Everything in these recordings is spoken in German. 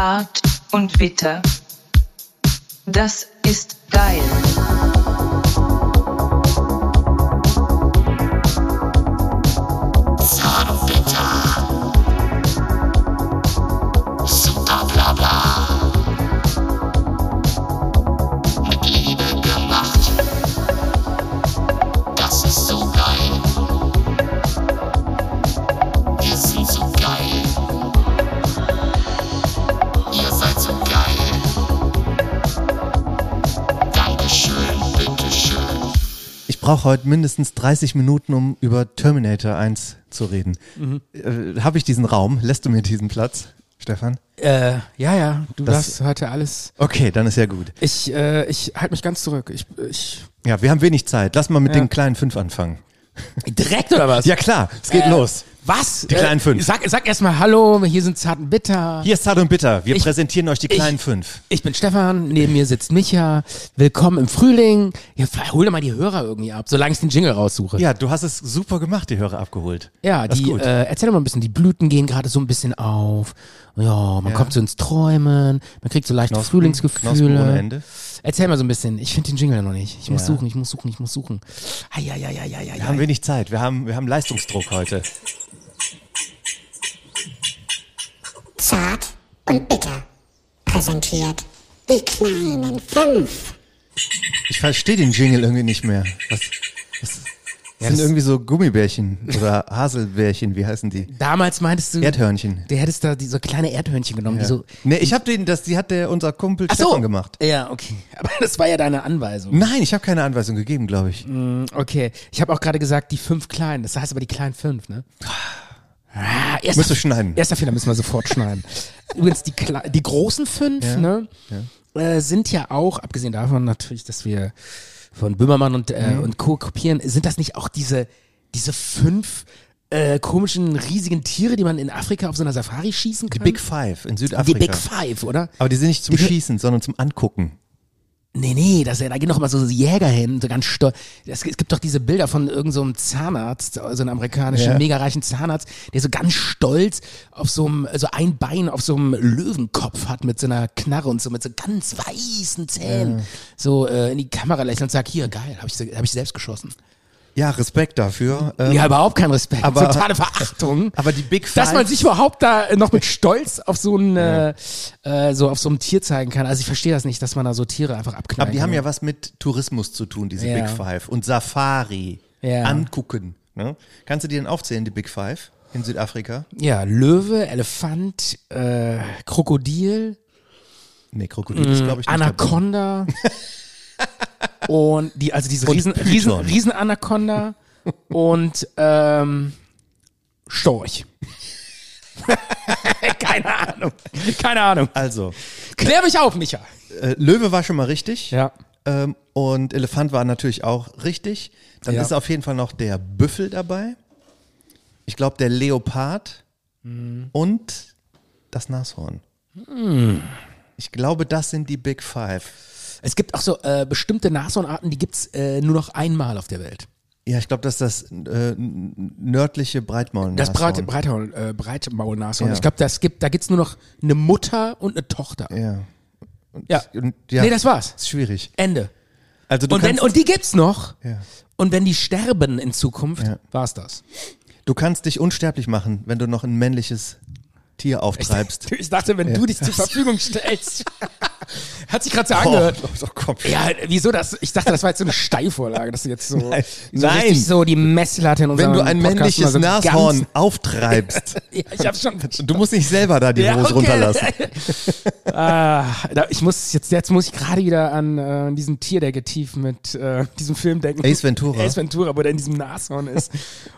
Zart und bitter. Das ist geil. Ich brauche heute mindestens 30 Minuten, um über Terminator 1 zu reden. Äh, Habe ich diesen Raum? Lässt du mir diesen Platz, Stefan? Äh, ja, ja, du Das- darfst heute alles. Okay, dann ist ja gut. Ich, äh, ich halte mich ganz zurück. Ich, ich. Ja, wir haben wenig Zeit. Lass mal mit Ja. den kleinen fünf anfangen. Direkt oder was? Ja klar, es geht Äh, los. Was? Die kleinen fünf. Sag, sag erstmal Hallo, hier sind Zarten Bitter. Hier ist Zart und Bitter. Wir Ich- präsentieren euch die ich- kleinen fünf. Ich bin Stefan, neben mir sitzt Micha. Willkommen im Frühling. Ja, hol doch mal die Hörer irgendwie ab, solange ich den Jingle raussuche. Ja, du hast es super gemacht, die Hörer abgeholt. Ja, Das die, äh, erzähl doch mal ein bisschen, die Blüten gehen gerade so ein bisschen auf. Ja, man Ja. kommt so ins Träumen, man kriegt so leichte Knospen, Knospen ohne Frühlingsgefühle. Ende. Erzähl mal so ein bisschen, ich finde den Jingle noch nicht. Ich muss Ja. suchen, ich muss suchen, ich muss suchen. Ja, ja, ja, ja, ja, Wir haben wenig Zeit. Wir haben, wir haben Leistungsdruck heute. Zart und bitter. Präsentiert die kleinen fünf. Ich verstehe den Jingle irgendwie nicht mehr. Was, was, das sind irgendwie so Gummibärchen oder Haselbärchen, wie heißen die? Damals meintest du, Erdhörnchen. der hättest da diese kleine Erdhörnchen genommen, die so. Nee, ich habe den, das, die hat der unser Kumpel Ach so. Stefan gemacht. Ja, okay. Aber das war ja deine Anweisung. Nein, ich habe keine Anweisung gegeben, glaube ich. Okay. Ich habe auch gerade gesagt, die fünf kleinen. Das heißt aber die kleinen fünf, ne? Ah, erster, Müsst du schneiden. Erster Fehler müssen wir sofort schneiden. Übrigens, die, Kle- die großen fünf, Ja, ne, Äh, sind ja auch, abgesehen davon natürlich, dass wir von Böhmermann und, äh, Mhm. und Co. kopieren, sind das nicht auch diese, diese fünf äh, komischen, riesigen Tiere, die man in Afrika auf so einer Safari schießen Die kann? Big Five in die Südafrika. Big Five, oder? Aber die sind nicht zum Die- Schießen, sondern zum Angucken. Nee, nee, das, da gehen doch immer so Jäger hin, so ganz stolz. Es, es gibt doch diese Bilder von irgendeinem so einem Zahnarzt, so einem amerikanischen, Ja. mega reichen Zahnarzt, der so ganz stolz auf so einem, so ein Bein auf so einem Löwenkopf hat mit so einer Knarre und so mit so ganz weißen Zähnen. So äh, in die Kamera lächelt und sagt, hier, geil, habe ich, hab ich selbst geschossen. Ja, Respekt dafür. Ähm, ja, überhaupt kein Respekt. aber- Totale Verachtung. aber die Big Five. Dass man sich überhaupt da äh, noch mit Stolz auf so ein, äh, äh, so auf so einem Tier zeigen kann. Also ich verstehe das nicht, dass man da so Tiere einfach abknallt. aber die haben ja was mit Tourismus zu tun, diese Ja. Big Five. Und Safari. Ja. Angucken. Ne? Kannst du die denn aufzählen, die Big Five in Südafrika? Ja, Löwe, Elefant, äh, Krokodil, Nee, Krokodil ist, glaube ich, nicht Anaconda und die, also diese Und riesen, Python. riesen, riesen Anaconda und ähm, Storch. Keine Ahnung. Keine Ahnung. Also, Klär mich auf, Micha. äh, Löwe war schon mal richtig. Ja. Ähm, und Elefant war natürlich auch richtig. Dann Ja. ist auf jeden Fall noch der Büffel dabei. Ich glaube, der Leopard Mhm. und das Nashorn. Mhm. Ich glaube, das sind die Big Five. Es gibt auch so äh, bestimmte Nashornarten, die gibt's äh, nur noch einmal auf der Welt. Ja, ich glaube, das ist das äh, nördliche Breitmaul. Das breite, breite, äh, Breitmaulnashorn. Ja. Ich glaube, das gibt, da gibt's nur noch eine Mutter und eine Tochter. Ja. Ja. Und, ja. Nee, das war's. ist schwierig. Ende. Also du Und, wenn, kannst, und die gibt's noch. Ja. Und wenn die sterben in Zukunft, Ja. war's das. du kannst dich unsterblich machen, wenn du noch ein männliches Tier auftreibst. Ich dachte, wenn du dich zur Verfügung stellst. Hat sich gerade so angehört. Oh, oh, komm. Ja, wieso das? Ich dachte, das war jetzt so eine Steilvorlage, dass du jetzt so, Nein. so Nein. so die Messlatte in unserem Wenn du ein Podcast männliches so Nashorn auftreibst, Ja, ich hab's schon. du musst nicht selber da die Ja, Hose okay. runterlassen. Ah, ich muss jetzt, jetzt muss ich gerade wieder an äh, diesen Tierdetektiv mit äh, diesem Film denken. Ace Ventura. Ace Ventura, wo der in diesem Nashorn ist.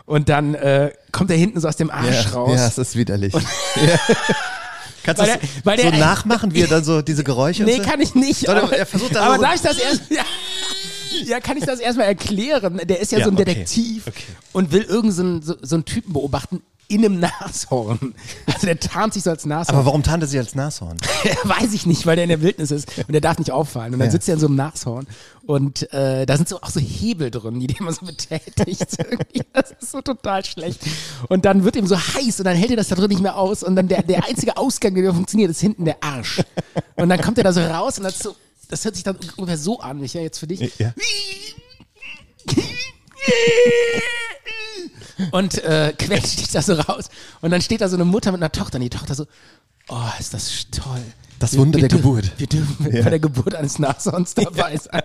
Und dann äh, kommt er hinten so aus dem Arsch Ja, raus. ja, es ist widerlich. Ja. Kannst du das so der- nachmachen, wie er dann so diese Geräusche Nee, so? kann ich nicht. Sondern aber, er versucht da aber so- darf ich das erst. Ja, ja, kann ich das erstmal erklären? Der ist ja, Ja, so ein okay, Detektiv okay. und will irgendeinen so, einen- so, so einen Typen beobachten in einem Nashorn. Also der tarnt sich so als Nashorn. Aber warum tarnt er sich als Nashorn? Weiß ich nicht, weil der in der Wildnis ist und der darf nicht auffallen. Und dann Ja. sitzt er in so einem Nashorn und äh, da sind so auch so Hebel drin, die der immer so betätigt. Das ist so total schlecht. Und dann wird ihm so heiß und dann hält er das da drin nicht mehr aus und dann der, der einzige Ausgang, der funktioniert, ist hinten der Arsch. Und dann kommt er da so raus und das, so, das hört sich dann ungefähr so an, Micha, jetzt für dich. Ja. Und äh, quetscht dich da so raus. Und dann steht da so eine Mutter mit einer Tochter und die Tochter so, oh, ist das toll. Das Wunder der dürfen- Geburt. Wir dürfen Ja. bei der Geburt eines Nashorns dabei sein.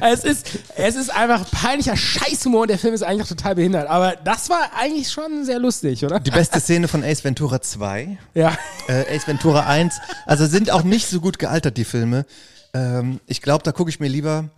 es, ist, es ist einfach peinlicher Scheißhumor und der Film ist eigentlich auch total behindert. Aber das war eigentlich schon sehr lustig, oder? Die beste Szene von Ace Ventura 2. Ja. Äh, Ace Ventura 1. Also sind auch nicht so gut gealtert, die Filme. Ähm, ich glaube, da gucke ich mir lieber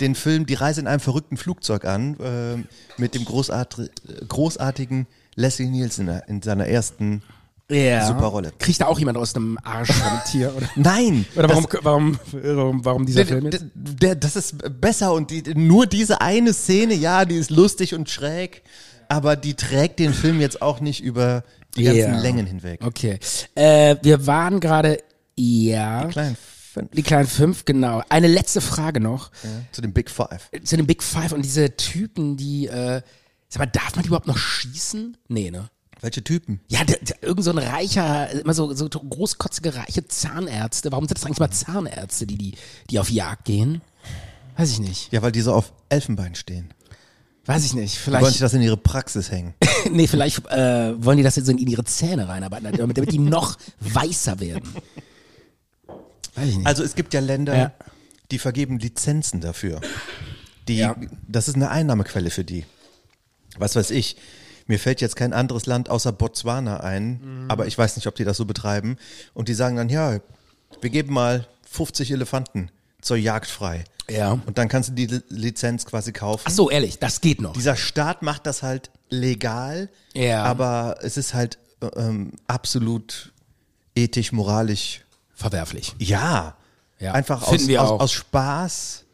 den Film Die Reise in einem verrückten Flugzeug an, ähm, mit dem großart großartigen Leslie Nielsen in seiner ersten. ja. Super Rolle. Kriegt da auch jemand aus dem Arsch von dem Tier? Oder, Nein! oder warum, das, warum, warum, warum dieser Film der, jetzt? der, das ist besser und die, nur diese eine Szene, ja, die ist lustig und schräg, aber die trägt den Film jetzt auch nicht über die ganzen Ja. Längen hinweg. Okay. Äh, wir waren gerade, ja. Klein fünf. Die kleinen fünf, genau. Eine letzte Frage noch Zu dem Big Five. zu den Big Five und diese Typen, die, äh, sag mal, darf man die überhaupt noch schießen? Nee, ne? Welche Typen? Ja, der, der, irgend so ein reicher, immer so, so großkotzige, reiche Zahnärzte. Warum sind das eigentlich mal Zahnärzte, die, die, die auf Jagd gehen? Weiß ich nicht. Ja, weil die so auf Elfenbein stehen. Weiß ich nicht. Die wollen Vielleicht, das in ihre Praxis hängen. nee, vielleicht äh, wollen die das jetzt in ihre Zähne reinarbeiten, damit, damit die noch weißer werden. Also es gibt ja Länder, Ja. die vergeben Lizenzen dafür. Die, Ja. Das ist eine Einnahmequelle für die. Was weiß ich. Mir fällt jetzt kein anderes Land außer Botswana ein, Mhm. aber ich weiß nicht, ob die das so betreiben. Und die sagen dann, ja, wir geben mal 50 Elefanten zur Jagd frei. Ja. Und dann kannst du die Li- Lizenz quasi kaufen. Ach so, ehrlich, das geht noch. Dieser Staat macht das halt legal, Ja. aber es ist halt äh, ähm, absolut ethisch, moralisch Verwerflich. ja. Ja, Einfach finden aus, wir aus, auch. aus Spaß.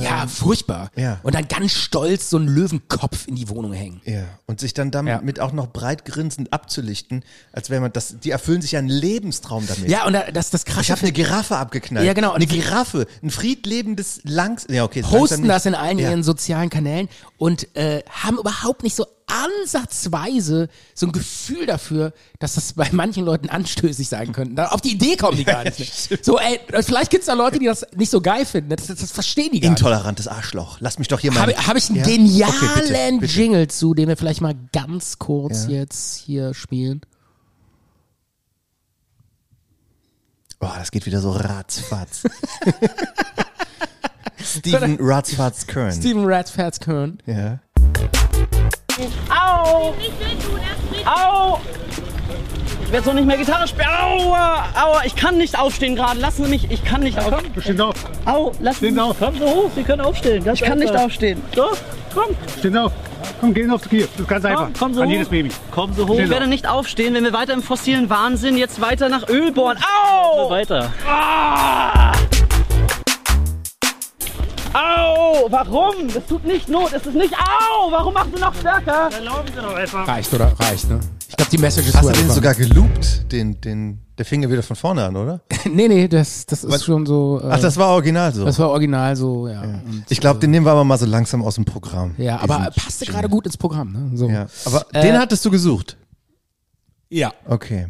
Ja, furchtbar. ja. Und dann ganz stolz so einen Löwenkopf in die Wohnung hängen. Ja. Und sich dann damit Ja. mit auch noch breit grinsend abzulichten, als wäre man das, die erfüllen sich einen Lebenstraum damit. Ja, und da- das, das Ich krasse habe eine Giraffe abgeknallt. Ja, genau. Und Eine die- Giraffe, ein friedlebendes Langs. Ja, okay. posten das in allen ja. ihren sozialen Kanälen und äh, haben überhaupt nicht so ansatzweise so ein Gefühl dafür, dass das bei manchen Leuten anstößig sein könnte. Da- Auf die Idee kommen die gar nicht. mehr. So, ey, vielleicht gibt's da Leute, die das nicht so geil finden. Das, das, das verstehen die gar nicht. Intolerantes Arschloch. Lass mich doch hier mal. Habe hab ich einen Ja? genialen Okay, bitte, bitte. Jingle zu, den wir vielleicht mal ganz kurz Ja. jetzt hier spielen. Oh, das geht wieder so ratzfatz. Steven Ratzfatz Kern. Steven Ratzfatz Kern. Ja. Au! Au! Ich werde so nicht mehr Gitarre spielen. Aua! Aua! Ich kann nicht aufstehen gerade. Lassen Sie mich. Ich kann nicht aufstehen. Stehen auf, Au! Lassen Sie mich. auf, Kommen Sie hoch. Sie können aufstehen. ich kann nicht aufstehen. Doch. Komm. stehen auf. Komm, gehen auf die Knie. Das ist ganz einfach. Komm, komm so An hoch. jedes Baby. Kommen Sie hoch. Ich werde nicht aufstehen, wenn wir weiter im fossilen Wahnsinn jetzt weiter nach Öl bohren. Au! Weiter. Ah! Au! Warum? Das tut nicht Not. Es ist nicht. Au! Warum machst du noch stärker? Erlauben Sie doch einfach. Reicht, oder? Reicht, ne? Ich glaube, die Message ist Hast du den sogar geloopt? Den, den, der fing ja wieder von vorne an, oder? Nee, nee, das, das ist schon so. Äh, Ach, das war original so. das war original so, ja. Und, ich glaube, den nehmen wir aber mal so langsam aus dem Programm. ja, aber passte gerade gut ins Programm, ne? So. Ja, aber Äh, den hattest du gesucht. ja. Okay.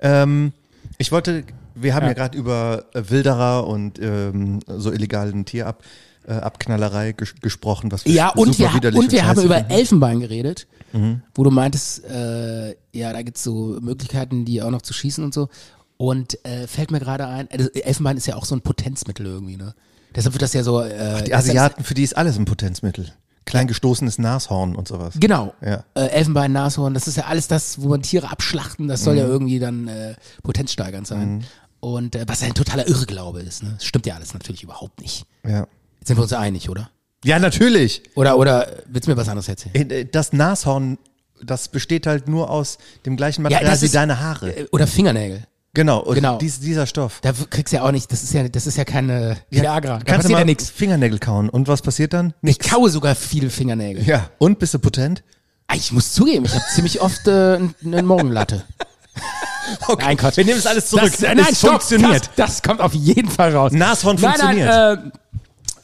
Ähm, ich wollte, wir haben ja, Ja. gerade über äh, Wilderer und ähm, so illegalen Tierab äh, Abknallerei ges gesprochen, was wir Ja, und super wir, widerlich und wir scheiße haben über finden. Elfenbein geredet, Mhm. wo du meintest, äh, ja, da gibt's so Möglichkeiten, die auch noch zu schießen und so. Und äh, fällt mir gerade ein, also Elfenbein ist ja auch so ein Potenzmittel irgendwie, ne? Deshalb wird das ja so. Äh, Die Asiaten, für die ist alles ein Potenzmittel. Klein gestoßenes Nashorn und sowas. Genau. Ja. Äh, Elfenbein, Nashorn, das ist ja alles das, wo man Tiere abschlachten, das Mhm. soll ja irgendwie dann äh, potenzsteigernd sein. Und äh, was ja ein totaler Irrglaube ist, ne? Das stimmt ja alles natürlich überhaupt nicht. Ja. Jetzt sind wir uns ja einig, oder? Ja, natürlich. Oder, oder willst du mir was anderes erzählen? Äh, Das Nashorn, das besteht halt nur aus dem gleichen Material das wie ist- deine Haare. Äh, Oder Fingernägel. Genau, und genau. Dies, dieser Stoff. Da kriegst du ja auch nicht, das ist ja, das ist ja keine Viagra. Da Kannst du mal ja nichts. Fingernägel kauen. Und was passiert dann? Ich kaue sogar viel Fingernägel. Ja. Und bist du potent? Ah, Ich muss zugeben, ich habe ziemlich oft äh, eine Morgenlatte. Okay. Nein, Quatsch. Wir nehmen es alles zurück. Das, äh, nein, es stopp, funktioniert. Das, das kommt auf jeden Fall raus. Nashorn nein, funktioniert. Nein, äh,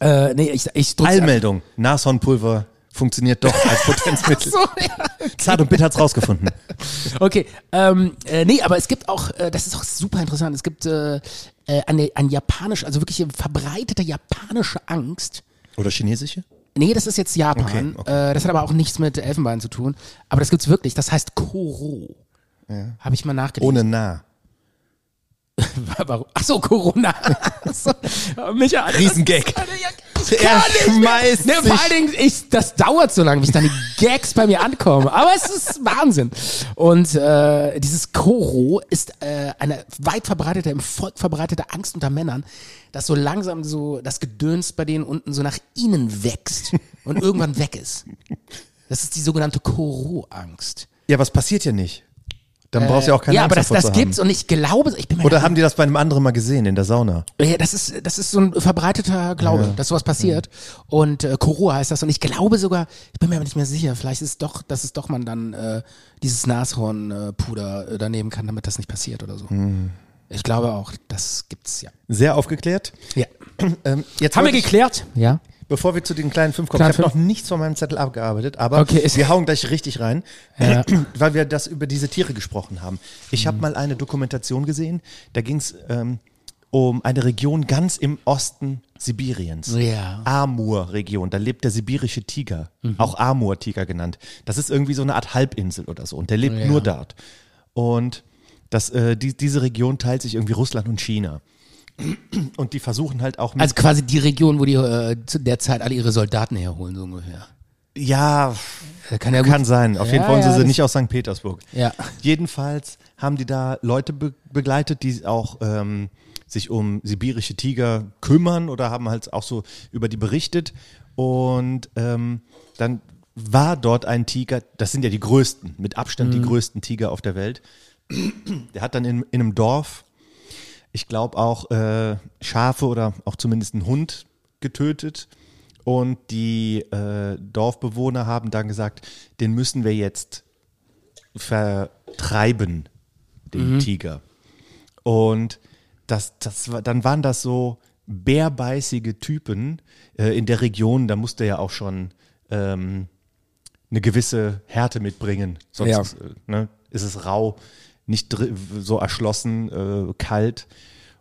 äh, nee, ich, ich drück's Eilmeldung. Nashornpulver funktioniert doch als Potenzmittel. So, ja. Zart und Bitter hat's rausgefunden. Okay, ähm, äh, nee, aber es gibt auch, äh, das ist auch super interessant, es gibt äh, äh, eine, ein japanisch, also wirklich eine verbreitete japanische Angst. Oder chinesische? Nee, das ist jetzt Japan. Okay, okay. Äh, das hat aber auch nichts mit Elfenbein zu tun. Aber das gibt's wirklich. Das heißt Koro. Habe ich mal nachgelesen. Ohne nah. Warum? Ach so, Corona. so, Micha, Riesengag. Das, ich Er schmeißt ne, Vor allen Dingen, ich, das dauert so lange, bis dann die Gags bei mir ankommen. Aber es ist Wahnsinn. Und äh, dieses Koro ist äh, eine weit verbreitete, im Volk verbreitete Angst unter Männern, dass so langsam so das Gedöns bei denen unten so nach innen wächst und irgendwann weg ist. Das ist die sogenannte Koro-Angst. Ja, was passiert ja nicht. Dann brauchst du ja auch keine ja, Angst aber das, das zu gibt's und ich glaube, ich bin mir Oder haben die das bei einem anderen mal gesehen in der Sauna? Ja, das ist, das ist so ein verbreiteter Glaube, dass sowas passiert. Und äh, Koro heißt das. Und ich glaube sogar, ich bin mir aber nicht mehr sicher, vielleicht ist es doch, dass es doch man dann äh, dieses Nashornpuder äh, daneben kann, damit das nicht passiert oder so. Ich glaube auch, das gibt's ja. Sehr aufgeklärt. Ja. Ähm, jetzt Haben wir geklärt? Ja. Bevor wir zu den kleinen fünf kommen, Kleinen ich habe noch nichts von meinem Zettel abgearbeitet, aber Okay, wir hauen gleich richtig rein, Ja. weil wir das über diese Tiere gesprochen haben. Ich Mhm. habe mal eine Dokumentation gesehen, da ging es ähm, um eine Region ganz im Osten Sibiriens. Ja. Amur-Region, da lebt der sibirische Tiger, Mhm. auch Amur-Tiger genannt. Das ist irgendwie so eine Art Halbinsel oder so und der lebt Ja. nur dort. Und das, äh, die, diese Region teilt sich irgendwie Russland und China. Und die versuchen halt auch mit Also quasi die Region, wo die äh, zu der Zeit alle ihre Soldaten herholen, so ungefähr. ja, Äh, Kann ja Kann sein. Auf jeden Ja, Fall wollen sie ja, sie das- nicht aus St. Petersburg. Ja. Jedenfalls haben die da Leute be begleitet, die auch ähm, sich um sibirische Tiger kümmern oder haben halt auch so über die berichtet. Und ähm, dann war dort ein Tiger, das sind ja die größten, mit Abstand die größten Tiger auf der Welt. Der hat dann in, in einem Dorf, ich glaube auch äh, Schafe oder auch zumindest einen Hund getötet. Und die äh, Dorfbewohner haben dann gesagt, den müssen wir jetzt vertreiben, den Tiger. Und das, das war, dann waren das so bärbeißige Typen äh, in der Region, da musste ja auch schon ähm, eine gewisse Härte mitbringen. Sonst Ja. äh, ne, ist es rau, nicht so erschlossen, äh, kalt.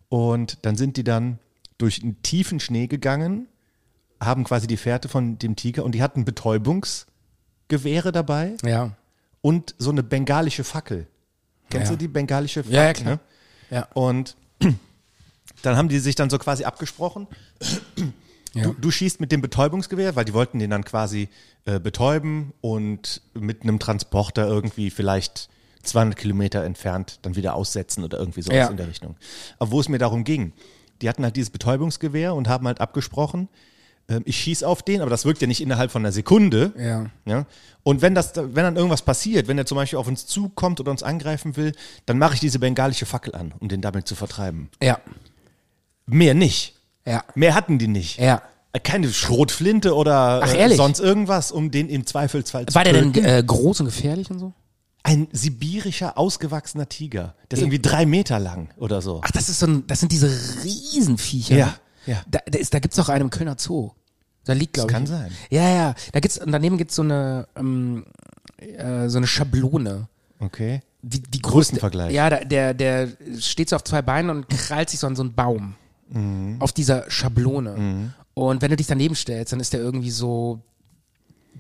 Und dann sind die dann durch einen tiefen Schnee gegangen, haben quasi die Fährte von dem Tiger und die hatten Betäubungsgewehre dabei Ja. und so eine bengalische Fackel. Kennst Ja. du die bengalische Fackel? Ja, ja, klar. Ne? Ja. Und dann haben die sich dann so quasi abgesprochen. Du, du schießt mit dem Betäubungsgewehr, weil die wollten den dann quasi äh, betäuben und mit einem Transporter irgendwie vielleicht 200 Kilometer entfernt dann wieder aussetzen oder irgendwie sowas Ja. in der Richtung. Aber wo es mir darum ging, die hatten halt dieses Betäubungsgewehr und haben halt abgesprochen, ähm, ich schieß auf den, aber das wirkt ja nicht innerhalb von einer Sekunde. Ja. Ja? Und wenn das, wenn dann irgendwas passiert, wenn er zum Beispiel auf uns zukommt oder uns angreifen will, dann mache ich diese bengalische Fackel an, um den damit zu vertreiben. Ja. Mehr nicht. Ja. Mehr hatten die nicht. Ja. Keine Schrotflinte oder Ach, äh, sonst irgendwas, um den im Zweifelsfall zu War der denn äh, groß und gefährlich und so? Ein sibirischer, ausgewachsener Tiger. Der ist irgendwie drei Meter lang oder so. Ach, das ist so ein, das sind diese Riesenviecher. Ja, ne? ja. Da, da, ist, da gibt's auch einen im Kölner Zoo. Da liegt, glaube ich. kann sein. Ja, ja. Da gibt's, und daneben gibt's so eine, ähm, äh, so eine Schablone. Okay. Wie groß Größenvergleich. Ja, da, der, der steht so auf zwei Beinen und krallt sich so an so einen Baum. Mhm. Auf dieser Schablone. Und wenn du dich daneben stellst, dann ist der irgendwie so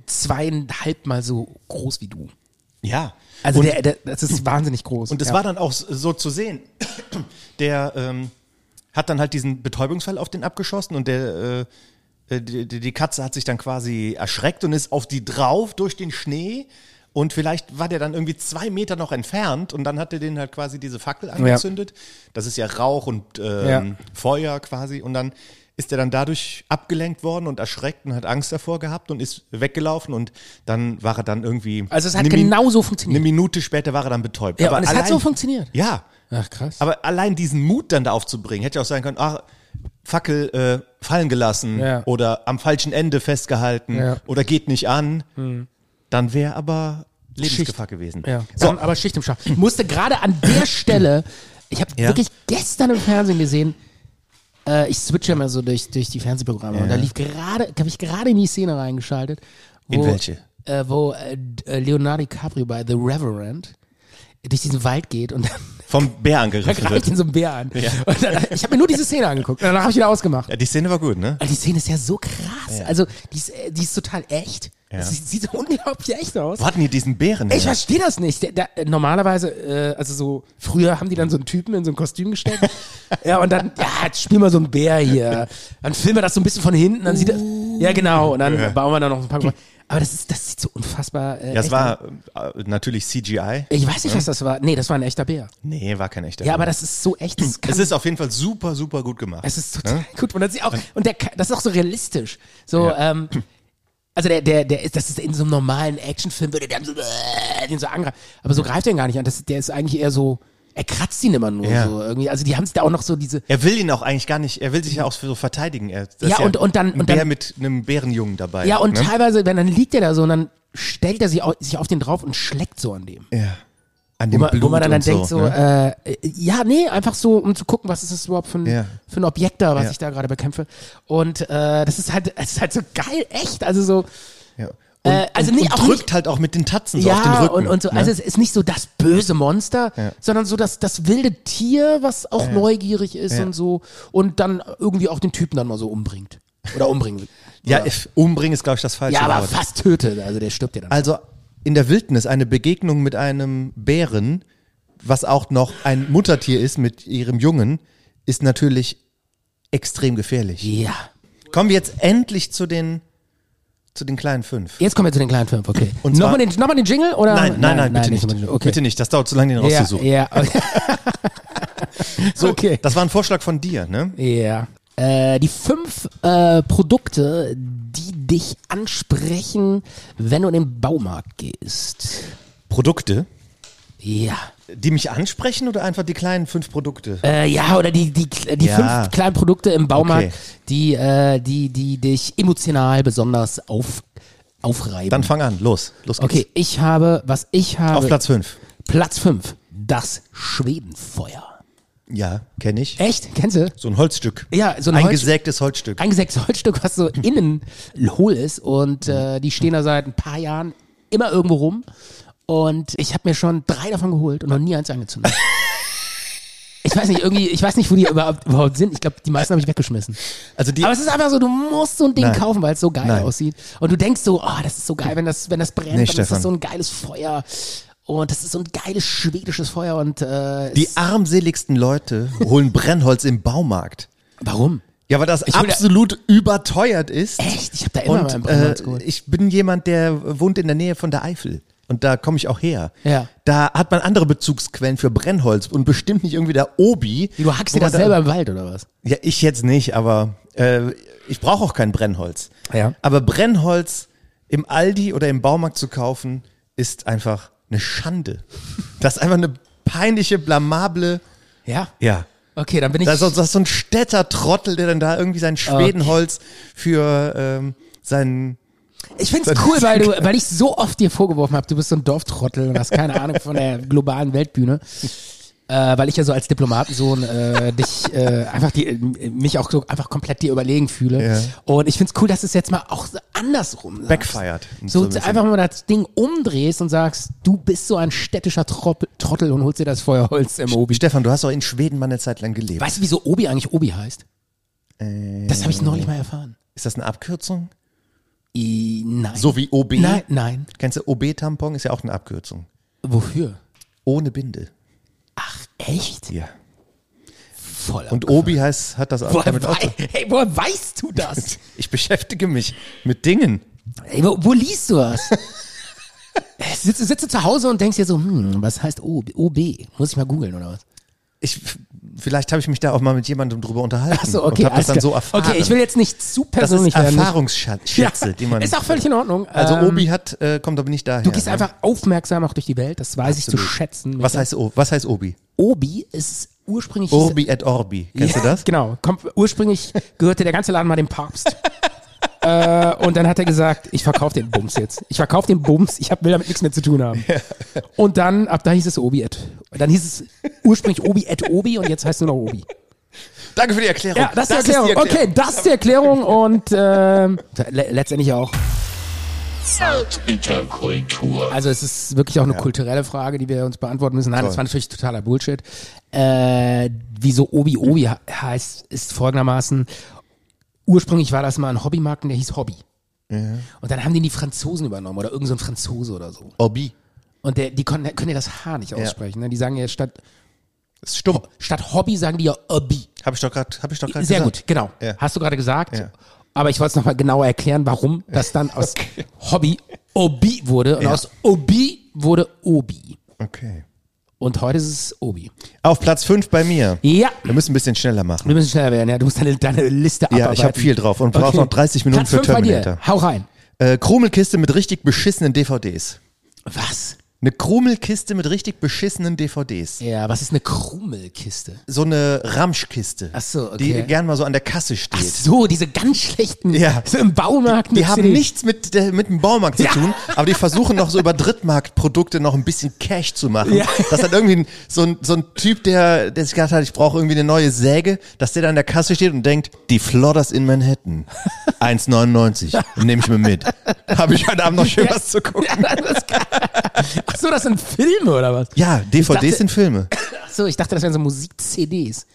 zweieinhalb mal so groß wie du. Ja. Also und, der, der, das ist wahnsinnig groß. und es ja. war dann auch so zu sehen. Der ähm, hat dann halt diesen Betäubungsfall auf den abgeschossen und der äh, äh, die, die Katze hat sich dann quasi erschreckt und ist auf die drauf durch den Schnee. Und vielleicht war der dann irgendwie zwei Meter noch entfernt und dann hat er den halt quasi diese Fackel angezündet. Das ist ja Rauch und ähm, Ja. Feuer quasi. Und dann ist er dann dadurch abgelenkt worden und erschreckt und hat Angst davor gehabt und ist weggelaufen und dann war er dann irgendwie. Also es hat genau so funktioniert. Eine Minute später war er dann betäubt. Ja, und es hat so funktioniert. Ja. Ach, krass. Aber allein diesen Mut dann da aufzubringen, hätte ja auch sein können, ach, Fackel äh, fallen gelassen Ja. oder am falschen Ende festgehalten Ja. oder geht nicht an. dann wäre aber Lebensgefahr gewesen. Ja. So, Dann aber Schicht im Schacht. Musste gerade an der Stelle, ich habe wirklich gestern im Fernsehen gesehen, äh, ich switche immer so durch, durch die Fernsehprogramme und da lief gerade, habe ich gerade in die Szene reingeschaltet. Wo, In welche? Äh, wo äh, Leonardo DiCaprio bei The Reverend durch diesen Wald geht und dann vom Bär angegriffen ihn wird. so ein Bär an. Und dann, ich habe mir nur diese Szene angeguckt und danach habe ich wieder ausgemacht. Ja, die Szene war gut, ne? Weil die Szene ist ja so krass. Also die ist, äh, die ist total echt. Ja. Das sieht, sieht so unglaublich echt aus. Wo hatten die diesen Bären? Ich verstehe das nicht. Der, der, normalerweise, äh, also so, früher haben die dann so einen Typen in so ein Kostüm gesteckt. ja, und dann, ja, jetzt spielen wir so einen Bär hier. Dann filmen wir das so ein bisschen von hinten, dann sieht er, ja genau, und dann bauen wir da noch ein paar. Aber das ist, das sieht so unfassbar. Äh, Ja, es war äh, natürlich CGI. Ich weiß nicht, was das war. Nee, das war ein echter Bär. Nee, war kein echter. Ja, Bär. aber das ist so echt. Es ist auf jeden Fall super, super gut gemacht. es ist total gut. Und, das ist auch, und der, das ist auch so realistisch. So, ähm, also der, der, der ist, das ist in so einem normalen Actionfilm, würde der so, äh, den so angreifen. Aber so greift er ihn gar nicht an. Das, der ist eigentlich eher so, er kratzt ihn immer nur Ja. so irgendwie. Also die haben es da auch noch so diese, er will ihn auch eigentlich gar nicht, er will sich ja auch so verteidigen. Er, Ja, und- und dann- ein und Bär dann- mit einem Bärenjungen dabei. ja und ne? teilweise, wenn dann liegt er da so und dann stellt er sich auf, sich auf den drauf und schlägt so an dem. Ja. An Wo dem man, Blut wo man dann, dann denkt so, ne? äh, ja, nee, einfach so, um zu gucken, was ist das überhaupt für ein, Ja. für ein Objekt da, was Ja. ich da gerade bekämpfe. Und äh, das ist halt, es ist halt so geil, echt. Also so, ja. Und, äh, also und, nicht- und auch drückt nicht- halt auch mit den Tatzen so auf den ja, Rücken. und, und so, ne? also es ist nicht so das böse Monster, Ja. sondern so das, das wilde Tier, was auch neugierig ist Ja. und so und dann irgendwie auch den Typen dann mal so umbringt. Oder umbringen ja, umbringen ist, glaube ich, das falsche ja, aber Wort. fast tötet, also der stirbt ja dann. Also in der Wildnis eine Begegnung mit einem Bären, was auch noch ein Muttertier ist mit ihrem Jungen, ist natürlich extrem gefährlich. ja. Kommen wir jetzt endlich zu den zu den kleinen fünf. Jetzt kommen wir zu den kleinen Fünf, okay. Und Nochmal den, noch mal den Jingle? Oder? Nein, nein, nein, bitte nicht. nochmal den- Okay. Bitte nicht, das dauert zu lange, den Ja, rauszusuchen. ja, okay. So, okay. Das war ein Vorschlag von dir, ne? Ja. Äh, die fünf äh, Produkte, die dich ansprechen, wenn du in den Baumarkt gehst. Produkte, Ja. Die mich ansprechen oder einfach die kleinen fünf Produkte? Äh, ja, oder die, die, die Ja. fünf kleinen Produkte im Baumarkt, Okay. die, äh, die, die dich emotional besonders auf, aufreiben. Dann fang an, los, los geht's. okay, ich habe, was ich habe. Auf Platz fünf. Platz fünf. Das Schwedenfeuer. Ja, kenne ich. Echt? Kennst du? So ein Holzstück. Ja, so ein Holz- Eingesägtes Holzstück. eingesägtes Holzstück, was so innen hohl ist und äh, die stehen da seit ein paar Jahren immer irgendwo rum und ich habe mir schon drei davon geholt und noch nie eins angezündet. ich weiß nicht, irgendwie, ich weiß nicht, wo die überhaupt, überhaupt sind. Ich glaube, die meisten habe ich weggeschmissen. Also die, Aber es ist einfach so, du musst so ein Ding Nein. kaufen, weil es so geil Nein. aussieht. Und du denkst so, oh, das ist so geil, wenn das, wenn das brennt, Nee, dann ist das so ein geiles Feuer. Und das ist so ein geiles schwedisches Feuer und äh, die armseligsten Leute holen Brennholz im Baumarkt. warum? Ja, weil das Ich absolut überteuert ist. Echt? Ich habe da immer Und äh, Brennholz geholt. ich bin jemand, der wohnt in der Nähe von der Eifel. Und da komme ich auch her. Ja. Da hat man andere Bezugsquellen für Brennholz und bestimmt nicht irgendwie der Obi. Du hackst dir das selber im Wald oder was? Ja, ich jetzt nicht, aber äh, ich brauche auch kein Brennholz. Ja. Aber Brennholz im Aldi oder im Baumarkt zu kaufen, ist einfach eine Schande. Das ist einfach eine peinliche, blamable. Ja. Ja. Okay, dann bin ich. Das ist, so- das ist so ein Städter-Trottel, der dann da irgendwie sein Schwedenholz für ähm, seinen. Ich find's cool, weil du, weil ich so oft dir vorgeworfen habe, du bist so ein Dorftrottel und hast keine Ahnung von der globalen Weltbühne. Äh, weil ich ja so als Diplomatensohn äh, dich äh, einfach die, äh, mich auch so einfach komplett dir überlegen fühle. Ja. Und ich find's cool, dass es jetzt mal auch so andersrum sagst. Backfired. So, ein bisschen. einfach mal das Ding umdrehst und sagst, du bist so ein städtischer Troppel, Trottel und holst dir das Feuerholz im Obi. Stefan, du hast auch in Schweden mal eine Zeit lang gelebt. Weißt du, wieso Obi eigentlich Obi heißt? Äh, Das habe ich neulich mal erfahren. Ist das eine Abkürzung? I, nein. So wie OB? Nein, nein. Kennst du OB-Tampon? Ist ja auch eine Abkürzung. Wofür? Ohne Binde. Ach, echt? Ja. Voll Und Obi heißt, hat das auch Woher, damit auch hey, woher weißt du das? Ich beschäftige mich mit Dingen. Ey, wo, wo liest du das? sitze, sitze zu Hause und denkst dir so, hm, was heißt? OB? Muss ich mal googeln oder was? Ich, vielleicht habe ich mich da auch mal mit jemandem drüber unterhalten Achso, okay. und habe das dann so erfahren. Okay, ich will jetzt nicht zu das persönlich ist werden. Erfahrungsschätze, die man. Ist auch völlig in Ordnung. Also Ähm, Obi hat, äh, kommt aber nicht daher. Du gehst ne? einfach aufmerksam auch durch die Welt, das weiß ich zu Absolut. schätzen. Was heißt, was heißt Obi? Obi ist ursprünglich. Orbi et Orbi. Kennst ja, du das? Genau. Kommt, ursprünglich gehörte der ganze Laden mal dem Papst. äh, und dann hat er gesagt, ich verkaufe den Bums jetzt. Ich verkaufe den Bums, ich hab, will damit nichts mehr zu tun haben. Und dann, ab da hieß es Obi et. Dann hieß es ursprünglich Obi et Obi und jetzt heißt es nur noch Obi. Danke für die Erklärung. Ja, das, ist die Erklärung. Okay, das ist die Erklärung und ähm, le letztendlich auch. Also es ist wirklich auch eine kulturelle Frage, die wir uns beantworten müssen. Nein, das war natürlich totaler Bullshit. Äh, wieso Obi Obi he- heißt, ist folgendermaßen, ursprünglich war das mal ein Hobbymarkt und der hieß Hobby. Und dann haben den die Franzosen übernommen oder irgend so ein Franzose oder so. Obi. Und der, die konnten, können ja das H nicht aussprechen. Ne? Die sagen ja statt, Ist stumm. statt Hobby sagen die ja Hobby. Habe ich doch gerade, ich doch gerade Sehr gesagt. gut, genau. Ja. Hast du gerade gesagt. Ja. Aber ich wollte es nochmal genauer erklären, warum das dann aus Hobby Obi wurde und Ja. aus Obi wurde Obi. Okay. Und heute ist es Obi. Auf Platz 5 bei mir. Ja. Wir müssen ein bisschen schneller machen. Wir müssen schneller werden, ja. Du musst deine, deine Liste Ja, abarbeiten. ich habe viel drauf und brauche noch 30 Minuten Platz für fünf bei dir. Terminator. Hau rein. Äh, Krumelkiste mit richtig beschissenen DVDs. Was? Eine Krumelkiste mit richtig beschissenen DVDs. Ja, was ist eine Krummelkiste? So eine Ramschkiste. Ach so, okay. Die gern mal so an der Kasse steht. Ach so, diese ganz schlechten, Ja. so im Baumarkt. mit Die haben nichts mit, der, mit dem Baumarkt zu Ja. tun, aber die versuchen noch so über Drittmarktprodukte noch ein bisschen Cash zu machen. Ja. Das hat irgendwie so, ein, so ein Typ, der, der sich gedacht hat, ich brauche irgendwie eine neue Säge, dass der da an der Kasse steht und denkt, die Flodders in Manhattan, 1,99, nehme ich mir mit. Habe ich heute Abend noch schön was zu gucken. Ach so, das sind Filme oder was? Ja, DVDs dachte- sind Filme. Ach so, ich dachte, das wären so Musik-CDs.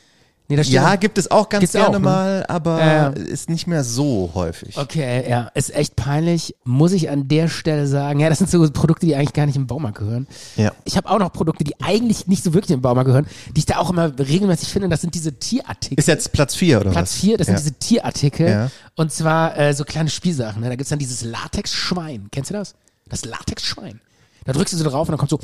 Nee, das Ja, gibt es auch ganz gerne auch, ne? mal, aber Ja. ist nicht mehr so häufig. Okay, ja, ist echt peinlich. Muss ich an der Stelle sagen, ja, das sind so Produkte, die eigentlich gar nicht im Baumarkt gehören. Ja. Ich habe auch noch Produkte, die eigentlich nicht so wirklich im Baumarkt gehören, die ich da auch immer regelmäßig finde. Das sind diese Tierartikel. Ist jetzt Platz 4 oder Platz was? 4, das sind ja. diese Tierartikel. Ja. Und zwar äh, so kleine Spielsachen. Ne? Da gibt's dann dieses Latex-Schwein. Kennst du das? Das Latex-Schwein. Da drückst du so drauf und dann kommt so,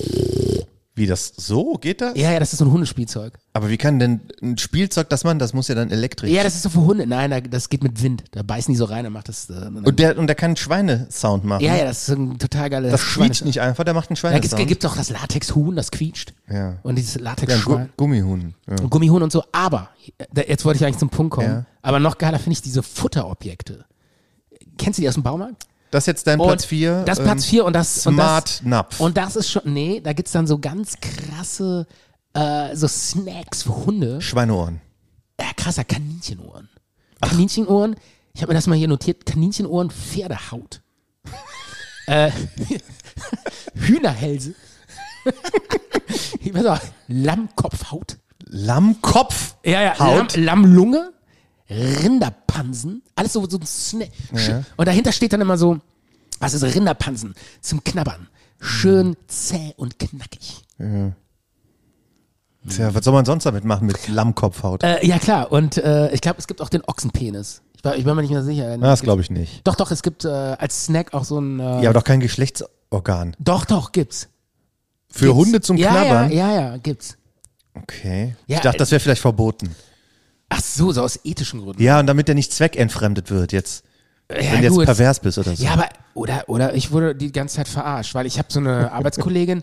Wie das so geht das? ja, ja, das ist so ein Hundespielzeug. Aber wie kann denn ein Spielzeug das machen? Das muss ja dann elektrisch. Ja, das ist so für Hunde. Nein, da- das geht mit Wind. Da beißen die so rein und macht das. Äh, und der und der kann einen Schweinesound machen. ja, ja, das ist ein total geiles Das quietscht nicht einfach, der macht einen Da gibt Schweinesound. es auch das Latex-Huhn, das quietscht. Ja. Und dieses ja, ein Gu Latex-Schwein. Gummihuhn. Ja. Und Gummihuhn und so. Aber, jetzt wollte ich eigentlich zum Punkt kommen. Ja. Aber noch geiler finde ich diese Futterobjekte. Kennst du die aus dem Baumarkt? Das ist jetzt dein Platz ähm, 4. Das ist Platz 4 und das. und Smart das, Napf. Und das ist schon. Nee, da gibt's dann so ganz krasse äh, so Snacks für Hunde. Schweineohren. Ja, krasser Kaninchenohren. Kaninchenohren, ich habe mir das mal hier notiert, Kaninchenohren, Pferdehaut. äh, Hühnerhälse. ich weiß auch, Lammkopfhaut. Lammkopf. Ja, ja, Haut. Lamm, Lammlunge, Rinderpansen, alles so, so ein Snack. Und dahinter steht dann immer so, was ist Rinderpansen zum Knabbern. Schön zäh und knackig. Tja, was soll man sonst damit machen mit Lammkopfhaut? Äh, ja, klar. Und äh, ich glaube, es gibt auch den Ochsenpenis. Ich, war, ich bin mir nicht mehr sicher. Na, das glaube ich nicht. Doch, doch, es gibt äh, als Snack auch so ein. Äh, Ja, aber doch kein Geschlechtsorgan. Doch, doch, gibt's. Für Gibt's. Hunde zum ja, Knabbern? Ja, ja, ja, gibt's. Okay. Ja, ich dachte, äh, das wäre vielleicht verboten. Ach so, so aus ethischen Gründen. Ja, und damit der nicht zweckentfremdet wird jetzt. Ja, wenn du jetzt pervers bist oder so. Ja, aber, oder, oder ich wurde die ganze Zeit verarscht, weil ich habe so eine Arbeitskollegin,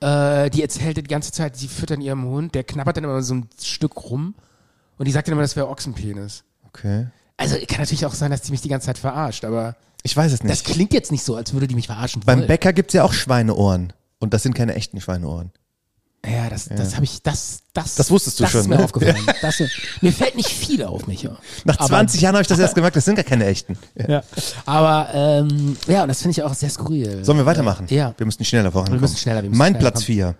äh, die erzählt die ganze Zeit, sie füttert ihrem Hund, der knabbert dann immer so ein Stück rum und die sagt dann immer, das wäre Ochsenpenis. Okay. Also kann natürlich auch sein, dass die mich die ganze Zeit verarscht, aber Ich weiß es das nicht. klingt jetzt nicht so, als würde die mich verarschen Beim wollen. Bäcker gibt's ja auch Schweineohren. Und das sind keine echten Schweineohren. Ja, das, das habe ich, das, das, Das wusstest du das schon, ist mir ne? aufgefallen. Das, mir fällt nicht viel auf mich. Ja. Nach Aber- 20 Jahren habe ich das erst gemerkt, das sind gar keine echten. Ja. Aber ähm, ja, und das finde ich auch sehr skurril. Sollen wir weitermachen? Ja. Wir müssen schneller vorankommen. Wir müssen schneller, wir müssen mein schneller Platz 4.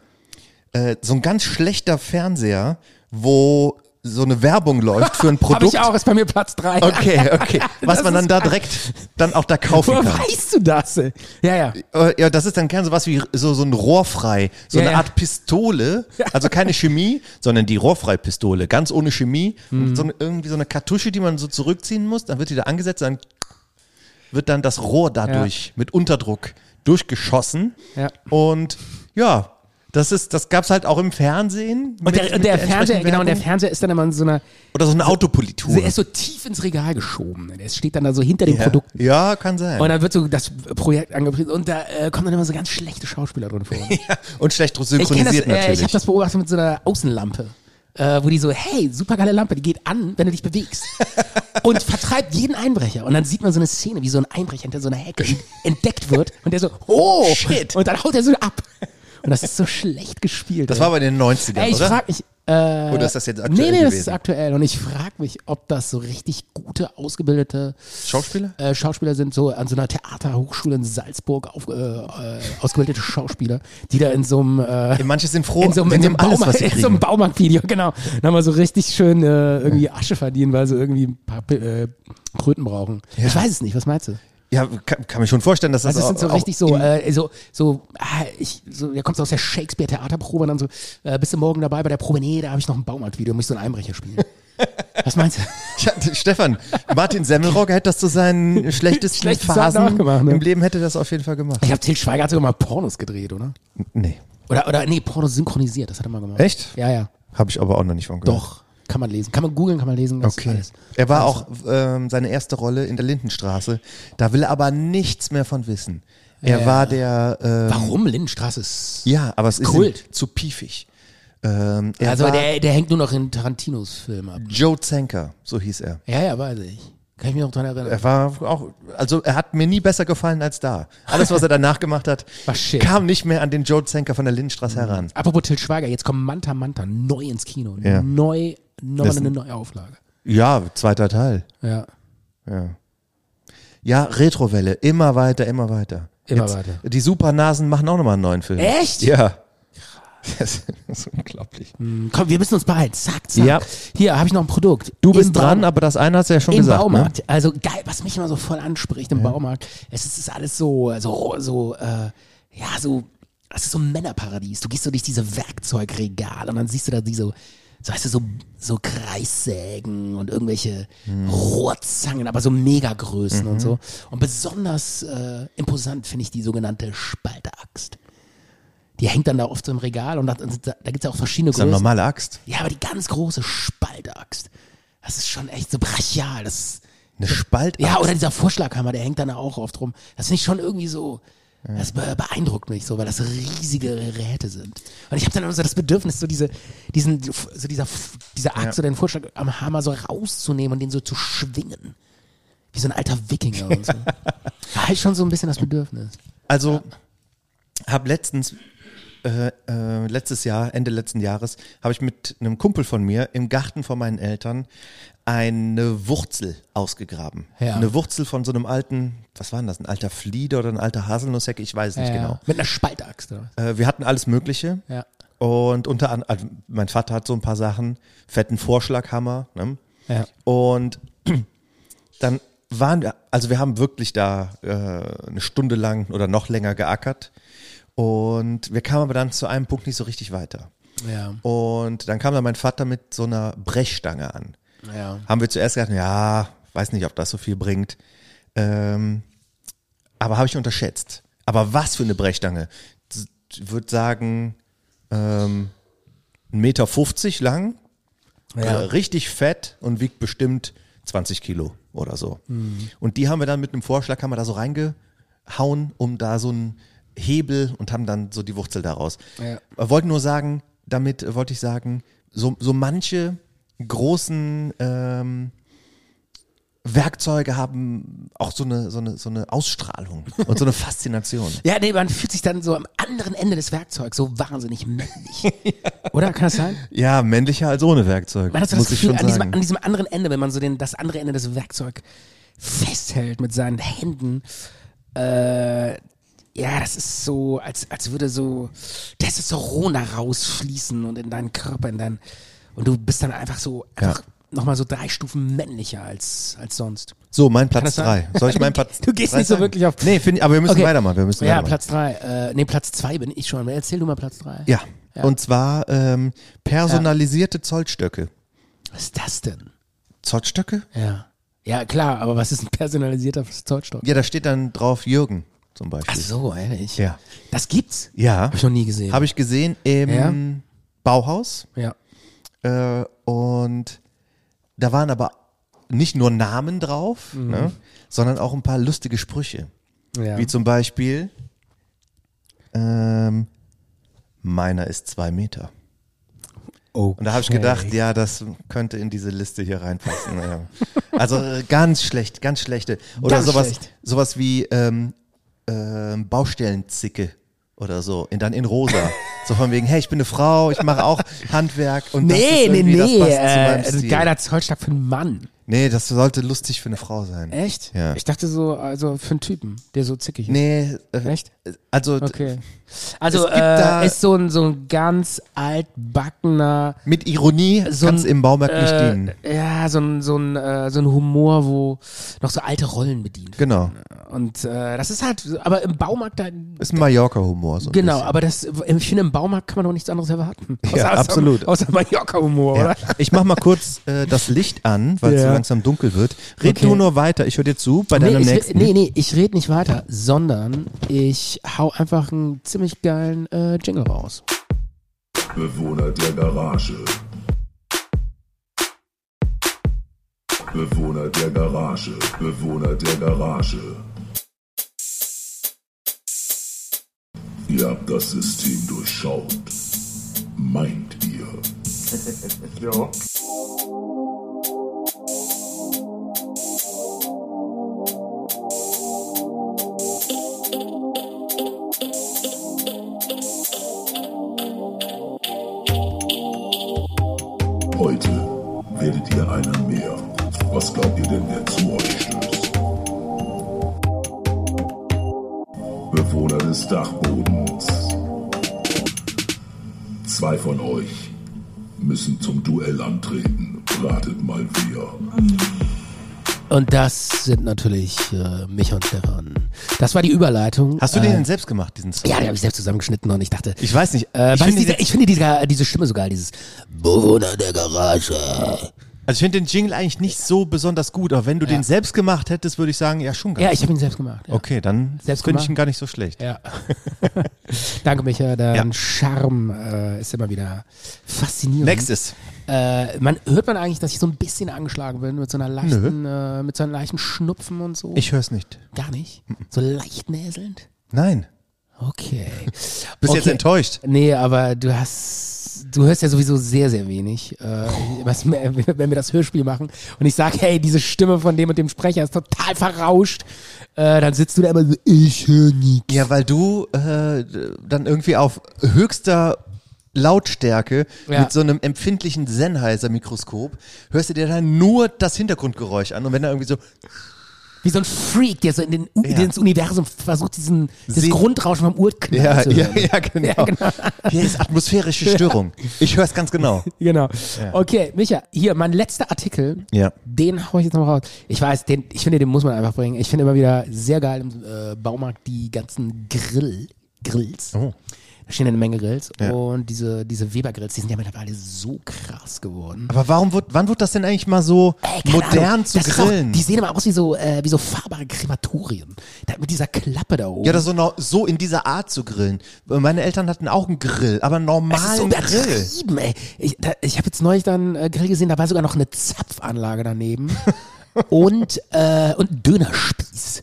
Äh, so ein ganz schlechter Fernseher, wo so eine Werbung läuft für ein Produkt. ich auch, ist bei mir Platz drei. Okay, okay. Was Das man dann da direkt dann auch da kaufen Woher kann. weißt du das? ey? Ja, ja. Äh, Ja, das ist dann gern sowas wie so, so ein Rohrfrei, so Ja, eine ja. Art Pistole, also keine Chemie, sondern die Rohrfrei-Pistole, ganz ohne Chemie, Mhm. so eine, irgendwie so eine Kartusche, die man so zurückziehen muss, dann wird die da angesetzt, dann wird dann das Rohr dadurch mit Unterdruck durchgeschossen Ja. und ja, das ist, das gab's halt auch im Fernsehen. Und der, und der Fernseher, entsprechenden genau, und der. Fernseher ist dann immer in so einer, Oder so eine Autopolitur. der ist so tief ins Regal geschoben. Der steht dann da so hinter dem ja. Produkt. ja, kann sein. Und dann wird so das Projekt angepriesen und da äh, kommen dann immer so ganz schlechte Schauspieler drin vor. Und schlecht ich kenne das, synchronisiert äh, ich natürlich. habe das beobachtet mit so einer Außenlampe. Äh, wo die so, hey, super geile Lampe, die geht an, wenn du dich bewegst. und vertreibt jeden Einbrecher. Und dann sieht man so eine Szene, wie so ein Einbrecher hinter so einer Hecke entdeckt wird und der so, oh, shit. Und dann haut er so ab. Und das ist so schlecht gespielt. Das ey. war aber in den 90ern, Ey, ich oder? frag mich, äh, Oder ist das jetzt aktuell Nee, nee, das gewesen? ist aktuell. Und ich frage mich, ob das so richtig gute, ausgebildete Schauspieler? äh, Schauspieler sind, so an so einer Theaterhochschule in Salzburg auf, äh, äh, ausgebildete Schauspieler, die da in so einem äh, Manche sind froh, in so, einem- sie in so einem nehmen alles, Baumarkt, was in so einem. Baumarktvideo, genau. Dann mal so richtig schön äh, irgendwie Asche verdienen, weil sie irgendwie ein paar äh, Kröten brauchen. Ich weiß es nicht, was meinst du? Ja, kann, kann mir schon vorstellen, dass das Also es sind so richtig so, äh, so, so, ah, ich, so, da kommst du aus der Shakespeare-Theaterprobe und dann so, äh, bist du morgen dabei bei der Probe? Nee, da habe ich noch ein Baumarktvideo, muss ich so einen Einbrecher spielen. Was meinst du? Ja, Stefan, Martin Semmelrogge hätte das zu seinen schlechtesten Schlechten Zeiten Phasen ne? im Leben hätte das auf jeden Fall gemacht. Ich glaube, Til Schweiger hat sogar mal Pornos gedreht, oder? Nee, Oder, oder nee, Pornos synchronisiert, das hat er mal gemacht. Echt? Ja, ja. habe ich aber auch noch nicht von gehört. Doch. Kann man lesen. Kann man googeln, kann man lesen. ist Okay. alles. Er war auch ähm, seine erste Rolle in der Lindenstraße. Da will er aber nichts mehr von wissen. Er Ja. war der. Ähm, Warum? Lindenstraße ist. Ja, aber es ist Kult. ihm zu piefig. Ähm, Also der, der hängt nur noch in Tarantinos Film ab. Joe Zenker, so hieß er. Ja, ja, weiß ich. Kann ich mich noch dran erinnern. Er war auch, also er hat mir nie besser gefallen als da. Alles, was er danach gemacht hat, kam nicht mehr an den Joe Zenker von der Lindenstraße Mhm. heran. Apropos Til Schweiger, jetzt kommt Manta Manta neu ins Kino. Ja. Neu, nochmal Das- eine neue Auflage. Ja, zweiter Teil. Ja. Ja. Ja, Retrowelle, immer weiter, immer weiter. Immer weiter. Die Supernasen machen auch nochmal einen neuen Film. Echt? Ja. Das ist unglaublich. Komm, wir müssen uns behalten. Zack, zack. Ja. Hier habe ich noch ein Produkt. Du bist Im dran, Baumarkt. aber das eine hast du ja schon Im gesagt. Baumarkt. Ne? Also geil, was mich immer so voll anspricht im Baumarkt. Es ist, ist alles so, so, so, äh, ja, so, es ist so ein Männerparadies. Du gehst so durch diese Werkzeugregale und dann siehst du da diese, so weißt du, so, so Kreissägen und irgendwelche Rohrzangen, aber so Megagrößen und so. Und besonders äh, imposant finde ich die sogenannte Spalteaxt. Die hängt dann da oft so im Regal und da, da, da gibt es ja auch verschiedene Das ist eine Größen. normale Axt. Ja, aber die ganz große Spaltaxt. Das ist schon echt so brachial. Das ist, Eine Spaltaxt. ja, oder dieser Vorschlaghammer, der hängt dann auch oft rum. Das finde ich schon irgendwie so, das be beeindruckt mich so, weil das riesige Geräte sind. Und ich habe dann immer so das Bedürfnis, so diese, diesen, so dieser, diese Axt oder den Vorschlaghammer so rauszunehmen und den so zu schwingen. Wie so ein alter Wikinger und so. Habe ich schon so ein bisschen das Bedürfnis. Also, hab letztens, äh, äh, letztes Jahr, Ende letzten Jahres, habe ich mit einem Kumpel von mir im Garten von meinen Eltern eine Wurzel ausgegraben. Ja. Eine Wurzel von so einem alten, was war denn das, ein alter Flieder oder ein alter Haselnusshecke, ich weiß nicht Ja, genau. Mit einer Spaltaxt, oder? was? Äh, wir hatten alles Mögliche. Ja. Und unter anderem, also mein Vater hat so ein paar Sachen, fetten Vorschlaghammer. Ne? Ja. Und dann waren wir, also wir haben wirklich da äh, eine Stunde lang oder noch länger geackert. Und wir kamen aber dann zu einem Punkt nicht so richtig weiter. Ja. Und dann kam dann mein Vater mit so einer Brechstange an. Ja. Haben wir zuerst gedacht, ja, weiß nicht, ob das so viel bringt. Ähm, aber habe ich unterschätzt. Aber was für eine Brechstange? Ich würde sagen, ähm, 1,50 Meter lang, Ja. äh, richtig fett und wiegt bestimmt 20 Kilo oder so. Und die haben wir dann mit einem Vorschlaghammer da so reingehauen, um da so einen Hebel und haben dann so die Wurzel daraus. Ja. Äh, Wollte nur sagen, damit wollte ich sagen, so, so manche großen ähm, Werkzeuge haben auch so eine, so, eine, so eine Ausstrahlung und so eine Faszination. Ja, nee, man fühlt sich dann so am anderen Ende des Werkzeugs so wahnsinnig männlich. Oder? Kann das sein? Ja, männlicher als ohne Werkzeug, Man hat so muss das ich Gefühl, schon an diesem, sagen. an diesem anderen Ende, wenn man so den, das andere Ende des Werkzeugs festhält mit seinen Händen, äh, ja, das ist so, als, als würde so Testosteron da rausfließen und in deinen Körper, in dein, und du bist dann einfach so, einfach nochmal so drei Stufen männlicher als, als sonst. So, mein Platz drei. Soll ich meinen Platz Du gehst nicht so sagen? wirklich auf- Nee, find, aber wir müssen Okay. weitermachen. Wir müssen Ja, weitermachen. Platz drei. Äh, nee, Platz zwei bin ich schon. Erzähl du mal Platz drei. Ja. Ja. Und zwar ähm, personalisierte Zollstöcke. Was ist das denn? Zollstöcke? Ja. Ja, klar, aber was ist ein personalisierter Zollstock? Ja, da steht dann drauf Jürgen zum Beispiel. Ach so, ehrlich? Ja. Das gibt's? Ja. Hab ich noch nie gesehen. Habe ich gesehen im Ja? Bauhaus. Ja. Äh, und da waren aber nicht nur Namen drauf, ne, sondern auch ein paar lustige Sprüche. Mhm. ja. Wie zum Beispiel, ähm, meiner ist zwei Meter. Oh. Und da habe ich gedacht, ja, das könnte in diese Liste hier reinpassen. ja. Also äh, ganz schlecht, ganz schlechte. Oder Ganz sowas, schlecht. sowas wie ähm, ähm, Baustellenzicke oder so, in, dann in rosa. so von wegen, hey, ich bin eine Frau, ich mache auch Handwerk und das Nee, ist nee, irgendwie, nee. das passt zu meinem Äh, ein Stil. geiler Zollstock für einen Mann. Nee, das sollte lustig für eine Frau sein. Echt? Ja. Ich dachte so, also für einen Typen, der so zickig ist. Nee, äh, Echt? also Okay. Also Es gibt äh, da- ist so ein, so ein ganz altbackener mit Ironie so kann es im Baumarkt nicht äh, dienen. Ja, so ein, so, ein, äh, so ein Humor, wo noch so alte Rollen bedient Genau. werden. Und äh, das ist halt, aber im Baumarkt da. Ist ein Mallorca-Humor. So ein Genau, bisschen. aber das, ich finde, im Baumarkt kann man doch nichts anderes erwarten. Ja, absolut. Außer Mallorca-Humor, Ja. oder? Ich mach mal kurz äh, das Licht an, weil Ja. Langsam dunkel wird. Red Okay. du nur weiter, ich höre dir zu bei Nee deinem ich, nächsten. nee, nee, ich rede nicht weiter, sondern ich hau einfach einen ziemlich geilen äh, Jingle raus. Bewohner der Garage. Bewohner der Garage. Bewohner der Garage. Ihr habt das System durchschaut. Meint ihr? ja. Und das sind natürlich äh, mich und Stefan. Das war die Überleitung. Hast du äh, den denn selbst gemacht, diesen Song? Ja, den habe ich selbst zusammengeschnitten und ich dachte, Ich weiß nicht. Äh, ich finde diese, ich finde diese, diese Stimme so geil, dieses Bewohner der Garage. also ich finde den Jingle eigentlich nicht so besonders gut, aber wenn du den selbst gemacht hättest, würde ich sagen, ja schon geil. Ja, ich habe ihn selbst gemacht. Ja. Okay, dann finde ich ihn gar nicht so schlecht. Ja. Danke, Micha. Dein Ja. Charme äh, ist immer wieder faszinierend. Nächstes. Äh, man hört man eigentlich, dass ich so ein bisschen angeschlagen bin mit so einer leichten, äh, mit so einem leichten Schnupfen und so. Ich höre es nicht. Gar nicht. So leicht näselnd. Nein. Okay. Bist okay. jetzt enttäuscht? Nee, aber du hast, du hörst ja sowieso sehr, sehr wenig, äh, was, wenn wir das Hörspiel machen und ich sage, hey, diese Stimme von dem und dem Sprecher ist total verrauscht, äh, dann sitzt du da immer so, ich höre nichts. Ja, weil du äh, dann irgendwie auf höchster Lautstärke Ja. mit so einem empfindlichen Sennheiser-Mikroskop hörst du dir dann nur das Hintergrundgeräusch an und wenn da irgendwie so Wie so ein Freak, der so in den, U Ja. ins Universum versucht, diesen, das Grundrauschen vom Urknall ja, zu ja, hören. ja, genau. Ja, genau. Hier ist atmosphärische Störung. Ich höre es ganz genau. Genau. Okay, Micha, hier, mein letzter Artikel, Ja. den hau ich jetzt noch raus. Ich weiß, den, ich finde, den muss man einfach bringen. Ich finde immer wieder sehr geil im äh, Baumarkt die ganzen Grill, Grills. Oh. Stehen eine Menge Grills Ja. und diese, diese Weber-Grills, die sind ja mittlerweile so krass geworden. Aber warum wird, wann wird das denn eigentlich mal so Ey, modern Ahnung, zu das ist auch- grillen? die sehen immer aus wie so, äh, wie so fahrbare Krematorien. Da, mit dieser Klappe da oben. ja, das so, no- so in dieser Art zu grillen. Meine Eltern hatten auch einen Grill, aber einen Das ist so normalen Grill. ey. Ich, da, ich habe jetzt neulich dann äh, Grill gesehen, da war sogar noch eine Zapfanlage daneben und, äh, und ein Dönerspieß.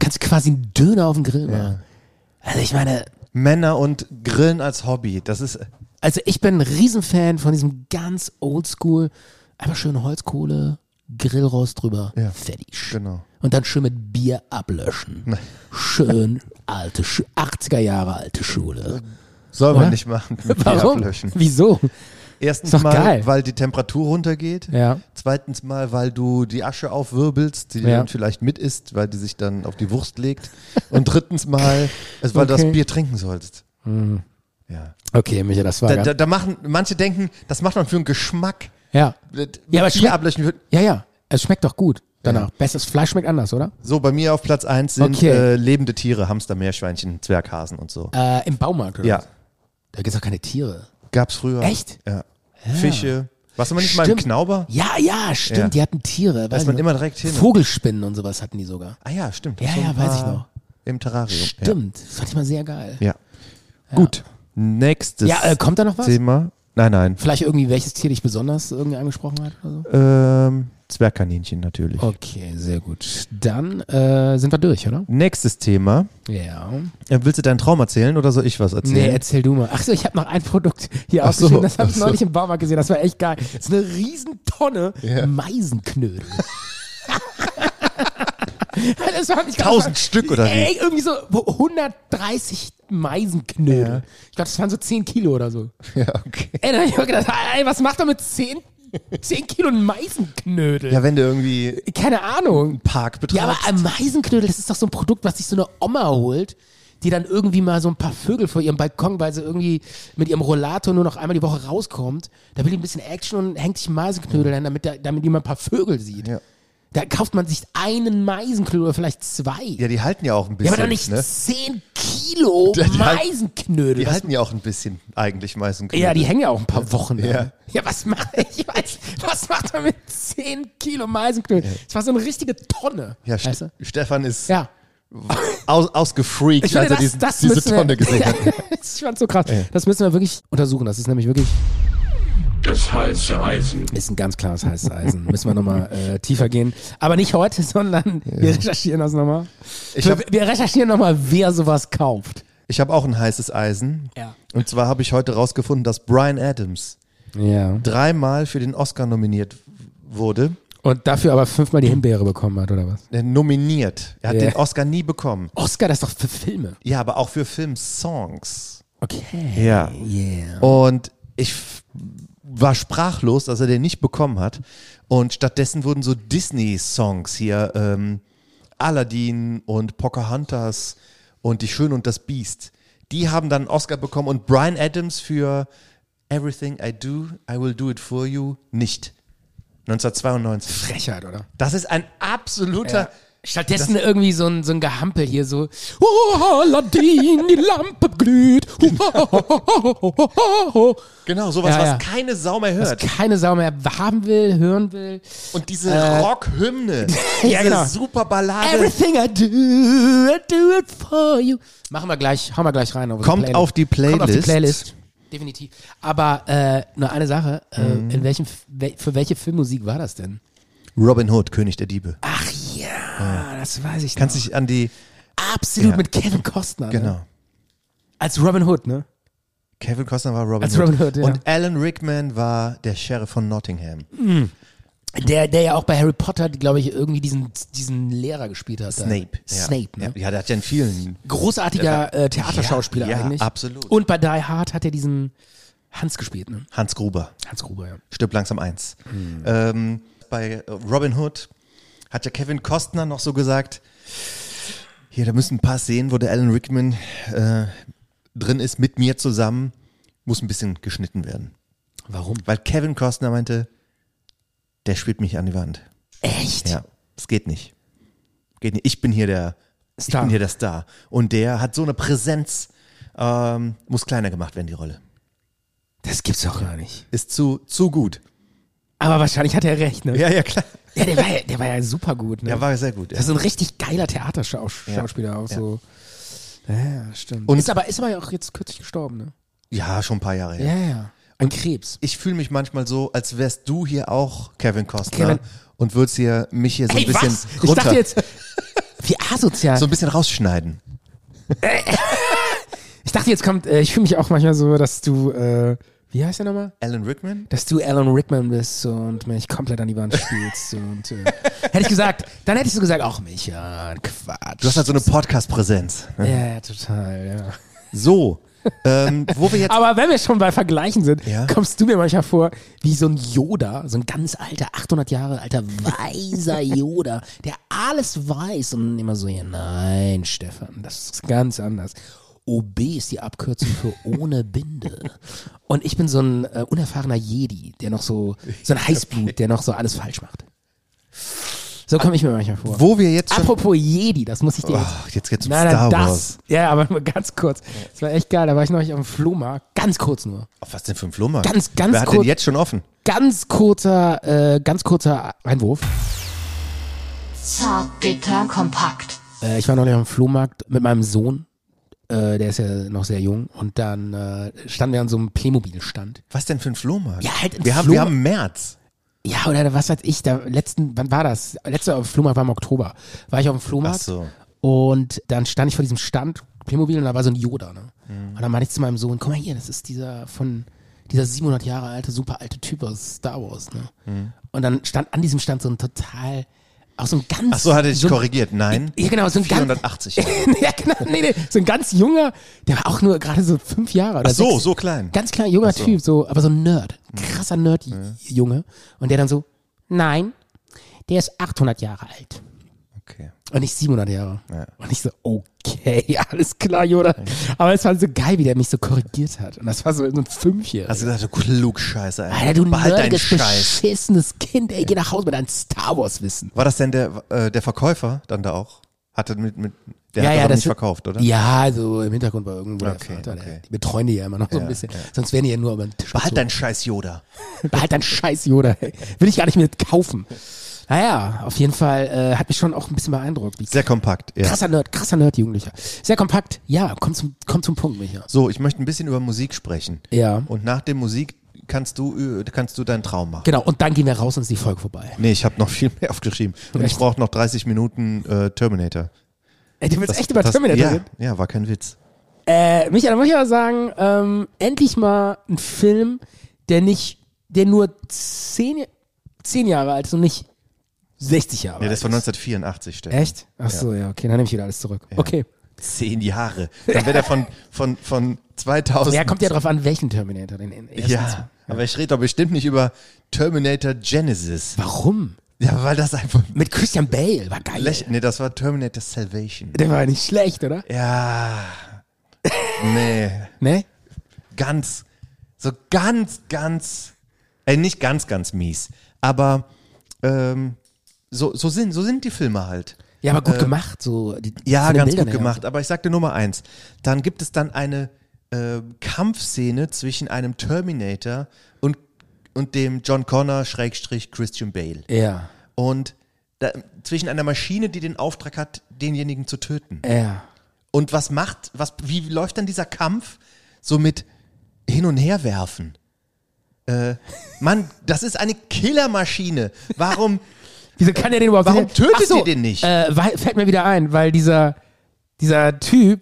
Kannst quasi einen Döner auf dem Grill machen. Also ich meine, Männer und Grillen als Hobby. Das ist, also ich bin ein Riesenfan von diesem ganz oldschool, einfach schön Holzkohle, Grillrost drüber, Ja, fertig. genau. Und dann schön mit Bier ablöschen. Schön alte, Schu- 80er Jahre alte Schule. soll man Oder? nicht machen. mit Bier Warum? ablöschen. Wieso? Erstens mal, geil. weil die Temperatur runtergeht. Ja. Zweitens mal, weil du die Asche aufwirbelst, die Ja. dann vielleicht mit isst, weil die sich dann auf die Wurst legt. Und drittens mal, also weil du Okay. das Bier trinken sollst. Ja. Okay, Micha, das war Da, da, da machen, manche denken, das macht man für einen Geschmack. Ja. Mit Ja, aber es Bier schmeckt- ablöschen wird. Ja, ja. Es schmeckt doch gut danach. Besseres Fleisch schmeckt anders, oder? So, bei mir auf Platz eins sind Okay. äh, lebende Tiere, Hamster, Meerschweinchen, Zwerghasen und so. Äh, Im Baumarkt, oder? Ja. Da gibt's doch keine Tiere. Gab's früher. Echt? Ja. Fische. Warst du mal nicht mal im Stimmt. Knauber? Ja, ja, stimmt. Ja. Die hatten Tiere. Da ist man immer direkt hin. Vogelspinnen und sowas hatten die sogar. Ah ja, stimmt. Ja, ja, weiß ich paar noch. Im Terrarium. Stimmt. Das fand ich mal sehr geil. Ja. ja. Gut. Nächstes Ja, äh, kommt da noch was? Thema. Nein, nein. Vielleicht irgendwie, welches Tier dich besonders irgendwie angesprochen hat oder so? Ähm, Zwergkaninchen natürlich. Okay, sehr gut. Dann äh, sind wir durch, oder? Nächstes Thema. Ja. Äh, willst du deinen Traum erzählen oder soll ich was Nee, erzählen? erzähl du mal. Achso, ich habe noch ein Produkt hier Ach so, aufgeschrieben, das habe ich so. neulich im Baumarkt gesehen, das war echt geil. Das ist eine riesen Tonne Ja. Meisenknödel. das war nicht Tausend Stück oder wie? Ey, irgendwie so 130 Meisenknödel. Ja. Ich glaube, das waren so 10 Kilo oder so. Ja, okay. Ey, da hab ich mir gedacht, ey, was macht er mit 10, 10 Kilo Meisenknödel? Ja, wenn du irgendwie Keine Ahnung. einen Park Ja, aber betreibst. ein Meisenknödel, das ist doch so ein Produkt, was sich so eine Oma holt, die dann irgendwie mal so ein paar Vögel vor ihrem Balkon, weil sie irgendwie mit ihrem Rollator nur noch einmal die Woche rauskommt. Da will die ein bisschen Action und hängt sich einen Meisenknödel hin, damit, damit die mal ein paar Vögel sieht. Ja. Da kauft man sich einen Meisenknödel oder vielleicht zwei. ja, die halten ja auch ein Ja, bisschen. aber doch nicht ne? 10 Kilo Die halten- Meisenknödel. Die Was- halten ja auch ein bisschen eigentlich meistens. ja, die hängen ja auch ein paar Wochen. da. Ja. ja was macht ich weiß, was macht er mit 10 Kilo Meisenknödel? Das war so eine richtige Tonne. Ja, weißt du? Stefan ist Ja. aus, ausgefreakt, als er das, diesen, das diese Tonne wir, gesehen hat. ich fand's so krass. Das müssen wir wirklich untersuchen. Das ist nämlich wirklich Das heiße Eisen. ist ein ganz klares heißes Eisen. müssen wir nochmal äh, tiefer gehen. Aber nicht heute, sondern wir recherchieren das nochmal. Ich Wir, hab- wir recherchieren nochmal, wer sowas kauft. Ich habe auch ein heißes Eisen. Ja. Und zwar habe ich heute rausgefunden, dass Brian Adams Ja. dreimal für den Oscar nominiert wurde. Und dafür aber fünfmal die Himbeere bekommen hat, oder was? Äh, nominiert. Er hat Ja. den Oscar nie bekommen. Oscar, das ist doch für Filme. Ja, aber auch für Filmsongs. Okay. Ja. Yeah. Und ich war sprachlos, dass er den nicht bekommen hat. Und stattdessen wurden so Disney-Songs hier, ähm, Aladdin und Pocahontas und Die Schöne und das Biest. Die haben dann einen Oscar bekommen und Brian Adams für Everything I Do, I Will Do It For You nicht. 1992. Frechheit, oder? Das ist ein absoluter. Stattdessen irgendwie so ein, so ein Gehampel hier so, oh, Aladdin, die Lampe glüht. Genau, sowas, Ja, ja. was keine Sau mehr Was hört. keine Sau mehr haben will, hören will. Und diese Rockhymne, diese Ja, genau. super Ballade. Everything I do, I do it for you. Machen wir gleich, hauen wir gleich rein. Auf Kommt auf die Kommt auf die Playlist. Playlist. Definitiv. Aber äh, nur eine Sache, äh, Mhm. in welchem, wel- für welche Filmmusik war das denn? Robin Hood, König der Diebe. Ach ja, das weiß ich Kannst noch. dich an die, Absolut Ja. mit Kevin Costner. Ne? genau. Als Robin Hood, ne? Kevin Costner war Robin Als Hood. Robin Hood, ja. Und Alan Rickman war der Sheriff von Nottingham. Der, der ja auch bei Harry Potter, glaube ich, irgendwie diesen, diesen Lehrer gespielt hat. da. Snape. Ja. Snape, ne? Ja, ja, der hat ja in vielen. Großartiger äh, Theaterschauspieler Ja, ja, eigentlich. absolut. Und bei Die Hard hat er diesen Hans gespielt, ne? Hans Gruber, Hans Gruber, ja. stirbt langsam eins. Hm. Ähm, bei Robin Hood hat ja Kevin Costner noch so gesagt, hier, da müssen ein paar Szenen, wo der Alan Rickman äh, drin ist, mit mir zusammen, muss ein bisschen geschnitten werden. Warum? Weil Kevin Costner meinte, der spielt mich an die Wand. Echt? Ja, es geht nicht. Geht nicht. Ich bin hier der, ich Star. bin hier der Star. Und der hat so eine Präsenz, ähm, muss kleiner gemacht werden, die Rolle. Das gibt's doch gar nicht. Ist zu, zu gut. Aber wahrscheinlich hat er recht, ne? Ja, ja, klar. Ja, der war ja, der war ja super gut, ne? Der war sehr gut. Ja. das ist ein richtig geiler Theaterschauspieler auch Ja. so. Ja, stimmt. Und- ist aber, ist aber ja auch jetzt kürzlich gestorben, ne? ja, schon ein paar Jahre her. Ja, ja. An Krebs. Ich fühle mich manchmal so, als wärst du hier auch Kevin Costner Kevin- und würdest hier mich hier so ein Hey, bisschen was? Ich runter, dachte jetzt, wie asozial. so ein bisschen rausschneiden. ich dachte jetzt kommt, äh, ich fühle mich auch manchmal so, dass du, äh, wie heißt der nochmal? Alan Rickman? Dass du Alan Rickman bist und mich komplett an die Wand spielst. und äh, hätte ich gesagt, dann hätte ich so gesagt, ach Micha, Quatsch. Du hast halt so eine Podcast-Präsenz. ja, ja, total, ja. So, ähm, wo wir jetzt Aber wenn wir schon bei Vergleichen sind, Ja. kommst du mir manchmal vor wie so ein Yoda, so ein ganz alter, 800 Jahre alter, weiser Yoda, der alles weiß und immer so, ja, nein, Stefan, das ist ganz anders. OB ist die Abkürzung für ohne Binde. Und ich bin so ein äh, unerfahrener Jedi, der noch so, so ein Heißblut, der noch so alles falsch macht. So komme ich mir manchmal vor. Wo wir jetzt schon. Apropos Jedi, das muss ich dir jetzt Ach, jetzt geht's um Nein, nein, Star das. Wars. Ja, aber nur ganz kurz. Das war echt geil. Da war ich neulich auf dem Flohmarkt. Ganz kurz nur. Auf was denn für ein Flohmarkt? Ganz, ganz Wer hat kurz. denn jetzt schon offen? Ganz kurzer, äh, ganz kurzer Einwurf. Zart, bitter, kompakt. Äh, ich war neulich auf dem Flohmarkt mit meinem Sohn. Äh, der ist ja noch sehr jung. Und dann äh, standen wir an so einem Playmobil-Stand. Was denn für ein Flohmarkt? Ja, halt ein wir, haben, wir Flohmarkt. haben März. Ja, oder was weiß ich, da letzten, wann war das? Letzter Flohmarkt war im Oktober. War ich auf dem Flohmarkt. Ach so. Und dann stand ich vor diesem Stand, Playmobil, und da war so ein Yoda, ne? Mhm. Und dann meinte ich zu meinem Sohn, guck mal hier, das ist dieser von, dieser 700 Jahre alte, super alte Typ aus Star Wars, ne? Mhm. Und dann stand an diesem Stand so ein total Auch so ein ganz. Ach so, hatte ich so korrigiert. Nein. Ja, genau, so ein ganz. 480 Jahre. ja, genau, nee, nee, so ein ganz junger, der war auch nur gerade so fünf Jahre oder Ach so, sechs. so klein. Ganz kleiner, junger Typ, so, aber so ein Nerd. Krasser Nerd-Junge. Und der dann so, nein, der ist 800 Jahre alt. Okay. Und nicht 700 Jahre. Ja. Und ich so, okay, alles klar, Yoda. Aber es war so geil, wie der mich so korrigiert hat. Und das war so, so ein Fünfjähriger. Hast du gesagt, du Klugscheiße, Alter. Alter, du Behalt deinen Scheiß. beschissenes Kind, ey, geh nach Hause mit deinem Star Wars Wissen. War das denn der, äh, der Verkäufer dann da auch? Hatte mit, mit, der Ja, hat ja, das nicht verkauft, oder? Ja, also im Hintergrund war irgendwo Okay, der Vater. Der, okay. die betreuen die ja immer noch so ein Ja, bisschen. ja. Sonst wären die ja nur über den Tisch Behalt deinen Scheiß Yoda. Behalt deinen Scheiß, Yoda. Ey. Will ich gar nicht mehr kaufen. Naja, auf jeden Fall äh, hat mich schon auch ein bisschen beeindruckt. Sehr kompakt, ja. krasser Nerd, krasser Nerd, Jugendlicher. Sehr kompakt. Ja, komm zum, komm zum Punkt, Micha. So, ich möchte ein bisschen über Musik sprechen. Ja. Und nach der Musik kannst du, äh, kannst du deinen Traum machen. Genau, und dann gehen wir raus und ist die Folge vorbei. Nee, ich habe noch viel mehr aufgeschrieben. Und ich brauche noch 30 Minuten äh, Terminator. Ey, du willst Das- echt über das- Terminator ja, reden? ja, war kein Witz. Äh, Micha, da muss ich aber sagen, ähm, endlich mal ein Film, der nicht, der nur zehn, zehn Jahre alt ist und nicht 60 Jahre Nee, das war ist. 1984, Stefan. Echt? Ach so, ja, okay, dann nehme ich wieder alles zurück. Okay. Zehn Jahre. Dann wäre der von, von, von 2000. Ja, kommt ja drauf an, welchen Terminator. Den ersten. Ja, aber ich rede doch bestimmt nicht über Terminator Genesis. Warum? Ja, weil das einfach Mit Christian Bale, war geil. läch Nee, das war Terminator Salvation. Der war nicht schlecht, oder? Ja. Nee. Ne? Ganz, so ganz, ganz, äh, nicht ganz, ganz mies. Aber ähm, so, so, sind, so sind die Filme halt. Ja, aber gut gemacht, so. Die, Ja, ganz Bildern gut gemacht. Aber ich sagte Nummer eins. Dann gibt es dann eine äh, Kampfszene zwischen einem Terminator und, und dem John Connor Schrägstrich Christian Bale. Ja, Und da, zwischen einer Maschine, die den Auftrag hat, denjenigen zu töten. ja. Und was macht, was, wie läuft dann dieser Kampf? So mit hin und her werfen. Äh, Mann, das ist eine Killermaschine. Warum? Wieso kann er den überhaupt Warum tötet so, ihr den nicht? Äh, weil, fällt mir wieder ein, weil dieser, dieser Typ,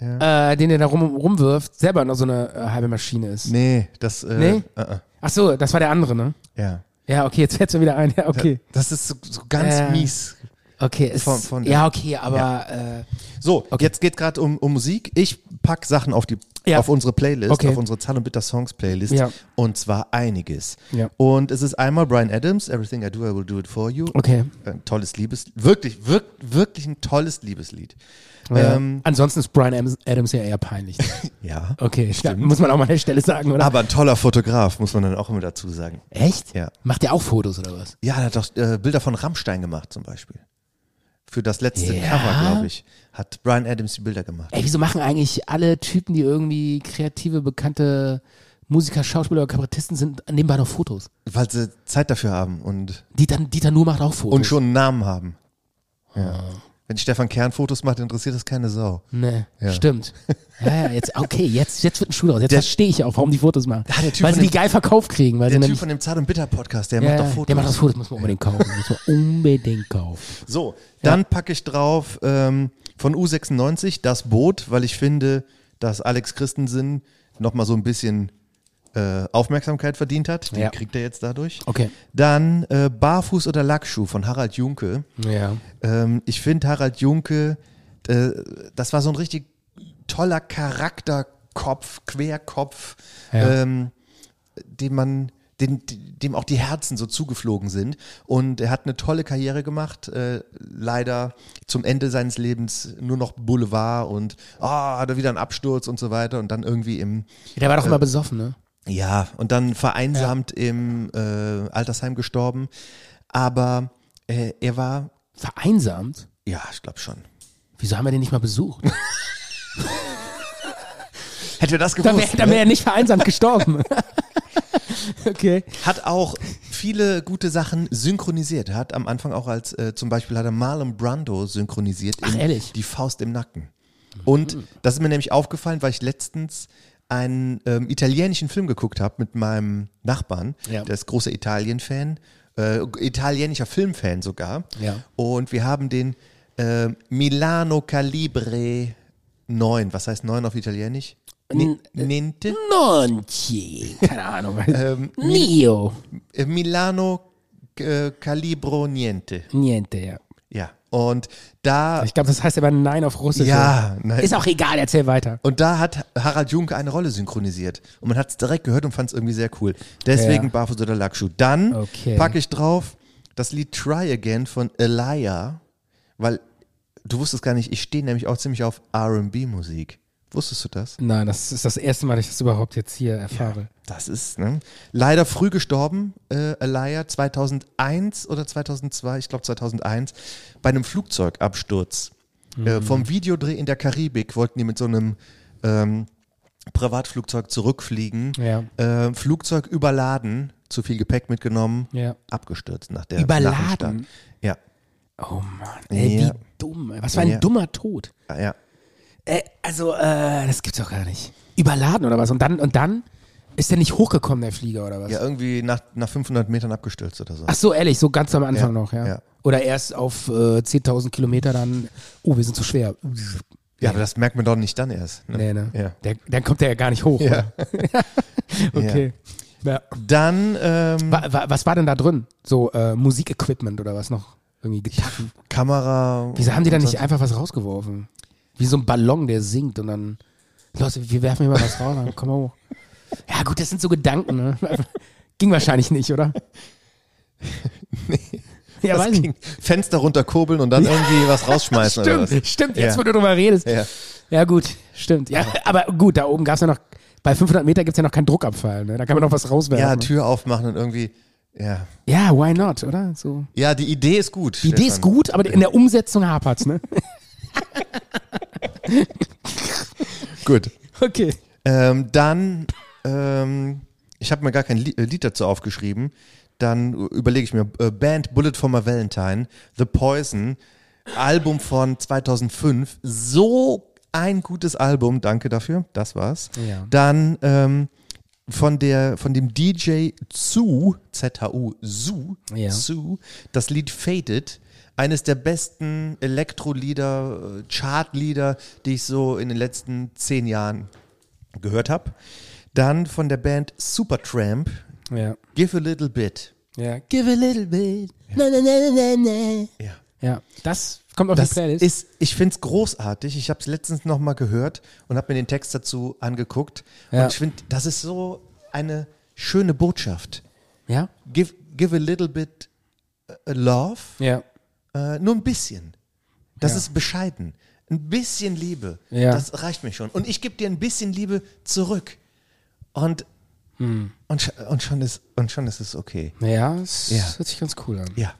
äh, den er da rum, rumwirft, selber noch so eine äh, halbe Maschine ist. Nee, das, äh, Nee? äh, Ach so, das war der andere, ne? ja. Ja, okay, jetzt fällt mir wieder ein. Ja, okay. Das ist so, so ganz Äh, mies. Okay, ist, Von- von- ja, okay, aber Äh, So, jetzt geht gerade um, um Musik. Ich pack Sachen auf die Ja. auf unsere Playlist, Okay. auf unsere Zahl und Bitter Songs Playlist. Ja. Und zwar einiges. Ja. Und es ist einmal Brian Adams, Everything I Do, I Will Do It For You. okay. Ein tolles Liebes, wirklich, wirk, wirklich ein tolles Liebeslied. Ähm, Ansonsten ist Brian Adams- ja eher peinlich. ja. Okay, stimmt. muss man auch mal an der Stelle sagen, oder? Aber ein toller Fotograf, muss man dann auch immer dazu sagen. Echt? Ja. Macht der auch Fotos oder was? Ja, er hat doch äh, Bilder von Rammstein gemacht zum Beispiel. Für das letzte. Cover, glaube ich, hat Brian Adams die Bilder gemacht. Ey, wieso machen eigentlich alle Typen, die irgendwie kreative, bekannte Musiker, Schauspieler oder Kabarettisten sind, nebenbei noch Fotos? Weil sie Zeit dafür haben und, Dieter, Dieter Nuhr macht auch Fotos. und schon einen Namen haben. Ja. Ah. Wenn Stefan Kern Fotos macht, interessiert das keine Sau. Nee, Ja. stimmt. Ja, ja, jetzt, okay, jetzt, jetzt wird ein Schuh draus. Jetzt Der- verstehe ich auch, warum die Fotos machen. Ja, weil sie die geil verkauft kriegen. Weil Der Typ von dem Zart und Bitter Podcast, der ja, macht doch Fotos. Der macht das Fotos, muss man unbedingt kaufen. Muss man unbedingt kaufen. So, dann packe ich drauf ähm, von U96 das Boot, weil ich finde, dass Alex Christensen nochmal so ein bisschen äh, Aufmerksamkeit verdient hat. Die Ja. kriegt er jetzt dadurch. Okay. Dann äh, Barfuß oder Lackschuh von Harald Junke. Ja. Ähm, ich finde Harald Junke, äh, das war so ein richtig toller Charakterkopf, Querkopf, Ja. ähm, dem man, den, dem auch die Herzen so zugeflogen sind. Und er hat eine tolle Karriere gemacht. Äh, leider zum Ende seines Lebens nur noch Boulevard und ah, hat er wieder einen Absturz und so weiter. Und dann irgendwie im Der war doch immer besoffen, ne? ja, und dann vereinsamt im äh, Altersheim gestorben. Aber äh, er war, Vereinsamt? ja, ich glaube schon. Wieso haben wir den nicht mal besucht? Hätten wir das Da gewusst. wäre da wär er nicht vereinsamt gestorben. okay. Hat auch viele gute Sachen synchronisiert. Er hat am Anfang auch als, äh, zum Beispiel hat er Marlon Brando synchronisiert Ach, in ehrlich? Die Faust im Nacken. Und das ist mir nämlich aufgefallen, weil ich letztens einen ähm, italienischen Film geguckt habe mit meinem Nachbarn. Ja. Der ist großer Italien-Fan, äh, italienischer Filmfan sogar. Ja. Und wir haben den äh, Milano Calibre 9. Was heißt 9 auf Italienisch? Ni- Niente? Nonci. Keine Ahnung. Ähm, Nio. Äh, Milano äh, Calibro Niente. Niente, ja. Ja. Und da Ich glaube, das heißt aber Nein auf Russisch. Ja, nein. Ist auch egal, erzähl weiter. Und da hat Harald Junke eine Rolle synchronisiert. Und man hat es direkt gehört und fand es irgendwie sehr cool. Deswegen Ja. Barfuß oder Lackschuh. Dann Okay. packe ich drauf das Lied Try Again von Elia, weil du wusstest gar nicht, ich stehe nämlich auch ziemlich auf R&B-Musik. Wusstest du das? Nein, das ist das erste Mal, dass ich das überhaupt jetzt hier erfahre. Das ist, ne? Leider früh gestorben, äh, Elia, 2001 oder 2002, ich glaube 2001, bei einem Flugzeugabsturz. Äh, vom Videodreh in der Karibik wollten die mit so einem ähm, Privatflugzeug zurückfliegen. Ja. Äh, Flugzeug überladen, zu viel Gepäck mitgenommen, Ja. abgestürzt nach der Überladen? nach. Ja, Oh Mann, ey, Ja. wie dumm. Was für ein Ja. dummer Tod. ja. Äh, also, äh, das gibt's doch gar nicht. Überladen oder was? Und dann, und dann ist der nicht hochgekommen, der Flieger oder was? Ja, irgendwie nach, nach 500 Metern abgestürzt oder so. Ach so, ehrlich, so ganz am Anfang Ja, noch, ja. ja. Oder erst auf äh, 10.000 Kilometer dann, oh, wir sind zu schwer. Ja, aber das merkt man doch nicht dann erst. Ne? Nee, ne? Ja. Der, dann kommt der ja gar nicht hoch. Ja. okay. Ja. Dann ähm, Wa, wa, was war denn da drin? So äh, Musikequipment oder was noch? Irgendwie Gitarren. Kamera. Wieso haben die da nicht einfach was rausgeworfen? Wie so ein Ballon, der sinkt und dann, Leute, wir werfen hier mal was raus, dann komm mal hoch. Ja gut, das sind so Gedanken, ne? Ging wahrscheinlich nicht, oder? Ja, das weiß ging. Fenster runterkurbeln und dann irgendwie was rausschmeißen oder Stimmt, was? stimmt, jetzt Ja. wo du drüber redest. Ja. Ja, gut, stimmt. Ja, aber gut, da oben gab es ja noch, bei 500 Meter gibt es ja noch keinen Druckabfall, ne? Da kann man noch was rauswerfen. Ja? Tür aufmachen und irgendwie. Ja. ja, why not, oder? So. Ja, die Idee ist gut. Die Idee ist gut, aber in der Umsetzung hapert's, ne? Gut. Okay. Ähm, dann, ähm, ich habe mir gar kein Lied, äh, Lied dazu aufgeschrieben. Dann überlege ich mir, äh, Band Bullet for My Valentine, The Poison, Album von 2005. So ein gutes Album, danke dafür, das war's. Ja. Dann ähm, von, der, von dem DJ Zu, Z-H-U, Zu, Ja. Zu, das Lied Faded. Eines der besten Elektrolieder, äh, Chartlieder, die ich so in den letzten zehn Jahren gehört habe. Dann von der Band Supertramp, Ja. Give a Little Bit. Ja. Give a little bit. Na, na, na, na, na. Ja. Ja, das kommt auf Das die Playlist. ist, ich finde es großartig. Ich habe es letztens nochmal gehört und habe mir den Text dazu angeguckt. Ja. Und ich finde, das ist so eine schöne Botschaft. ja? Give, give a little bit uh, love, Ja. Äh, nur ein bisschen. Das Ja. ist bescheiden. Ein bisschen Liebe, Ja. das reicht mir schon. Und ich gebe dir ein bisschen Liebe zurück. Und, Hm. und, und, schon ist, und schon ist es okay. Ja, es Ja. hört sich ganz cool an. Ja.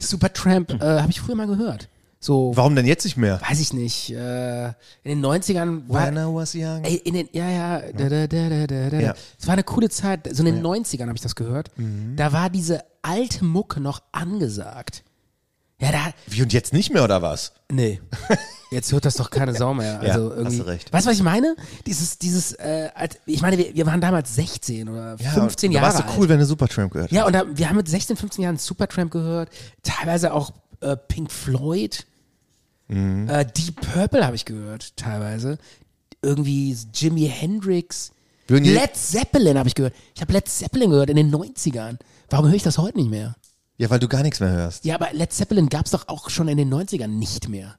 Supertramp äh, habe ich früher mal gehört. So, Warum denn jetzt nicht mehr? weiß ich nicht, äh, in den 90ern war, When I was young. Ey, in den, ja, ja, da, da, da, da, da, da. Ja. Es war eine coole Zeit, so in den 90ern habe ich das gehört. Mhm. Da war diese alte Mucke noch angesagt. Ja, da, Wie und jetzt nicht mehr oder was? nee. Jetzt hört das doch keine Sau mehr. Ja, Also hast irgendwie. du recht. Weißt du, was ich meine? Dieses, dieses, äh, ich meine, wir, wir waren damals 16 oder 15 da Jahre warst du alt. cool, wenn du Supertramp gehört hast. Ja, und da, wir haben mit 16, 15 Jahren Supertramp gehört, teilweise auch äh, Pink Floyd, Mhm. äh, Deep Purple habe ich gehört, teilweise. Irgendwie Jimi Hendrix. Würden Led Zeppelin habe ich gehört. Ich habe Led Zeppelin gehört in den 90ern. Warum höre ich das heute nicht mehr? Ja, weil du gar nichts mehr hörst. Ja, aber Led Zeppelin gab es doch auch schon in den 90ern nicht mehr.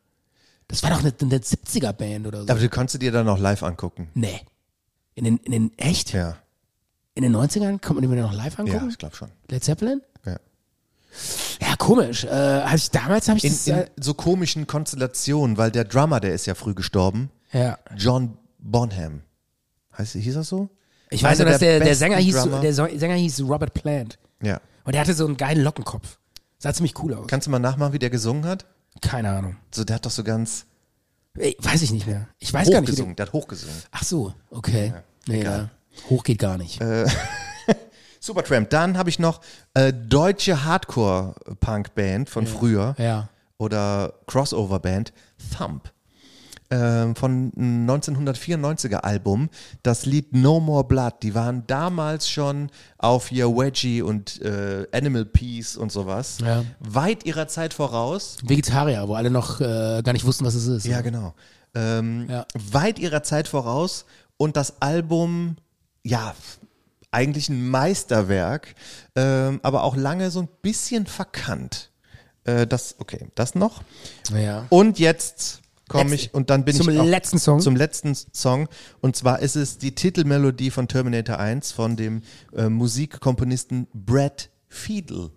Das war doch eine, eine 70er-Band oder so. Aber du kannst du dir dann auch live angucken. nee. In den, in den, echt? Ja. In den 90ern? Kann man die mir noch live angucken? Ja, ich glaube schon. Led Zeppelin? Ja. Ja, komisch. Äh, ich, damals habe ich In, das. in äh, so komischen Konstellationen, weil der Drummer, der ist ja früh gestorben. ja. John Bonham. Heißt, hieß er so? Ich weiß nur, dass der, der, besten Sänger hieß, der Sänger hieß Robert Plant. Ja. Und der hatte so einen geilen Lockenkopf. Sah ziemlich cool aus. Kannst du mal nachmachen, wie der gesungen hat? Keine Ahnung. So, der hat doch so ganz Ey, weiß ich nicht mehr. Ich weiß gar nicht. hochgesungen. der- hat hochgesungen. Ach so, okay. ja. Hoch geht gar nicht. Supertramp. Dann habe ich noch äh, deutsche Hardcore-Punk-Band von früher. ja. Oder Crossover-Band. Thump. Ähm, von einem 1994er Album. Das Lied No More Blood. Die waren damals schon auf hier Wedgie und äh, Animal Peace und sowas. Ja. Weit ihrer Zeit voraus. Vegetarier, wo alle noch äh, gar nicht wussten, was es ist. Ja, genau. Ähm, Ja. Weit ihrer Zeit voraus und das Album, ja, eigentlich ein Meisterwerk, ähm, aber auch lange so ein bisschen verkannt. Äh, das, okay, das noch. Ja. Und jetzt komme ich und dann bin zum ich auch letzten Song? Zum letzten Song und zwar ist es die Titelmelodie von Terminator 1 von dem äh, Musikkomponisten Brad Fiedel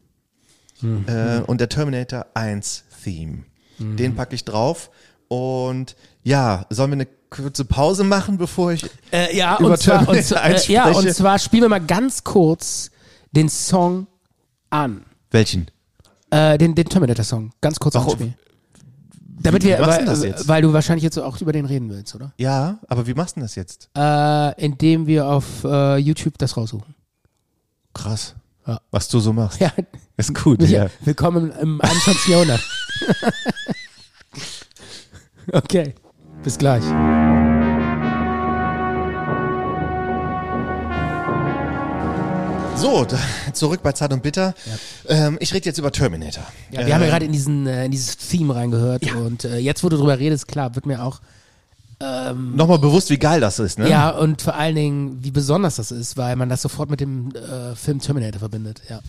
Mhm. äh, und der Terminator 1 Theme. Den packe ich drauf und ja, sollen wir eine kurze Pause machen, bevor ich Äh, ja, über und zwar, und, Terminator zwar- 1 äh, ja, und zwar spielen wir mal ganz kurz den Song an. welchen? Äh, den, den Terminator-Song. Ganz kurz Warum? anspielen. Damit wir, weil, jetzt? weil du wahrscheinlich jetzt auch über den reden willst, oder? Ja, aber wie machst du das jetzt? Äh, indem wir auf äh, YouTube das raussuchen. Krass. Ja. Was du so machst. Ja, Ist gut, Micha, ja. willkommen im 21. Jahrhundert. okay, bis gleich. So, zurück bei Zart und Bitter. Ähm, ich rede jetzt über Terminator. Ja, wir haben ja Ähm, gerade in, diesen, äh, in dieses Theme reingehört und äh, jetzt, wo du drüber redest, klar, wird mir auch Nochmal bewusst, wie geil das ist, ne? Ja, und vor allen Dingen, wie besonders das ist, weil man das sofort mit dem äh, Film Terminator verbindet. Ja.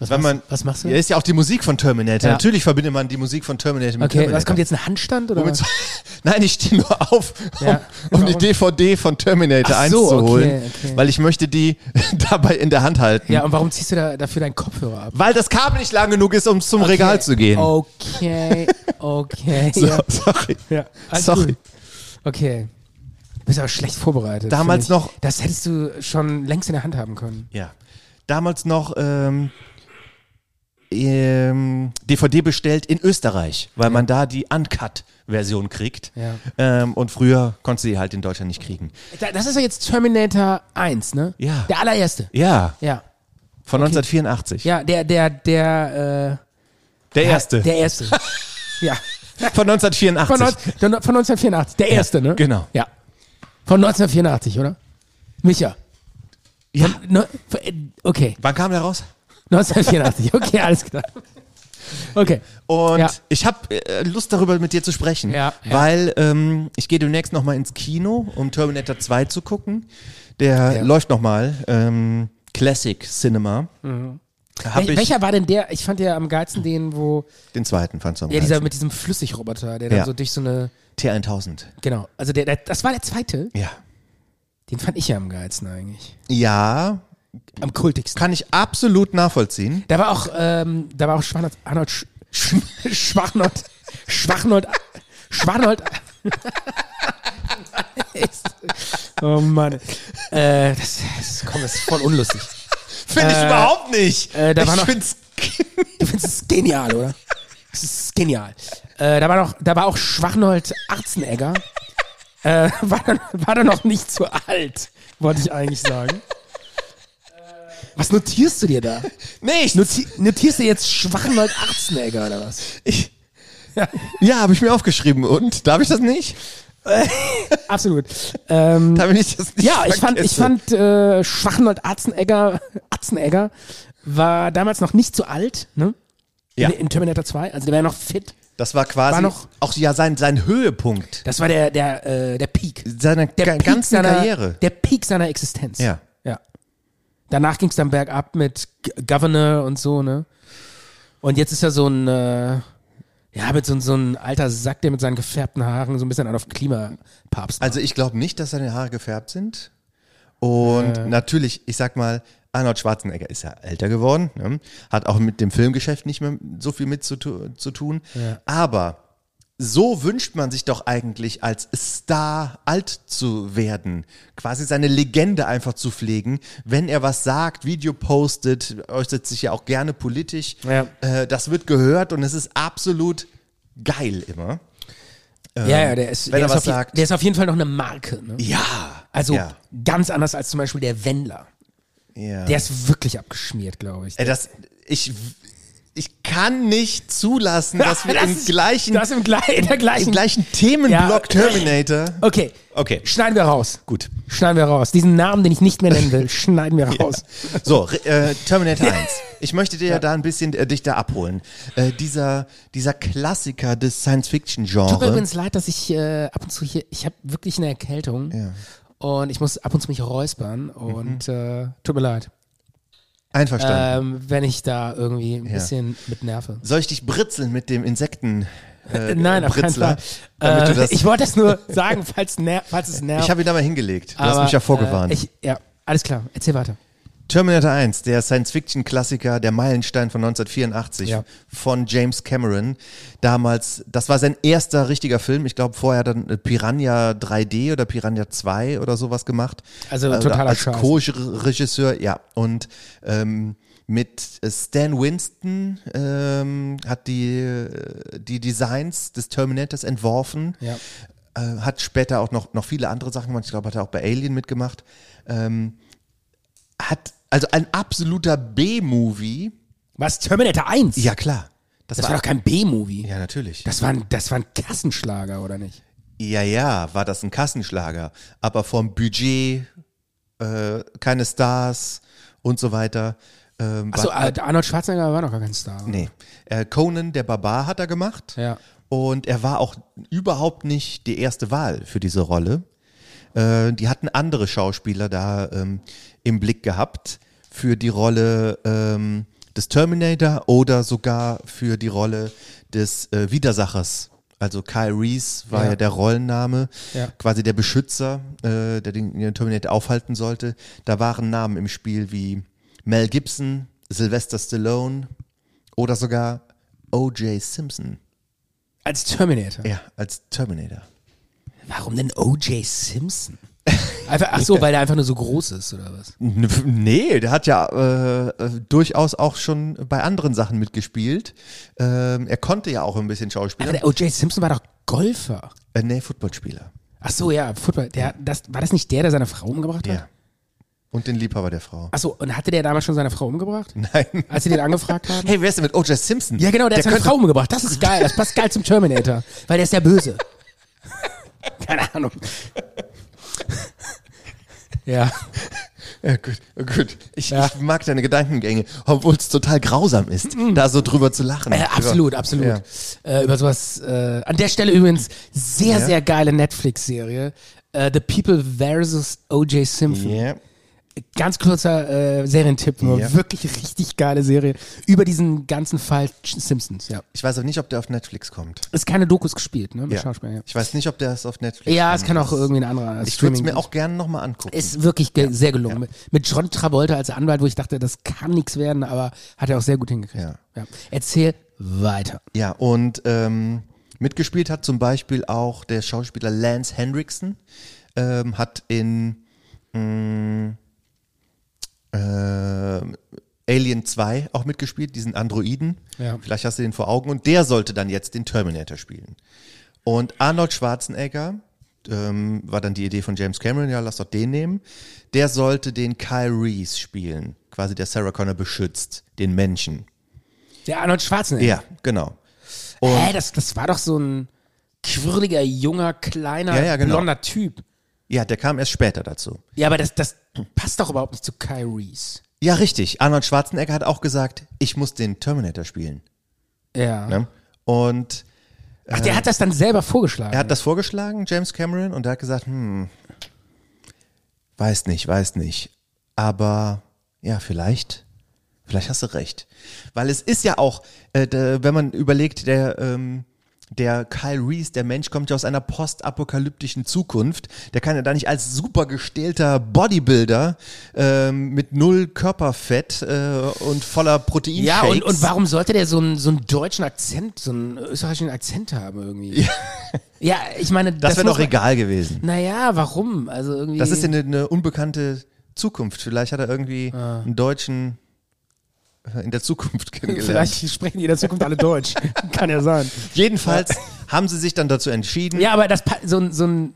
Was, Wenn man, was machst du? Ja, ist ja auch die Musik von Terminator. Ja. Natürlich verbindet man die Musik von Terminator mit okay, Terminator. was kommt jetzt, ein Handstand oder Womit nein, ich stehe nur auf, um, Ja. um die? DVD von Terminator Ach 1 so, zu okay, holen, okay. weil ich möchte die dabei in der Hand halten. Ja, und warum ziehst du da, dafür deinen Kopfhörer ab? Weil das Kabel nicht lang genug ist, um zum Regal Okay, zu gehen. Okay, okay. So, sorry. Ja, Sorry. gut. Okay. Du bist aber schlecht vorbereitet. Damals noch- Das hättest du schon längst in der Hand haben können. Ja. Damals noch ähm, ähm, DVD bestellt in Österreich, weil man da die Uncut-Version kriegt. Ja. Ähm, und früher konntest du die halt in Deutschland nicht kriegen. Da- Das ist ja jetzt Terminator 1, ne? Ja. Der allererste. Ja, Ja. von 1984. Ja, der, der, der, äh, Der erste. Der erste. ja. von 1984. Von, von 1984. Der erste, ne? genau. Ja. Von 1984, oder? Micha. Ja. Ne, okay. Wann kam der raus? 1984. Okay, alles klar. Okay. Und Ja. ich habe äh, Lust darüber mit dir zu sprechen, Ja, ja. weil ähm, ich gehe demnächst nochmal ins Kino, um Terminator 2 zu gucken. Der Ja. läuft nochmal. Ähm, Classic Cinema. Hab Wel welcher war denn der? Ich fand ja am geilsten den, wo. den zweiten fandst du am Ja, dieser geilsten. mit diesem Flüssigroboter, der dann so durch so eine. T1000. Genau. Also der, der, das war der zweite. Ja. Den fand ich ja am geilsten eigentlich. Ja, Am kultigsten. kann ich absolut nachvollziehen. Da war auch, ähm, da war auch Schwanold, Arnold, Sch, Sch, Schwachnold, Schwachnold, Schwachnold. oh Mann. Äh, das, das, komm, das ist voll unlustig. Finde ich Äh, überhaupt nicht. äh, da war ich noch- find's Du findest es genial, oder? Das ist genial. Äh, da war noch, da war auch Schwachnold Arzenegger. Äh, war, dann, war dann noch nicht zu alt, wollte ich eigentlich sagen. Was notierst du dir da? nicht. Noti notierst du jetzt Schwachnold Arzenegger oder was? Ich, ja, habe ich mir aufgeschrieben. Und darf ich das nicht? Absolut. Ähm, Darf ich das nicht ja, ich fand, ich fand äh, Schwachnold Arzenegger, Arzenegger war damals noch nicht zu alt, ne? Ja. In, in Terminator 2, also der wäre noch fit. Das war quasi War noch- auch ja sein, sein Höhepunkt Das war der, der, äh, der Peak. seiner Der Peak ganzen seiner, Karriere. Der Peak seiner Existenz. Ja. Ja. Danach ging es dann bergab mit G Governor und so, ne? Und jetzt ist er so ein, äh, ja, mit so, so ein alter Sack, der mit seinen gefärbten Haaren so ein bisschen auf Klimapapst. Also ich glaube nicht, dass seine Haare gefärbt sind. Und Äh. natürlich, ich sag mal, Arnold Schwarzenegger ist ja älter geworden, ne? hat auch mit dem Filmgeschäft nicht mehr so viel mit zu, tu zu tun. Aber so wünscht man sich doch eigentlich als Star alt zu werden, quasi seine Legende einfach zu pflegen. Wenn er was sagt, Video postet, äußert sich ja auch gerne politisch. Ja. Äh, das wird gehört und es ist absolut geil immer. ja, ja, der ist, wenn der, er ist was sagt. der ist auf jeden Fall noch eine Marke, ne? Ja. Also ja. ganz anders als zum Beispiel der Wendler. ja. Der ist wirklich abgeschmiert, glaube ich. Ey, das, ich, ich kann nicht zulassen, dass wir Das im ist- gleichen, Das im, gle in der gleichen. im gleichen Themenblock Ja. Terminator. Okay. Okay. Schneiden wir raus. Gut. Schneiden wir raus. Diesen Namen, den ich nicht mehr nennen will, schneiden wir raus. So, Re- äh, Terminator 1. Ich möchte dir ja. da ein bisschen äh, dich da abholen. Äh, dieser, dieser Klassiker des Tut mir Science-Fiction-Genres. übrigens leid, dass ich äh, ab und zu hier, ich habe wirklich eine Erkältung. Ja. Und ich muss ab und zu mich räuspern und äh, tut mir leid, Einverstanden. ähm, wenn ich da irgendwie ein Ja. bisschen mit nerve. Soll ich dich britzeln mit dem Insekten? Äh, Nein, auf keinen Britzler, Fall. damit du Äh, ich wollte das nur sagen, falls, ner falls es nervt. ich habe ihn da mal hingelegt. Du hast aber, mich ja vorgewarnt. Äh, ich, ja, alles klar. Erzähl weiter. Terminator 1, der Science-Fiction-Klassiker, der Meilenstein von 1984 Ja. von James Cameron. Damals, das war sein erster richtiger Film. Ich glaube, vorher dann äh, Piranha 3D oder Piranha 2 oder sowas gemacht. Also Äh, totaler Als. Co-Regisseur, ja. Und ähm, mit Stan Winston ähm, hat die, äh, die Designs des Terminators entworfen Ja. äh, hat später auch noch, noch viele andere Sachen gemacht. Ich glaube, hat er auch bei Alien mitgemacht. Ähm, hat also ein absoluter B-Movie. Was? Terminator 1? Ja, klar. Das war doch kein B-Movie. Ja, natürlich. Das war, ein, das war ein Kassenschlager, oder nicht? ja, ja, war das ein Kassenschlager. Aber vom Budget, äh, keine Stars und so weiter. Ähm, Achso, war, äh, Arnold Schwarzenegger war noch gar kein Star. nee. Äh, Conan der Barbar hat er gemacht. Ja. Und er war auch überhaupt nicht die erste Wahl für diese Rolle. Äh, die hatten andere Schauspieler da ähm, im Blick gehabt für die Rolle ähm, des Terminator oder sogar für die Rolle des äh, Widersachers. Also Kyle Reese war ja, Ja. der Rollenname, Ja. quasi der Beschützer, äh, der den, den Terminator aufhalten sollte. Da waren Namen im Spiel wie Mel Gibson, Sylvester Stallone oder sogar O.J. Simpson. Als Terminator. Ja, als Terminator. Warum denn O.J. Simpson? Einfach, ach so, weil der einfach nur so groß ist, oder was? Nee, der hat ja äh, äh, durchaus auch schon bei anderen Sachen mitgespielt. Ähm, er konnte ja auch ein bisschen Aber Schauspielen. der O.J. Simpson war doch Golfer. Äh, nee, Footballspieler. Ach so, ja, Football. Der, das, war das nicht der, der seine Frau umgebracht hat? Ja. Und den Liebhaber der Frau. Ach so, und hatte der damals schon seine Frau umgebracht? Nein. Als sie den angefragt haben? Hey, wer ist denn mit O.J. Simpson? Ja, genau, der, hat seine Frau umgebracht. Das ist geil. Das passt geil zum Terminator. Weil der ist der Böse. Keine Ahnung. ja. Ja, gut, gut. Ich, Ja. ich mag deine Gedankengänge, obwohl es total grausam ist, da so drüber zu lachen. Äh, absolut, absolut. Ja. Äh, über sowas. Äh, an der Stelle übrigens sehr, Ja. sehr geile Netflix-Serie. Äh, The People vs. O.J. Simpson. Ja. Ganz kurzer äh, Serientipp, nur Ja. wirklich richtig geile Serie über diesen ganzen Fall Simpsons. Ja, Ich weiß auch nicht, ob der auf Netflix kommt. ist keine Dokus gespielt, ne? Mit Ja. Schauspielern, ja. Ich weiß nicht, ob der es auf Netflix Ja, es kann auch irgendwie ein anderer Ich würde es mir auch gerne nochmal angucken. Ist wirklich ge sehr gelungen. Mit- John Travolta als Anwalt, wo ich dachte, das kann nichts werden, aber hat er auch sehr gut hingekriegt. Ja. Erzähl weiter. Ja, und ähm, mitgespielt hat zum Beispiel auch der Schauspieler Lance Hendrickson, ähm, hat in mh, äh, Alien 2 auch mitgespielt, diesen Androiden. Ja. Vielleicht hast du den vor Augen. Und der sollte dann jetzt den Terminator spielen. Und Arnold Schwarzenegger, ähm, war dann die Idee von James Cameron, ja, lass doch den nehmen. Der sollte den Kyle Reese spielen, quasi der Sarah Connor beschützt, den Menschen. Der Arnold Schwarzenegger. Ja, genau. Hä, das, das war doch so ein quirliger, junger, kleiner, Ja, ja, genau. blonder Typ. Ja, der kam erst später dazu. Ja, aber das, das passt doch überhaupt nicht zu Kyle Reese. Ja, richtig. Arnold Schwarzenegger hat auch gesagt, ich muss den Terminator spielen. Ja. Ne? Und Ach, der hat das dann selber vorgeschlagen. er hat das vorgeschlagen, James Cameron, und er hat gesagt, hm, weiß nicht, weiß nicht. Aber ja, vielleicht, vielleicht hast du recht. Weil es ist ja auch, äh, da, wenn man überlegt, der, ähm, der Kyle Reese, der Mensch kommt ja aus einer postapokalyptischen Zukunft. Der kann ja da nicht als super gestählter Bodybuilder ähm, mit null Körperfett äh, und voller Protein ja, und, und warum sollte der so einen, so einen deutschen Akzent, so einen österreichischen Akzent haben irgendwie? Ja, ich meine, Das wäre muss doch man- egal gewesen. Naja, warum? Also irgendwie. Das ist ja eine, eine unbekannte Zukunft. Vielleicht hat er irgendwie einen Deutschen in der Zukunft kennengelernt. Vielleicht sprechen die in der Zukunft alle Deutsch. Kann ja sein. Jedenfalls haben sie sich dann dazu entschieden. Ja, aber das so, ein- so ein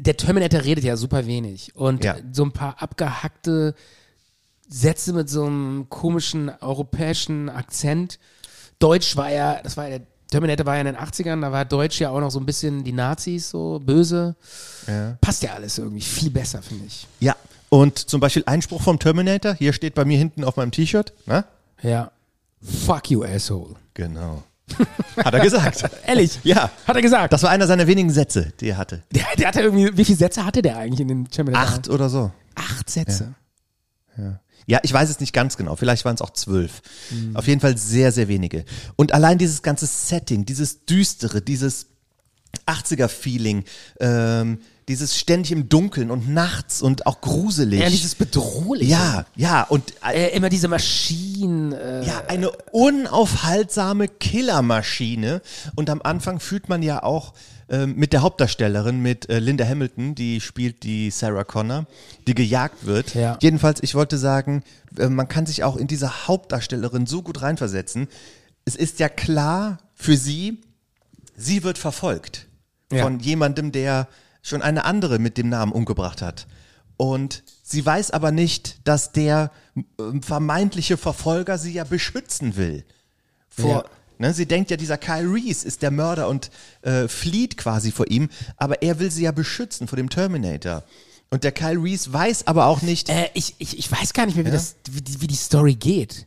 der Terminator redet ja super wenig und Ja. so ein paar abgehackte Sätze mit so einem komischen europäischen Akzent. Deutsch war ja, das war ja der Terminator war ja in den 80ern, da war Deutsch ja auch noch so ein bisschen die Nazis so böse. Passt ja alles irgendwie viel besser, finde ich. Ja. Und zum Beispiel Einspruch vom Terminator. Hier steht bei mir hinten auf meinem T-Shirt. Na? Ja. Fuck you, asshole. Genau. Hat er gesagt. Ehrlich? Ja. Hat er gesagt. Das war einer seiner wenigen Sätze, die er hatte. der, der hatte irgendwie, wie viele Sätze hatte der eigentlich in den Terminator? Acht oder so. Acht Sätze. Ja, ich weiß es nicht ganz genau. Vielleicht waren es auch zwölf. Auf jeden Fall sehr, sehr wenige. Und allein dieses ganze Setting, dieses Düstere, dieses 80er-Feeling, ähm, dieses ständig im Dunkeln und nachts und auch gruselig. Ja, dieses Bedrohliche. ja, ja, und äh, Äh, immer diese Maschinen. Äh, ja, eine unaufhaltsame Killermaschine. Und am Anfang fühlt man ja auch ähm, mit der Hauptdarstellerin, mit äh, Linda Hamilton, die spielt die Sarah Connor, die gejagt wird. Ja. Jedenfalls, ich wollte sagen, äh, man kann sich auch in diese Hauptdarstellerin so gut reinversetzen. Es ist ja klar für sie, sie wird verfolgt Ja. von jemandem, der schon eine andere mit dem Namen umgebracht hat. Und sie weiß aber nicht, dass der ähm, vermeintliche Verfolger sie ja beschützen will. Vor, Ja. ne, sie denkt ja, dieser Kyle Reese ist der Mörder und äh, flieht quasi vor ihm, aber er will sie ja beschützen vor dem Terminator. Und der Kyle Reese weiß aber auch nicht, Äh, ich, ich, ich weiß gar nicht mehr, wie, das, wie, die- wie die Story geht.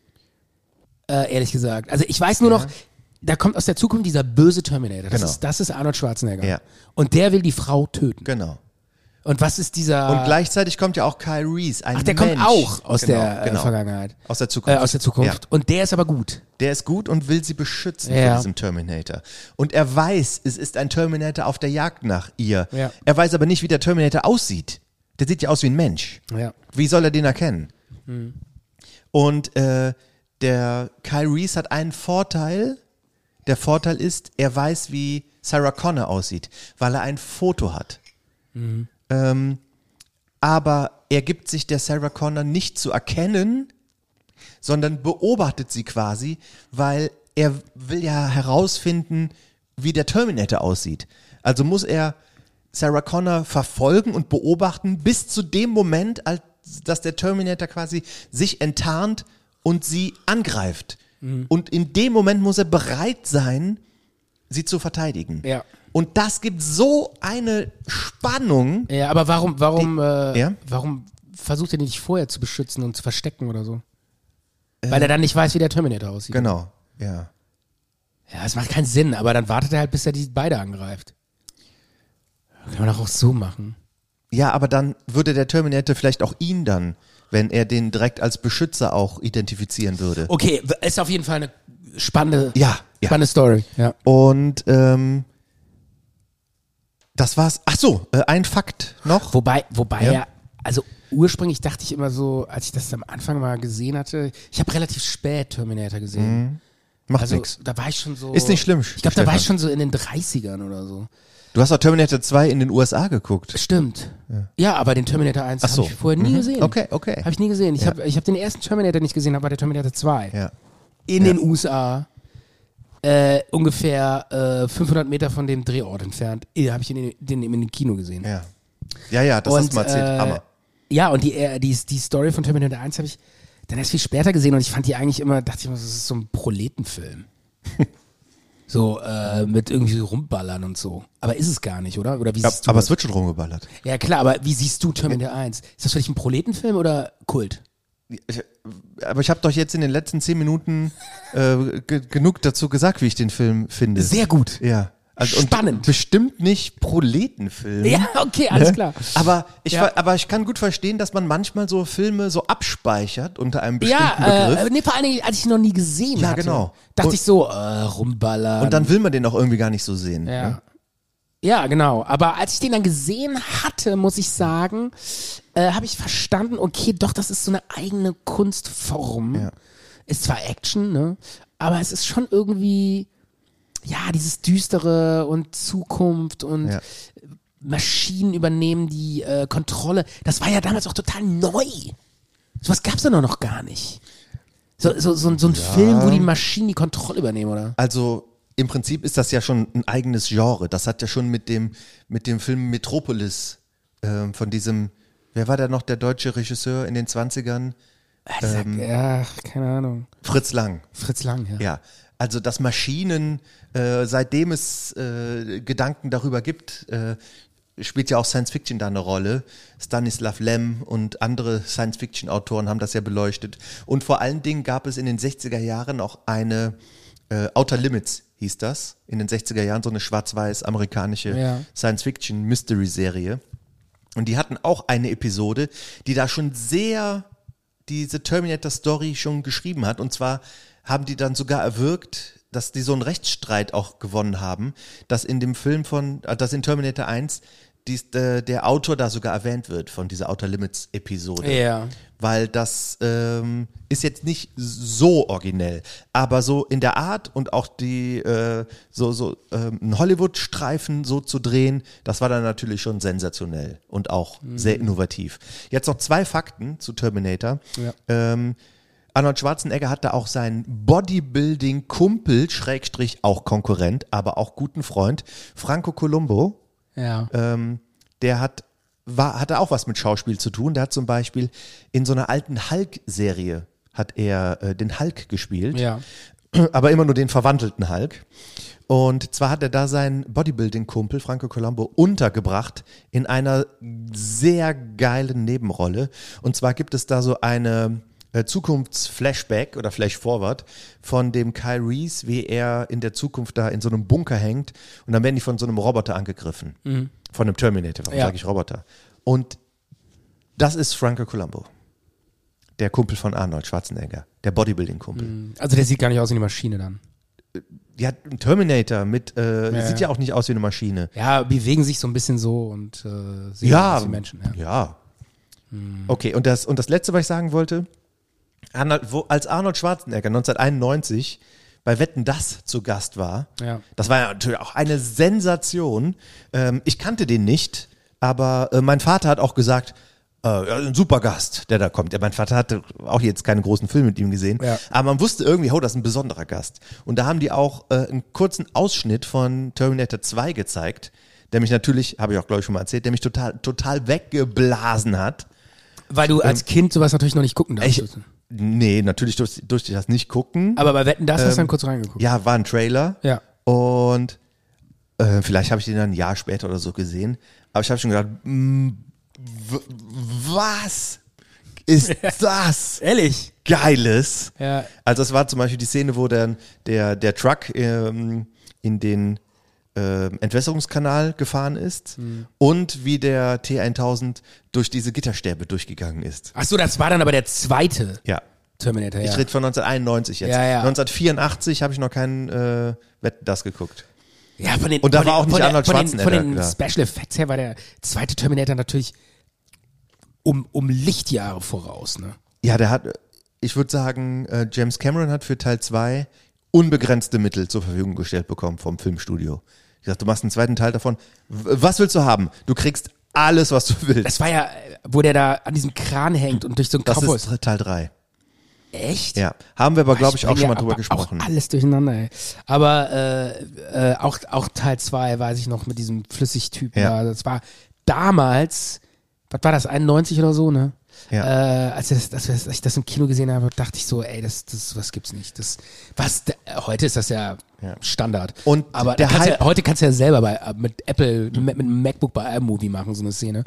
Äh, ehrlich gesagt. Also ich weiß nur noch, da kommt aus der Zukunft dieser böse Terminator. Das, Genau. ist, das ist Arnold Schwarzenegger. Ja. Und der will die Frau töten. genau. Und was ist dieser... Und gleichzeitig kommt ja auch Kyle Reese, ein Ach, der Mensch. kommt auch aus Genau, der äh, genau. Vergangenheit. Aus der Zukunft. Äh, aus der Zukunft. Ja. Und der ist aber gut. Der ist gut und will sie beschützen Ja. vor diesem Terminator. Und er weiß, es ist ein Terminator auf der Jagd nach ihr. Ja. Er weiß aber nicht, wie der Terminator aussieht. Der sieht ja aus wie ein Mensch. Ja. Wie soll er den erkennen? Hm. Und äh, der Kyle Reese hat einen Vorteil. Der Vorteil ist, er weiß, wie Sarah Connor aussieht, weil er ein Foto hat. Mhm. Ähm, aber er gibt sich der Sarah Connor nicht zu erkennen, sondern beobachtet sie quasi, weil er will ja herausfinden, wie der Terminator aussieht. Also muss er Sarah Connor verfolgen und beobachten bis zu dem Moment, als dass der Terminator quasi sich enttarnt und sie angreift. Und in dem Moment muss er bereit sein, sie zu verteidigen. Ja. Und das gibt so eine Spannung. Ja, aber warum, warum, äh, Ja? warum versucht er nicht vorher zu beschützen und zu verstecken oder so? Weil er dann nicht weiß, wie der Terminator aussieht. Genau, ja. Ja, das macht keinen Sinn, aber dann wartet er halt, bis er die beide angreift. Kann man doch auch so machen. Ja, aber dann würde der Terminator vielleicht auch ihn dann, wenn er den direkt als Beschützer auch identifizieren würde. Okay, ist auf jeden Fall eine spannende, Ja, ja. spannende Story. Ja. Und ähm, das war's. Ach so, äh, ein Fakt noch. Wobei, wobei Ja. ja, also ursprünglich dachte ich immer so, als ich das am Anfang mal gesehen hatte, ich habe relativ spät Terminator gesehen. Macht Also nix. da war ich schon so. Ist nicht schlimm, Ich glaube, da war ich schon so in den 30ern oder so. Du hast auch Terminator 2 in den USA geguckt. Stimmt. Ja, aber den Terminator 1 Ach so. habe ich vorher nie Mhm. gesehen. Okay, okay. Habe ich nie gesehen. Ich Ja. habe ich hab den ersten Terminator nicht gesehen, aber der Terminator 2. Ja. In Ja. den USA. Äh, ungefähr äh, 500 Meter von dem Drehort entfernt. Äh, habe ich den, den in dem Kino gesehen. Ja. Ja, ja, das hast du mal erzählt. äh, Hammer. Ja, und die, äh, die, die Story von Terminator 1 habe ich dann erst viel später gesehen und ich fand die eigentlich immer, dachte ich immer, das ist so ein Proletenfilm. So, äh, mit irgendwie so rumballern und so. Aber ist es gar nicht, oder? Oder wie Ja, siehst du aber das? es wird schon rumgeballert. Ja, klar, aber wie siehst du Terminator 1? Ist das für dich ein Proletenfilm oder Kult? Ich, aber ich habe doch jetzt in den letzten zehn Minuten äh, ge genug dazu gesagt, wie ich den Film finde. Sehr gut. Ja. Also, Spannend. bestimmt nicht Proletenfilm. Ja, okay, alles Ne? klar. Aber ich, Ja. aber ich kann gut verstehen, dass man manchmal so Filme so abspeichert unter einem bestimmten Ja, Begriff. äh, nee, vor allen Dingen, als ich ihn noch nie gesehen Ja, hatte. genau. Dachte Und- ich so, äh, rumballern. und dann will man den auch irgendwie gar nicht so sehen. Ja. Ne? Ja, genau. Aber als ich den dann gesehen hatte, muss ich sagen, äh, habe ich verstanden, okay, doch, das ist so eine eigene Kunstform. Ja. Ist zwar Action, ne? Aber es ist schon irgendwie, ja, dieses Düstere und Zukunft und Ja. Maschinen übernehmen die äh, Kontrolle. Das war ja damals auch total neu. Sowas gab's da noch gar nicht. So, so, so, so ein Film, wo die Maschinen die Kontrolle übernehmen, oder? Also im Prinzip ist das ja schon ein eigenes Genre. Das hat ja schon mit dem, mit dem Film Metropolis ähm, von diesem, wer war da noch der deutsche Regisseur in den 20ern? Ähm, ja, keine Ahnung. Fritz Lang. Fritz Lang, ja. Ja, also dass Maschinen, äh, seitdem es äh, Gedanken darüber gibt, äh, spielt ja auch Science Fiction da eine Rolle. Stanislav Lem und andere Science Fiction Autoren haben das ja beleuchtet. Und vor allen Dingen gab es in den 60er Jahren auch eine äh, Outer Limits hieß das. In den 60er Jahren so eine schwarz-weiß amerikanische Ja. Science-Fiction-Mystery-Serie. Und die hatten auch eine Episode, die da schon sehr diese Terminator-Story schon geschrieben hat. Und zwar haben die dann sogar erwirkt, dass die so einen Rechtsstreit auch gewonnen haben, dass in dem Film von, äh, dass in Terminator 1 dies, äh, der Autor da sogar erwähnt wird von dieser Outer Limits Episode. Ja. Weil das ähm, ist jetzt nicht so originell, aber so in der Art und auch die äh, so so ähm, einen Hollywood-Streifen so zu drehen, das war dann natürlich schon sensationell und auch sehr innovativ. Jetzt noch zwei Fakten zu Terminator. Ähm, Arnold Schwarzenegger hat da auch seinen Bodybuilding-Kumpel, Schrägstrich auch Konkurrent, aber auch guten Freund, Franco Colombo, Ja. ähm, der hat war, hatte auch was mit Schauspiel zu tun. Der hat zum Beispiel in so einer alten Hulk-Serie hat er äh, den Hulk gespielt, ja. aber immer nur den verwandelten Hulk. Und zwar hat er da seinen Bodybuilding-Kumpel Franco Colombo untergebracht in einer sehr geilen Nebenrolle. Und zwar gibt es da so eine Zukunfts-Flashback oder Flash-Forward von dem Kyle Reese, wie er in der Zukunft da in so einem Bunker hängt und dann werden die von so einem Roboter angegriffen. Von einem Terminator, warum Ja. sage ich Roboter? Und das ist Franco Colombo. Der Kumpel von Arnold Schwarzenegger. Der Bodybuilding-Kumpel. Also der sieht gar nicht aus wie eine Maschine dann. Ja, ein Terminator mit, äh, Ja, sieht ja. auch nicht aus wie eine Maschine. Ja, bewegen sich so ein bisschen so und äh, sehen Ja, aus wie Menschen. Ja. ja. Okay, und das, und das letzte, was ich sagen wollte, Arnold, wo, als Arnold Schwarzenegger 1991 bei Wetten Das zu Gast war, Ja. das war ja natürlich auch eine Sensation. Ähm, ich kannte den nicht, aber äh, mein Vater hat auch gesagt, äh, ein super Gast, der da kommt. Ja, mein Vater hatte auch jetzt keine großen Filme mit ihm gesehen, Ja. aber man wusste irgendwie, oh, das ist ein besonderer Gast. Und da haben die auch äh, einen kurzen Ausschnitt von Terminator 2 gezeigt, der mich natürlich, habe ich auch glaube ich schon mal erzählt, der mich total, total weggeblasen hat. Weil du als Kind sowas natürlich noch nicht gucken Ich, darfst. Nee, natürlich durfte, durfte ich das nicht gucken. Aber bei Wetten, das hast du dann kurz reingeguckt. Ähm, Ja, war ein Trailer. Ja. Und äh, vielleicht habe ich den dann ein Jahr später oder so gesehen. Aber ich habe schon gedacht, was ist das Ehrlich? Geiles? Ja. Also es war zum Beispiel die Szene, wo dann der, der Truck ähm, in den ähm, Entwässerungskanal gefahren ist Hm. und wie der T1000 durch diese Gitterstäbe durchgegangen ist. Ach so, das war dann aber der zweite Ja. Terminator. Ja. Ich rede von 1991 jetzt. Ja, ja. 1984 habe ich noch keinen äh, Wetten das geguckt. Ja, von den, Und da war den, auch nicht Arnold von den, Schwarzenegger, Von den. Special Effects her war der zweite Terminator natürlich um, um Lichtjahre voraus. Ne? Ja, der hat, ich würde sagen, äh, James Cameron hat für Teil 2 unbegrenzte Mittel zur Verfügung gestellt bekommen vom Filmstudio. Ich dachte, du machst einen zweiten Teil davon. Was willst du haben? Du kriegst alles, was du willst. Das war ja, wo der da an diesem Kran hängt und durch so ein Das ist Teil 3. Echt? Ja. Haben wir aber, glaube ich, auch schon ja mal drüber gesprochen. Auch alles durcheinander, ey. Aber äh, äh, auch, auch Teil 2 weiß ich noch mit diesem Flüssigtypen Ja. da. Das war damals, was war das, 91 oder so, ne? Ja. Äh, als, das, das, als ich das im Kino gesehen habe, dachte ich so, ey, das, das was gibt's nicht. Das, was, da- heute ist das ja, Ja. Standard. Und Aber der da kannst ja, heute kannst du ja selber bei, äh, mit Apple, mit, mit einem MacBook bei iMovie machen, so eine Szene.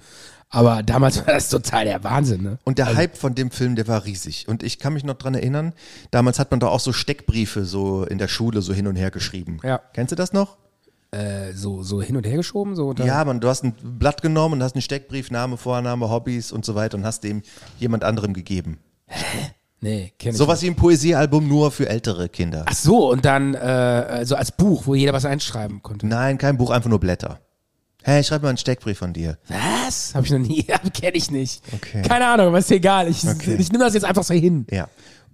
Aber damals war das total der Wahnsinn, ne? Und der Hype von dem Film, der war riesig. Und ich kann mich noch dran erinnern, damals hat man doch auch so Steckbriefe so in der Schule so hin und her geschrieben. Ja. Kennst du das noch? Äh, so, so hin und her geschoben, so. unter- Ja, man, du hast ein Blatt genommen und hast einen Steckbrief, Name, Vorname, Hobbys und so weiter und hast dem jemand anderem gegeben. Nee, kenn ich Sowas wie ein Poesiealbum nur für ältere Kinder. Ach so, und dann äh, so als Buch, wo jeder was einschreiben konnte. Nein, kein Buch, einfach nur Blätter. Hey, schreib mal einen Steckbrief von dir. Was? Habe ich noch nie, kenne ich nicht. Okay. Keine Ahnung, aber ist egal. Ich, Okay. ich nehme das jetzt einfach so hin. Ja.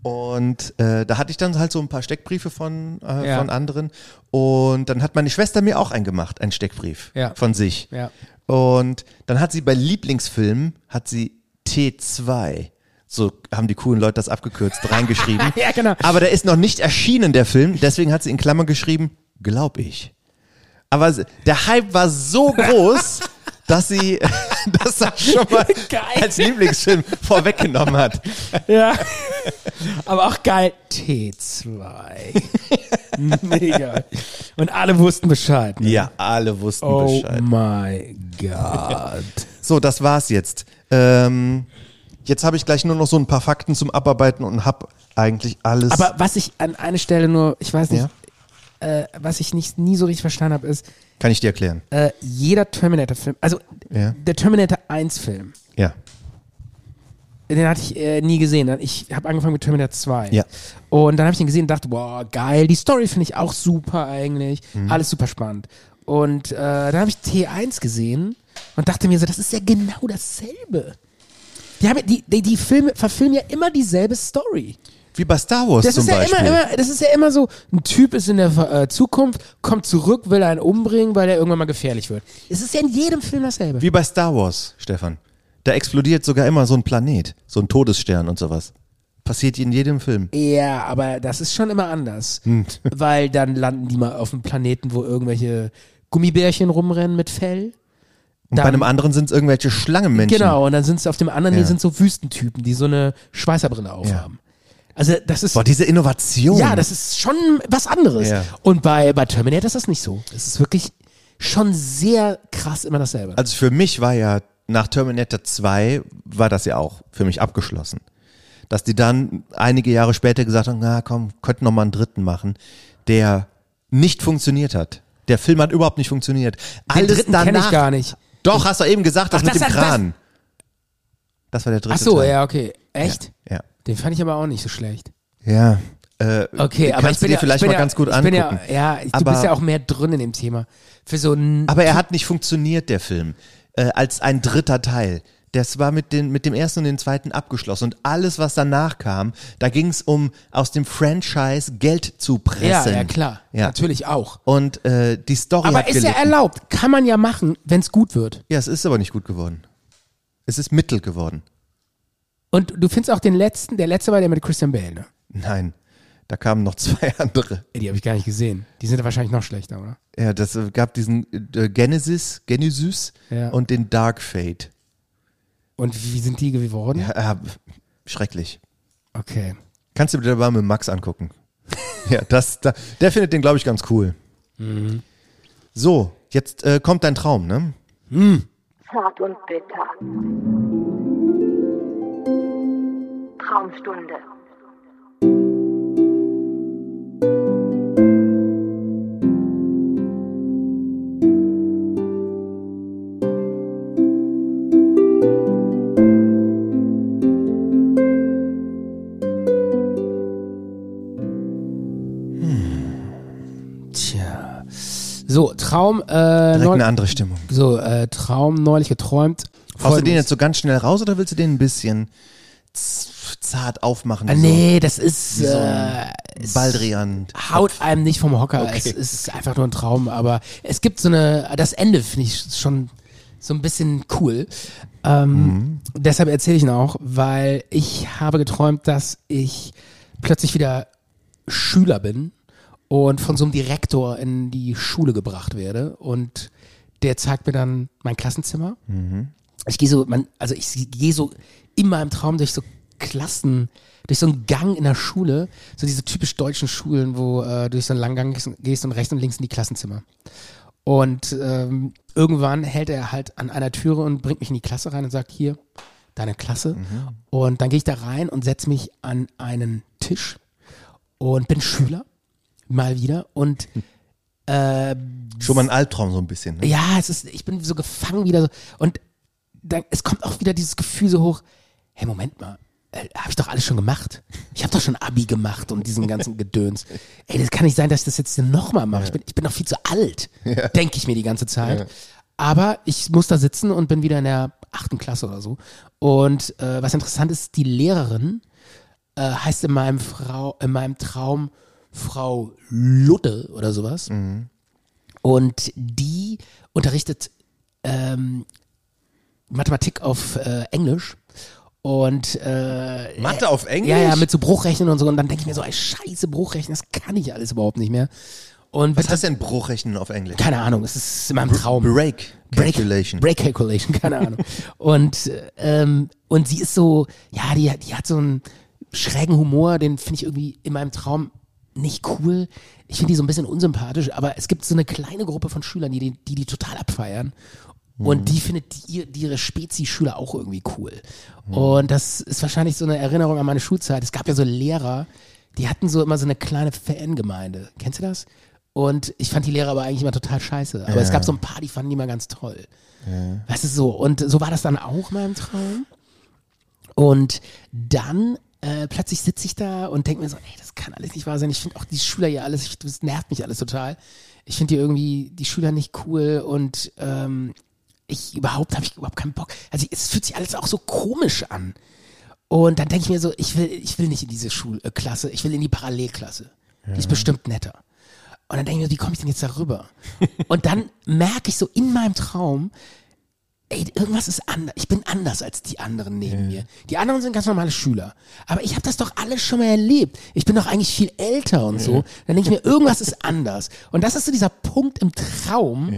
Und äh, da hatte ich dann halt so ein paar Steckbriefe von, äh, Ja. von anderen. Und dann hat meine Schwester mir auch einen gemacht, einen Steckbrief Ja. von sich. Ja. Und dann hat sie bei Lieblingsfilmen, hat sie T2, so haben die coolen Leute das abgekürzt, reingeschrieben. Ja, genau. Aber der ist noch nicht erschienen, der Film. Deswegen hat sie in Klammern geschrieben, glaub ich. Aber der Hype war so groß, dass sie das schon mal Geil. als Lieblingsfilm vorweggenommen hat. Ja. aber auch geil. T2. Mega. Und alle wussten Bescheid. Ne? Ja, alle wussten Oh Bescheid. my God. So, das war's jetzt. Ähm, jetzt habe ich gleich nur noch so ein paar Fakten zum Abarbeiten und hab eigentlich alles. Aber was ich an einer Stelle nur, ich weiß nicht, Ja. Äh, was ich nicht, nie so richtig verstanden habe, ist, Kann ich dir erklären. äh, jeder Terminator-Film, also Ja. der Terminator 1-Film, Ja. den hatte ich äh, nie gesehen. Ich habe angefangen mit Terminator 2. Ja. Und dann habe ich den gesehen und dachte, boah, geil, die Story finde ich auch super eigentlich. Mhm. Alles super spannend. Und äh, dann habe ich T1 gesehen und dachte mir so, das ist ja genau dasselbe. Die, haben, die, die, die Filme verfilmen ja immer dieselbe Story. Wie bei Star Wars Das zum ist ja Beispiel. immer, immer, das ist ja immer so, ein Typ ist in der äh, Zukunft, kommt zurück, will einen umbringen, weil er irgendwann mal gefährlich wird. Es ist ja in jedem Film dasselbe. Wie bei Star Wars, Stefan. Da explodiert sogar immer so ein Planet, so ein Todesstern und sowas. Passiert in jedem Film. Ja, aber das ist schon immer anders. Weil dann landen die mal auf einem Planeten, wo irgendwelche Gummibärchen rumrennen mit Fell. Und bei einem anderen sind es irgendwelche Schlangenmenschen. Genau, und dann sind es auf dem anderen, die Ja. sind so Wüstentypen, die so eine Schweißerbrille aufhaben. Also das ist. Boah, diese Innovation. Ja, das ist schon was anderes. Ja. Und bei, bei Terminator ist das nicht so. Es ist wirklich schon sehr krass immer dasselbe. Also für mich war ja nach Terminator 2 war das ja auch für mich abgeschlossen. Dass die dann einige Jahre später gesagt haben, na komm, könnten noch mal einen dritten machen, der nicht funktioniert hat. Der Film hat überhaupt nicht funktioniert. Alles dritten kenn danach. ich gar nicht. Doch, hast du eben gesagt, das Ach, mit das dem hat- das- Kran. Das war der dritte Ach so, Teil. ja, okay. Echt? Ja. Den fand ich aber auch nicht so schlecht. Ja. Äh, Okay, aber ich bin dir ja, vielleicht ich bin mal ja, ganz gut ich angucken. bin ja, ja, ich, du Aber- bist ja auch mehr drin in dem Thema. Für so ein Aber er hat nicht funktioniert, der Film, äh, als ein dritter Teil. Das war mit, den, mit dem ersten und dem zweiten abgeschlossen. Und alles, was danach kam, da ging es um aus dem Franchise Geld zu pressen. Ja, ja klar, Ja. natürlich auch. Und äh, die Story Aber ist ja gelitten. erlaubt, kann man ja machen, wenn es gut wird. Ja, es ist aber nicht gut geworden. Es ist mittel geworden. Und du findest auch den letzten, der letzte war der mit Christian Bale, ne? Nein, da kamen noch zwei andere. Ey, Die habe ich gar nicht gesehen. Die sind wahrscheinlich noch schlechter, oder? Ja, das äh, gab diesen äh, Genesis, Genesis Ja. und den Dark Fate. Und wie sind die geworden? Ja, äh, schrecklich. Okay. Kannst du dir mal mit Max angucken. ja, das, da, der findet den, glaube ich, ganz cool. Mhm. So, jetzt äh, kommt dein Traum, ne? Zart und bitter. Traumstunde. Tja. So, Traum, äh, Direkt eine andere Stimmung. so, äh, Traum neulich geträumt. Haust du den jetzt so ganz schnell raus oder willst du den ein bisschen zart aufmachen? Ah, wie nee, das ist, so äh, so Baldrian. haut einem nicht vom Hocker. Okay. Es ist einfach nur ein Traum, aber es gibt so eine, das Ende finde ich schon so ein bisschen cool. Ähm, Deshalb erzähle ich ihn auch, weil ich habe geträumt, dass ich plötzlich wieder Schüler bin und von so einem Direktor in die Schule gebracht werde und der zeigt mir dann mein Klassenzimmer. Ich gehe so, man, also ich gehe so in meinem Traum durch so Klassen, durch so einen Gang in der Schule, so diese typisch deutschen Schulen, wo äh, du durch so einen langen Gang gehst und rechts und links in die Klassenzimmer. Und ähm, irgendwann hält er halt an einer Türe und bringt mich in die Klasse rein und sagt, hier, deine Klasse. Und dann gehe ich da rein und setze mich an einen Tisch und bin Schüler, mal wieder. Und äh, Schon mal ein Albtraum so ein bisschen. Ne? ja, es ist, ich bin so gefangen wieder so. Und dann, es kommt auch wieder dieses Gefühl so hoch, hey, Moment mal, äh, habe ich doch alles schon gemacht. Ich habe doch schon Abi gemacht und diesen ganzen Gedöns. Ey, das kann nicht sein, dass ich das jetzt nochmal mache. Ich, bin, ich bin doch viel zu alt, denke ich mir die ganze Zeit. Aber ich muss da sitzen und bin wieder in der achten Klasse oder so. Und äh, was interessant ist, die Lehrerin äh, heißt in meinem, Frau, in meinem Traum Frau Ludde oder sowas. Und die unterrichtet ähm, Mathematik auf äh, Englisch. Und äh, Mathe auf Englisch? ja, ja, mit so Bruchrechnen und so. Und dann denke ich mir so, ey, scheiße, Bruchrechnen, das kann ich alles überhaupt nicht mehr. Und Was heißt denn Bruchrechnen auf Englisch? keine Ahnung, es ist in meinem Traum. Break Break Calculation. Break Calculation, keine Ahnung. und, ähm, und sie ist so, ja, die, die hat so einen schrägen Humor, den finde ich irgendwie in meinem Traum nicht cool. Ich finde die so ein bisschen unsympathisch, aber es gibt so eine kleine Gruppe von Schülern, die die, die, die total abfeiern. Und die findet die, ihre Spezi-Schüler auch irgendwie cool. Und das ist wahrscheinlich so eine Erinnerung an meine Schulzeit. Es gab ja so Lehrer, die hatten so immer so eine kleine Fangemeinde. Kennst du das? Und ich fand die Lehrer aber eigentlich immer total scheiße. Aber es gab so ein paar, die fanden die immer ganz toll. Weißt du, so. Und so war das dann auch in meinem Traum. Und dann äh, plötzlich sitze ich da und denke mir so, ey, das kann alles nicht wahr sein. Ich finde auch die Schüler hier alles, ich, das nervt mich alles total. Ich finde die irgendwie, die Schüler nicht cool und ähm, ich überhaupt habe ich überhaupt keinen Bock. Also es fühlt sich alles auch so komisch an. Und dann denke ich mir so, ich will, ich will nicht in diese Schulklasse, ich will in die Parallelklasse. Die ist bestimmt netter. Und dann denke ich mir, wie komme ich denn jetzt darüber? Und dann merke ich so in meinem Traum, ey, irgendwas ist anders. Ich bin anders als die anderen neben mir. Die anderen sind ganz normale Schüler. Aber ich habe das doch alles schon mal erlebt. Ich bin doch eigentlich viel älter und so. Dann denke ich mir, irgendwas ist anders. Und das ist so dieser Punkt im Traum,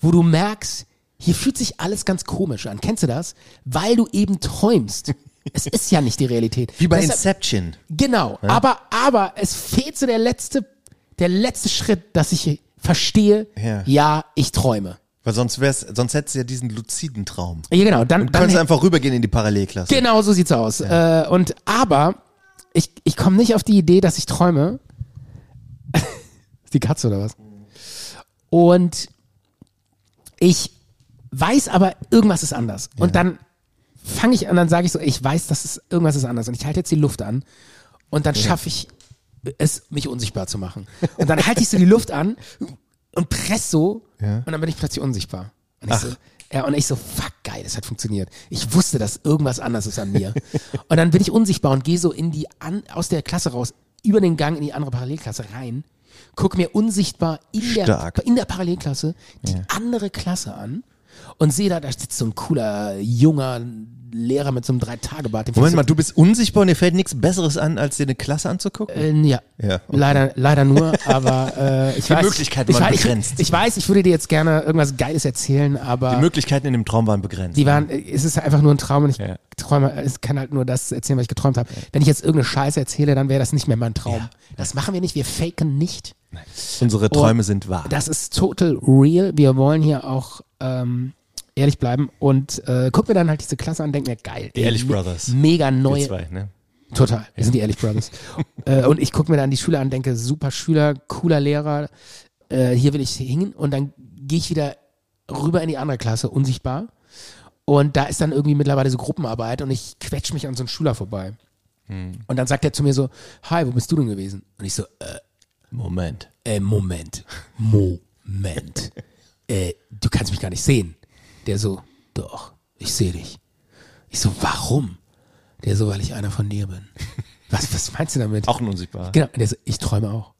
wo du merkst, hier fühlt sich alles ganz komisch an. Kennst du das? Weil du eben träumst. Es ist ja nicht die Realität. Wie bei Deshalb- Inception. Genau, aber, aber es fehlt so der letzte, der letzte Schritt, dass ich verstehe, Ja. ja, ich träume. Weil sonst wär's, sonst hättest du ja diesen luziden Traum. Ja, genau, dann, Du dann kannst einfach rübergehen in die Parallelklasse. genau so sieht's aus. Äh, und aber ich, ich komme nicht auf die Idee, dass ich träume. ist die Katze oder was? Und ich weiß aber, irgendwas ist anders. Und dann fange ich an, dann sage ich so, ich weiß, dass es irgendwas ist anders. Und ich halte jetzt die Luft an und dann schaffe ich es, mich unsichtbar zu machen. Und dann halte ich so die Luft an und press so Ja. und dann bin ich plötzlich unsichtbar. Und ich, so, ja, und ich so, fuck, geil, das hat funktioniert. Ich wusste, dass irgendwas anders ist an mir. und dann bin ich unsichtbar und gehe so in die an, aus der Klasse raus, über den Gang in die andere Parallelklasse rein, gucke mir unsichtbar in der, in der Parallelklasse die andere Klasse an und sehe da, da sitzt so ein cooler, junger Lehrer mit so einem Drei-Tage-Bart. Moment mal, ich du bist unsichtbar und dir fällt nichts Besseres an, als dir eine Klasse anzugucken? äh, ja, Ja, okay. leider, leider nur, aber äh, ich Die weiß, Möglichkeiten ich, waren weiß- begrenzt. Ich, ich weiß, ich würde dir jetzt gerne irgendwas Geiles erzählen, aber die Möglichkeiten in dem Traum waren begrenzt. die waren, es ist einfach nur ein Traum und ich Ja. träume, ich kann halt nur das erzählen, was ich geträumt habe. Wenn ich jetzt irgendeine Scheiße erzähle, dann wäre das nicht mehr mein Traum. Das machen wir nicht, wir faken nicht. Unsere Träume sind wahr. Das ist total real. Wir wollen hier auch ähm, ehrlich bleiben und äh, guck mir dann halt diese Klasse an, denk mir, geil. Die Ehrlich Brothers. Mega neue. zwei, ne? Total. Wir sind die Ehrlich Brothers. äh, und ich gucke mir dann die Schüler an, denke, super Schüler, cooler Lehrer, äh, hier will ich hin und dann gehe ich wieder rüber in die andere Klasse, unsichtbar. Und da ist dann irgendwie mittlerweile so Gruppenarbeit und ich quetsche mich an so einen Schüler vorbei. Und dann sagt er zu mir so, hi, wo bist du denn gewesen? Und ich so, äh, Moment. äh, Moment, Moment. äh, du kannst mich gar nicht sehen. Der so, doch, ich sehe dich. Ich so, warum? Der so, weil ich einer von dir bin. Was, was meinst du damit? Auch ein Unsichtbarer. Genau, und der so, ich träume auch.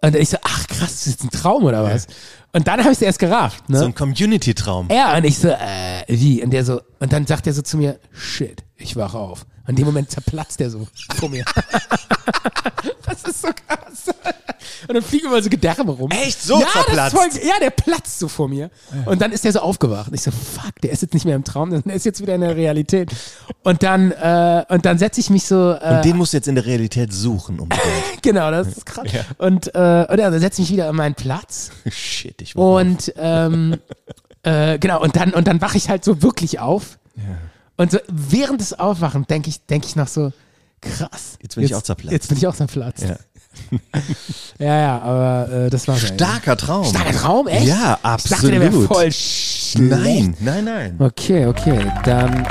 Und ich so, ach krass, das ist ein Traum oder was? Und dann habe ich es erst gerafft, ne? So ein Community-Traum. Ja, und ich so, äh, wie? Und der so, und dann sagt er so zu mir, shit, ich wach auf. Und in dem Moment zerplatzt der so vor mir. das ist so krass. Und dann fliegen immer so Gedärme rum. Echt? So ja, das zerplatzt? voll, ja, der platzt so vor mir. Und dann ist der so aufgewacht. Und ich so, fuck, der ist jetzt nicht mehr im Traum, der ist jetzt wieder in der Realität. Und dann, äh, und dann setze ich mich so, äh, Und den musst du jetzt in der Realität suchen. Unbedingt. genau, das ist krass. Und, äh, und ja, dann setze ich mich wieder an meinen Platz. Shit, ich war Und ähm, äh, genau, und dann, und dann wache ich halt so wirklich auf. Und so während des Aufwachen denke ich, denke ich noch so, krass. Jetzt bin ich auch zerplatzt. Jetzt bin ich auch zerplatzt. Ja. Ja, ja, aber äh, das eigentlich. Starker Traum. Starker Traum, echt? Ja, Ich dachte, der wäre absolut. voll schlecht. Nein, nein, nein. Okay, okay, dann.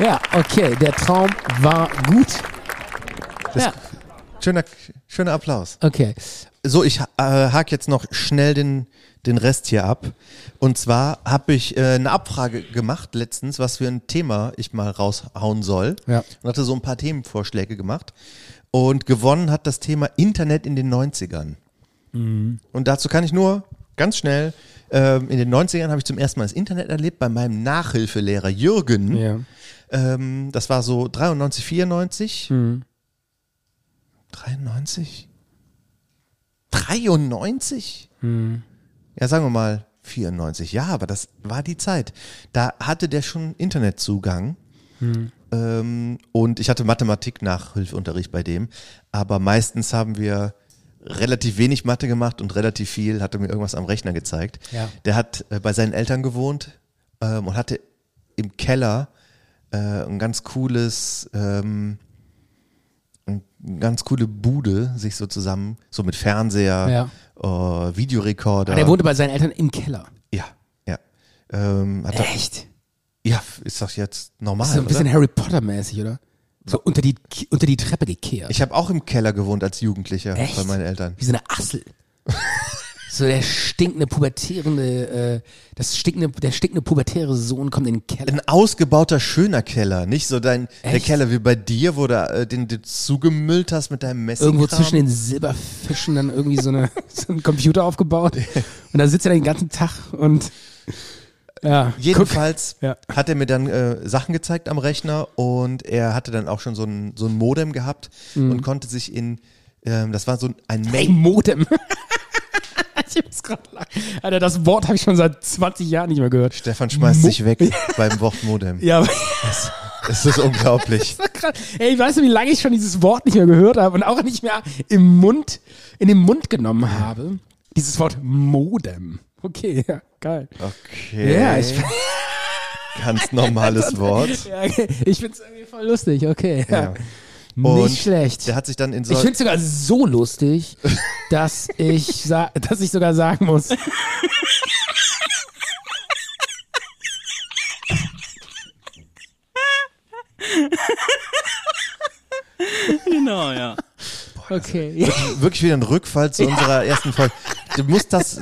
Ja, okay, der Traum war gut. ja, Schöner, schöner Applaus. okay. So, ich äh, hake jetzt noch schnell den, den Rest hier ab. Und zwar habe ich äh, eine Abfrage gemacht letztens, was für ein Thema ich mal raushauen soll. Ja. Und hatte so ein paar Themenvorschläge gemacht. Und gewonnen hat das Thema Internet in den 90ern. Mhm. Und dazu kann ich nur ganz schnell, ähm, in den 90ern habe ich zum ersten Mal das Internet erlebt bei meinem Nachhilfelehrer Jürgen. Ja. Ähm, das war so 93, 94. Mhm. 93? 93? Mhm. Ja, sagen wir mal 94. Ja, aber das war die Zeit. Da hatte der schon Internetzugang. Mhm. Ähm, und ich hatte Mathematik-Nachhilfeunterricht bei dem. Aber meistens haben wir relativ wenig Mathe gemacht und relativ viel hat er mir irgendwas am Rechner gezeigt. Ja. Der hat äh, bei seinen Eltern gewohnt ähm, und hatte im Keller äh, ein ganz cooles ähm, eine ganz coole Bude sich so zusammen, so mit Fernseher, äh, Videorekorder. Ah, der wohnte bei seinen Eltern im Keller. ja, ja. Ähm, er- Echt? ja, ist doch jetzt normal. So ein bisschen oder? Harry Potter-mäßig, oder? So unter die, unter die Treppe gekehrt. Ich habe auch im Keller gewohnt als Jugendlicher Echt? bei meinen Eltern. Wie so eine Assel. so der stinkende, pubertierende, äh, das stinkende, der stinkende pubertäre Sohn kommt in den Keller. Ein ausgebauter, schöner Keller, nicht so dein der Echt? Keller wie bei dir, wo du äh, den du zugemüllt hast mit deinem Messer. Irgendwo zwischen den Silberfischen dann irgendwie so, eine, so ein Computer aufgebaut. Und da sitzt er den ganzen Tag und ja. Jedenfalls Ja. hat er mir dann äh, Sachen gezeigt am Rechner und er hatte dann auch schon so ein, so ein Modem gehabt Mhm. und konnte sich in, ähm, das war so ein Ein. Modem. ich muss gerade lachen. Alter, das Wort habe ich schon seit 20 Jahren nicht mehr gehört. Stefan schmeißt Mo- sich weg beim Wort Modem. Ja, aber Es ist unglaublich. Krass. Ey, weißt du, wie lange ich schon dieses Wort nicht mehr gehört habe und auch nicht mehr im Mund, in den Mund genommen habe? Dieses Wort Modem. Okay, ja, geil. Okay. Ja, ich, Ganz normales Wort. ja, okay. ich find's irgendwie voll lustig, okay. Ja. Ja. Und Nicht schlecht. Der hat sich dann in so Ich find's sogar so lustig, dass ich, sa dass ich sogar sagen muss, Genau, ja. Okay. wirklich wieder ein Rückfall zu unserer ersten Folge. Du musst das,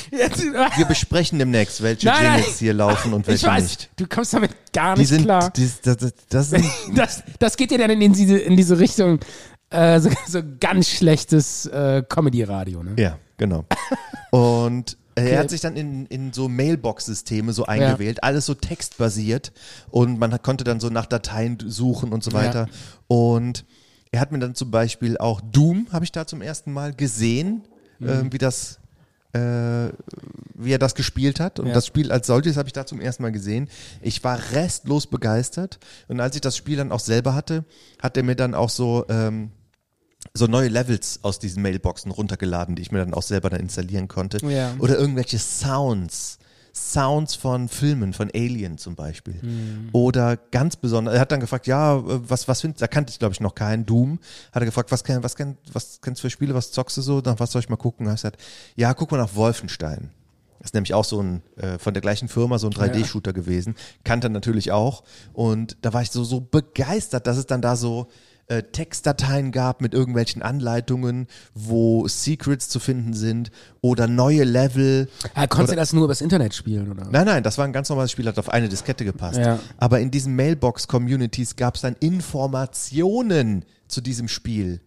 wir besprechen demnächst, welche Nein. Jingles hier laufen und welche weiß, nicht. du kommst damit gar Die nicht sind, klar. die, das, das, das sind Das, das geht ja dann in diese, in diese Richtung, äh, so, so ganz schlechtes äh, Comedy-Radio, ne? Ja, genau. Und Okay. er hat sich dann in, in so Mailbox-Systeme so eingewählt, alles so textbasiert und man hat, konnte dann so nach Dateien suchen und so weiter. Und er hat mir dann zum Beispiel auch Doom, habe ich da zum ersten Mal gesehen, Mhm. äh, wie das äh, wie er das gespielt hat. Und Ja. das Spiel als solches habe ich da zum ersten Mal gesehen. Ich war restlos begeistert. Und als ich das Spiel dann auch selber hatte, hat er mir dann auch so ähm, so neue Levels aus diesen Mailboxen runtergeladen, die ich mir dann auch selber dann installieren konnte. Ja. Oder irgendwelche Sounds. Sounds von Filmen, von Alien zum Beispiel. Mhm. Oder ganz besonders, er hat dann gefragt, ja, äh, was, was findest da kannte ich glaube ich noch keinen, Doom. Hat er gefragt, was, kenn, was, kenn, was kennst du für Spiele, was zockst du so, nach was soll ich mal gucken? Hab ich gesagt, ja, guck mal nach Wolfenstein. Das ist nämlich auch so ein, äh, von der gleichen Firma, so ein 3D-Shooter gewesen. Kannte er natürlich auch. Und da war ich so, so begeistert, dass es dann da so äh, Textdateien gab mit irgendwelchen Anleitungen, wo Secrets zu finden sind oder neue Level. Ah, konntest du das nur übers Internet spielen, oder? Nein, nein, das war ein ganz normales Spiel, hat auf eine Diskette gepasst. Ja. Aber in diesen Mailbox-Communities gab es dann Informationen zu diesem Spiel.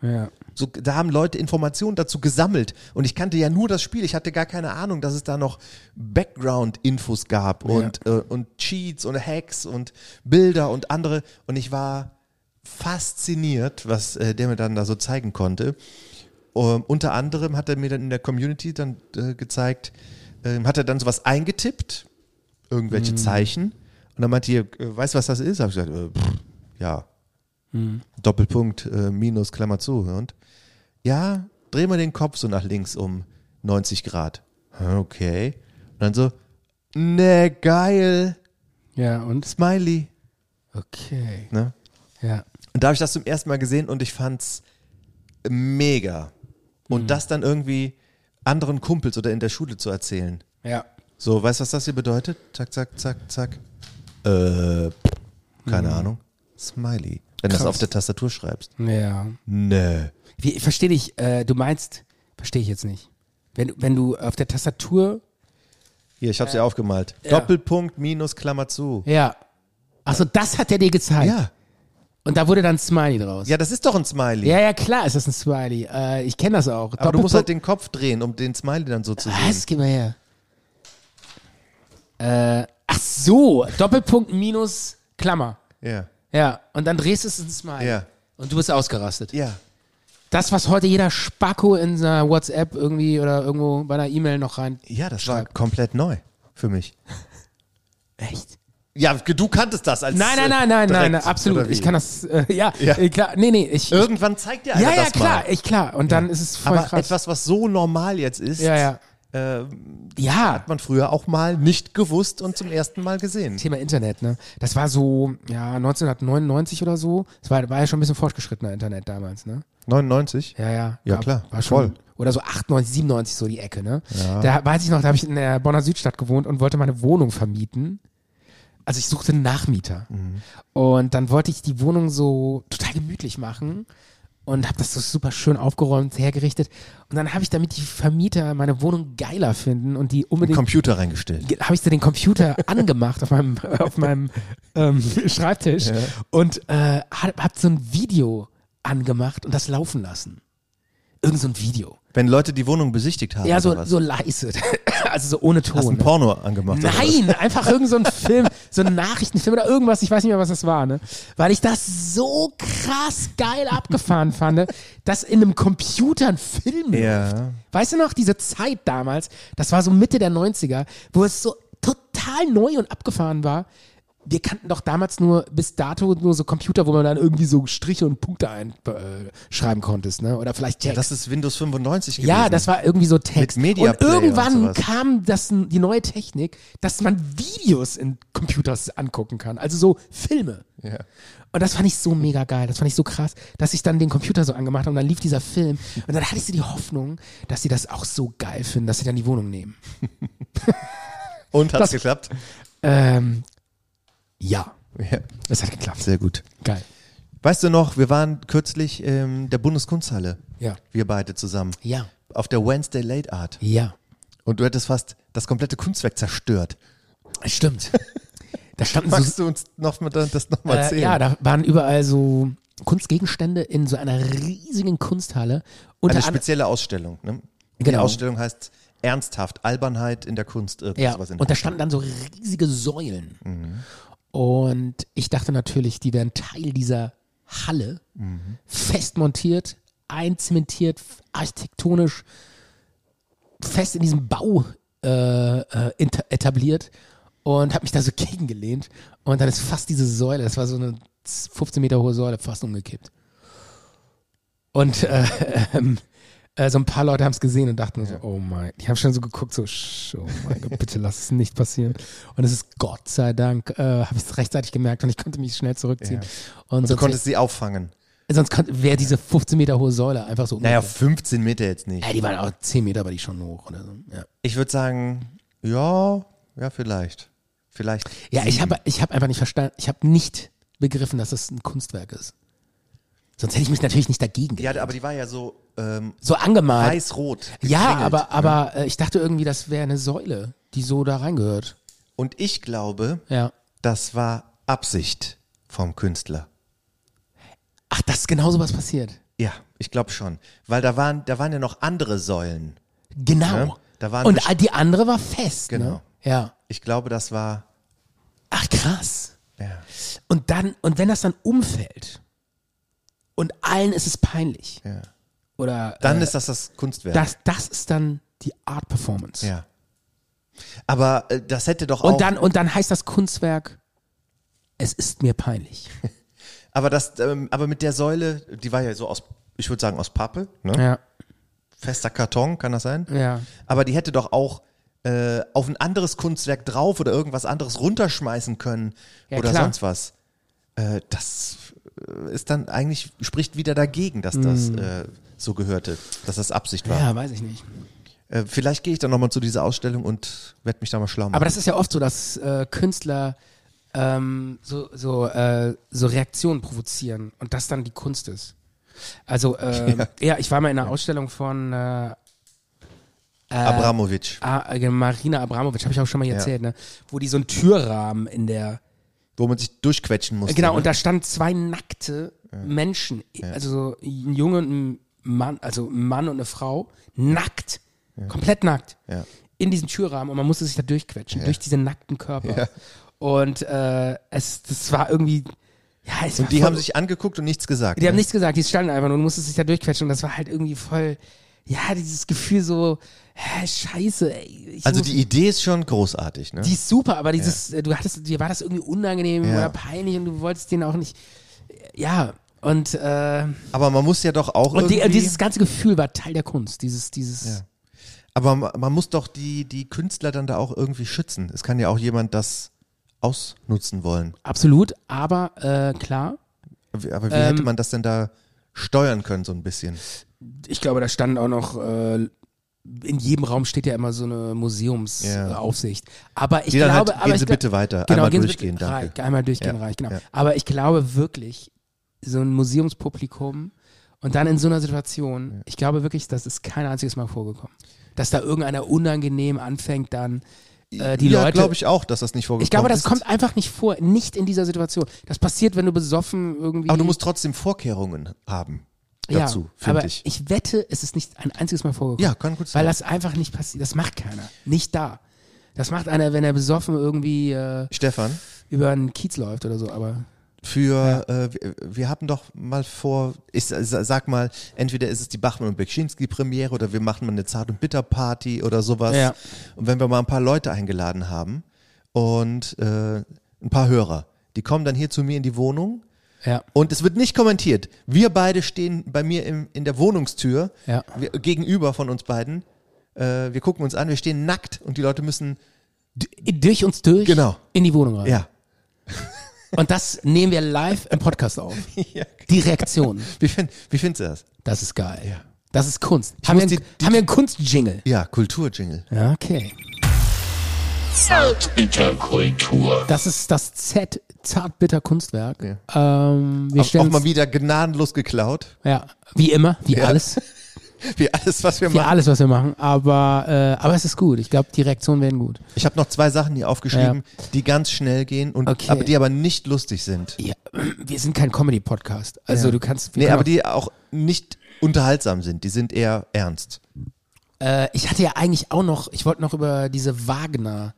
Ja. So, da haben Leute Informationen dazu gesammelt. Und ich kannte ja nur das Spiel. Ich hatte gar keine Ahnung, dass es da noch Background-Infos gab und, äh, und Cheats und Hacks und Bilder und andere. Und ich war fasziniert, was äh, der mir dann da so zeigen konnte. Ähm, unter anderem hat er mir dann in der Community dann äh, gezeigt, ähm, hat er dann sowas eingetippt, irgendwelche Zeichen. Und dann meinte ihr, äh, weißt du, was das ist? Hab ich gesagt, äh, pff, ja. Doppelpunkt, äh, Minus, Klammer zu. Und ja, dreh mal den Kopf so nach links um 90 Grad. Okay. Und dann so, ne, geil, Ja, und? Smiley. Okay. Ne? Ja. Und da habe ich das zum ersten Mal gesehen und ich fand's mega. Und das dann irgendwie anderen Kumpels oder in der Schule zu erzählen. Ja. So, weißt du, was das hier bedeutet? Zack, zack, zack, zack. Äh, keine Ahnung. Smiley. Wenn du das auf der Tastatur schreibst. Ja. Ne. Wie, ich verstehe dich, äh, du meinst, verstehe ich jetzt nicht. Wenn, wenn du auf der Tastatur, Hier, ich hab's dir aufgemalt. ja. Doppelpunkt, Minus, Klammer zu. ja. Achso, das hat er dir gezeigt. Ja. Und da wurde dann Smiley draus. Ja, das ist doch ein Smiley. ja, ja, klar ist das ein Smiley. Äh, ich kenne das auch. Aber du musst halt den Kopf drehen, um den Smiley dann so zu sehen. Was? Gib mal her. Äh, ach so, Doppelpunkt minus Klammer. Ja. Ja, und dann drehst du es ins Smiley. Ja. Und du bist ausgerastet. Ja. Das, was heute jeder Spacko in seiner WhatsApp irgendwie oder irgendwo bei einer E-Mail noch rein. Ja, das war komplett neu für mich. Echt? Ja, du kanntest das als Nein, nein, äh, nein, nein, nein, direkt, absolut. oder wie? Ich kann das, äh, ja, Ja. Äh, klar, nee, nee, ich. Irgendwann zeigt dir einer ja, ja, das klar, mal. ich, klar. Und dann ist es voll Aber krass. etwas, was so normal jetzt ist, Ja, ja. äh, Ja, hat man früher auch mal nicht gewusst und zum ersten Mal gesehen. Thema Internet, ne? Das war so, ja, 1999 oder so. Das war, war ja schon ein bisschen fortgeschrittener Internet damals, ne? 99? Ja, ja. Ja, war, klar, War schon, voll. Oder so 98, 97 so die Ecke, ne? Da weiß ich noch, da habe ich in der Bonner Südstadt gewohnt und wollte meine Wohnung vermieten. Also ich suchte einen Nachmieter. Mhm. Und dann wollte ich die Wohnung so total gemütlich machen und habe das so super schön aufgeräumt, hergerichtet. Und dann habe ich, damit die Vermieter meine Wohnung geiler finden und die Den unbedingt Computer reingestellt. habe ich so den Computer angemacht auf meinem, auf meinem ähm, Schreibtisch und äh, hab, hab so ein Video angemacht und das laufen lassen. Irgend so ein Video. Wenn Leute die Wohnung besichtigt haben. Ja, so, oder was? so leise. also so ohne Hast Ton. ein ne? Porno angemacht. Nein, einfach irgend so ein Film, so ein Nachrichtenfilm oder irgendwas, ich weiß nicht mehr, was das war, ne? Weil ich das so krass geil abgefahren fand, dass in einem Computer ein Film Ja. läuft. Weißt du noch, diese Zeit damals, das war so Mitte der 90er, wo es so total neu und abgefahren war. Wir kannten doch damals nur bis dato nur so Computer, wo man dann irgendwie so Striche und Punkte einschreiben äh, konntest, ne? Oder vielleicht Ja, Text. das ist Windows 95 gewesen. Ja, das war irgendwie so Text. Mit Media und und irgendwann sowas. kam das, die neue Technik, dass man Videos in Computers angucken kann. Also so Filme. Ja. Und das fand ich so mega geil. Das fand ich so krass, dass ich dann den Computer so angemacht habe und dann lief dieser Film. Und dann hatte ich so die Hoffnung, dass sie das auch so geil finden, dass sie dann die Wohnung nehmen. Und hat's Das- geklappt? Ähm, ja, Ja. das hat geklappt. Sehr gut. Geil. Weißt du noch, wir waren kürzlich in der Bundeskunsthalle. Ja. Wir beide zusammen. Ja. Auf der Wednesday Late Art. Ja. Und du hättest fast das komplette Kunstwerk zerstört. Stimmt. Da standen so Magst du uns noch mal das nochmal Äh, erzählen? ja, da waren überall so Kunstgegenstände in so einer riesigen Kunsthalle. Unter Eine spezielle Ausstellung. Ne? Die Genau. Ausstellung heißt Ernsthaft, Albernheit in der Kunst. Irgendwas ja, und da standen dann so riesige Säulen. Mhm. Und ich dachte natürlich, die wären Teil dieser Halle, Mhm. fest montiert, einzementiert, architektonisch, fest in diesem Bau äh, äh, etabliert und habe mich da so gegengelehnt. Und dann ist fast diese Säule, das war so eine 15 Meter hohe Säule, fast umgekippt. Und äh, ähm, äh, so ein paar Leute haben es gesehen und dachten so, oh mein, die haben schon so geguckt, so, oh mein Gott, bitte lass es nicht passieren. Und es ist Gott sei Dank, äh, habe ich es rechtzeitig gemerkt und ich konnte mich schnell zurückziehen. Und, Und du konntest sie auffangen. sonst wäre diese 15 Meter hohe Säule einfach so Naja, umgekippt. 15 Meter jetzt nicht. Ja, die waren auch 10 Meter, war die schon hoch oder so. Ja, Ich würde sagen, ja, ja, vielleicht. Vielleicht. ja ich sieben. habe ich hab einfach nicht verstanden, ich habe nicht begriffen, dass das ein Kunstwerk ist. Sonst hätte ich mich natürlich nicht dagegen Ja, gelehnt. aber die war ja so ähm, So angemalt. weiß-rot. Ja, aber, ne? aber äh, ich dachte irgendwie, das wäre eine Säule, die so da reingehört. Und ich glaube, Ja. das war Absicht vom Künstler. Ach, das ist genau so was passiert. Ja, ich glaube schon. Weil da waren, da waren ja noch andere Säulen. Genau. Ja, da waren Und best- die andere war fest. Genau. Ne? Ja. Ich glaube, das war. Ach, krass. Ja. Und dann, und wenn das dann umfällt und allen ist es peinlich. Ja. Oder Dann äh, ist das das Kunstwerk. das, das ist dann die Art Performance. ja. Aber äh, das hätte doch auch. Und dann, und dann heißt das Kunstwerk, es ist mir peinlich. aber das, ähm, aber mit der Säule, die war ja so aus, ich würde sagen aus Pappe, ne? Ja. Fester Karton, kann das sein? Ja. Aber die hätte doch auch äh, auf ein anderes Kunstwerk drauf oder irgendwas anderes runterschmeißen können Ja, oder klar. sonst was. Äh, das ist dann eigentlich, spricht wieder dagegen, dass das äh, so gehörte, dass das Absicht war. Mm. Ja, weiß ich nicht. Äh, vielleicht gehe ich dann nochmal zu dieser Ausstellung und werde mich da mal schlau machen. Aber das ist ja oft so, dass äh, Künstler ähm, so, so, äh, so Reaktionen provozieren und das dann die Kunst ist. Also, ähm, ja. ich war mal in einer Ausstellung von äh, Abramowitsch, äh, Marina Abramovic, habe ich auch schon mal erzählt, ne? wo die so einen Türrahmen in der wo man sich durchquetschen musste. Genau, ne? und da standen zwei nackte Menschen, also so ein Junge und ein Mann, also ein Mann und eine Frau, nackt, komplett nackt, Ja. in diesen Türrahmen und man musste sich da durchquetschen, durch diese nackten Körper. Ja. Und äh, es, das war irgendwie, ja, es Und die voll, haben sich angeguckt und nichts gesagt. die haben ne? nichts gesagt, die standen einfach nur und mussten sich da durchquetschen und das war halt irgendwie voll, ja, dieses Gefühl so, hä, scheiße, ey. Also muss- die Idee ist schon großartig, ne? die ist super, aber dieses, äh, du hattest, dir war das irgendwie unangenehm Ja. oder peinlich und du wolltest den auch nicht, ja, und, äh, Aber man muss ja doch auch und die, irgendwie, dieses ganze Gefühl war Teil der Kunst, dieses, dieses, Ja. Aber ma- man muss doch die, die Künstler dann da auch irgendwie schützen. Es kann ja auch jemand das ausnutzen wollen. Absolut, aber äh, klar, Aber wie Ähm, hätte man das denn da steuern können, so ein bisschen? Ich glaube, da standen auch noch, äh, in jedem Raum steht ja immer so eine Museumsaufsicht. Aber ich Die dann glaube, halt, aber gehen ich Sie glaub- bitte weiter. Genau, Einmal durchgehen, bitte danke. Rein, einmal durchgehen Ja, reich, genau. ja. Aber ich glaube wirklich, so ein Museumspublikum und dann in so einer Situation, ich glaube wirklich, das ist kein einziges Mal vorgekommen. Dass da irgendeiner unangenehm anfängt, dann äh, die ja, Leute. glaube ich auch, dass das nicht vorgekommen Ich glaube, das ist. kommt einfach nicht vor, nicht in dieser Situation. Das passiert, wenn du besoffen irgendwie. Aber du musst trotzdem Vorkehrungen haben dazu, ja, aber finde ich. Ich wette, es ist nicht ein einziges Mal vorgekommen. Ja, kann gut sein. Weil das einfach nicht passiert. Das macht keiner. Nicht da. Das macht einer, wenn er besoffen irgendwie äh, Stefan, über einen Kiez läuft oder so. Aber für, äh, wir, wir hatten doch mal vor, ich sa- sa- sag mal, entweder ist es die Bachmann und Bekschinski Premiere oder wir machen mal eine Zart- und Bitter-Party oder sowas. Ja. Und wenn wir mal ein paar Leute eingeladen haben und äh, ein paar Hörer, die kommen dann hier zu mir in die Wohnung ja. und es wird nicht kommentiert. Wir beide stehen bei mir im, in der Wohnungstür, Ja. wir, gegenüber von uns beiden. Äh, wir gucken uns an, wir stehen nackt und die Leute müssen, D durch uns durch Genau. in die Wohnung rein. ja. Und das nehmen wir live im Podcast auf. ja. Die Reaktion. Wie, find, wie findest du das? Das ist geil. Ja. Das ist Kunst. Haben wir, einen, die- die- haben wir einen Kunstjingle? Ja, Kulturjingle. Ja, okay. Zartbitterkultur. Das ist das Z Zartbitter Kunstwerk. Ja. Ähm, wir Auch, auch mal wieder gnadenlos geklaut. ja, wie immer, wie Ja. alles, Wie alles, was wir wie machen. alles, was wir machen. Aber, äh, aber es ist gut. Ich glaube, die Reaktionen werden gut. Ich habe noch zwei Sachen hier aufgeschrieben, die ganz schnell gehen und Okay. aber die aber nicht lustig sind. Ja, wir sind kein Comedy-Podcast. Also Ja. du kannst. Nee, aber die auch nicht unterhaltsam sind. Die sind eher ernst. Äh, ich hatte ja eigentlich auch noch, ich wollte noch über diese Wagner,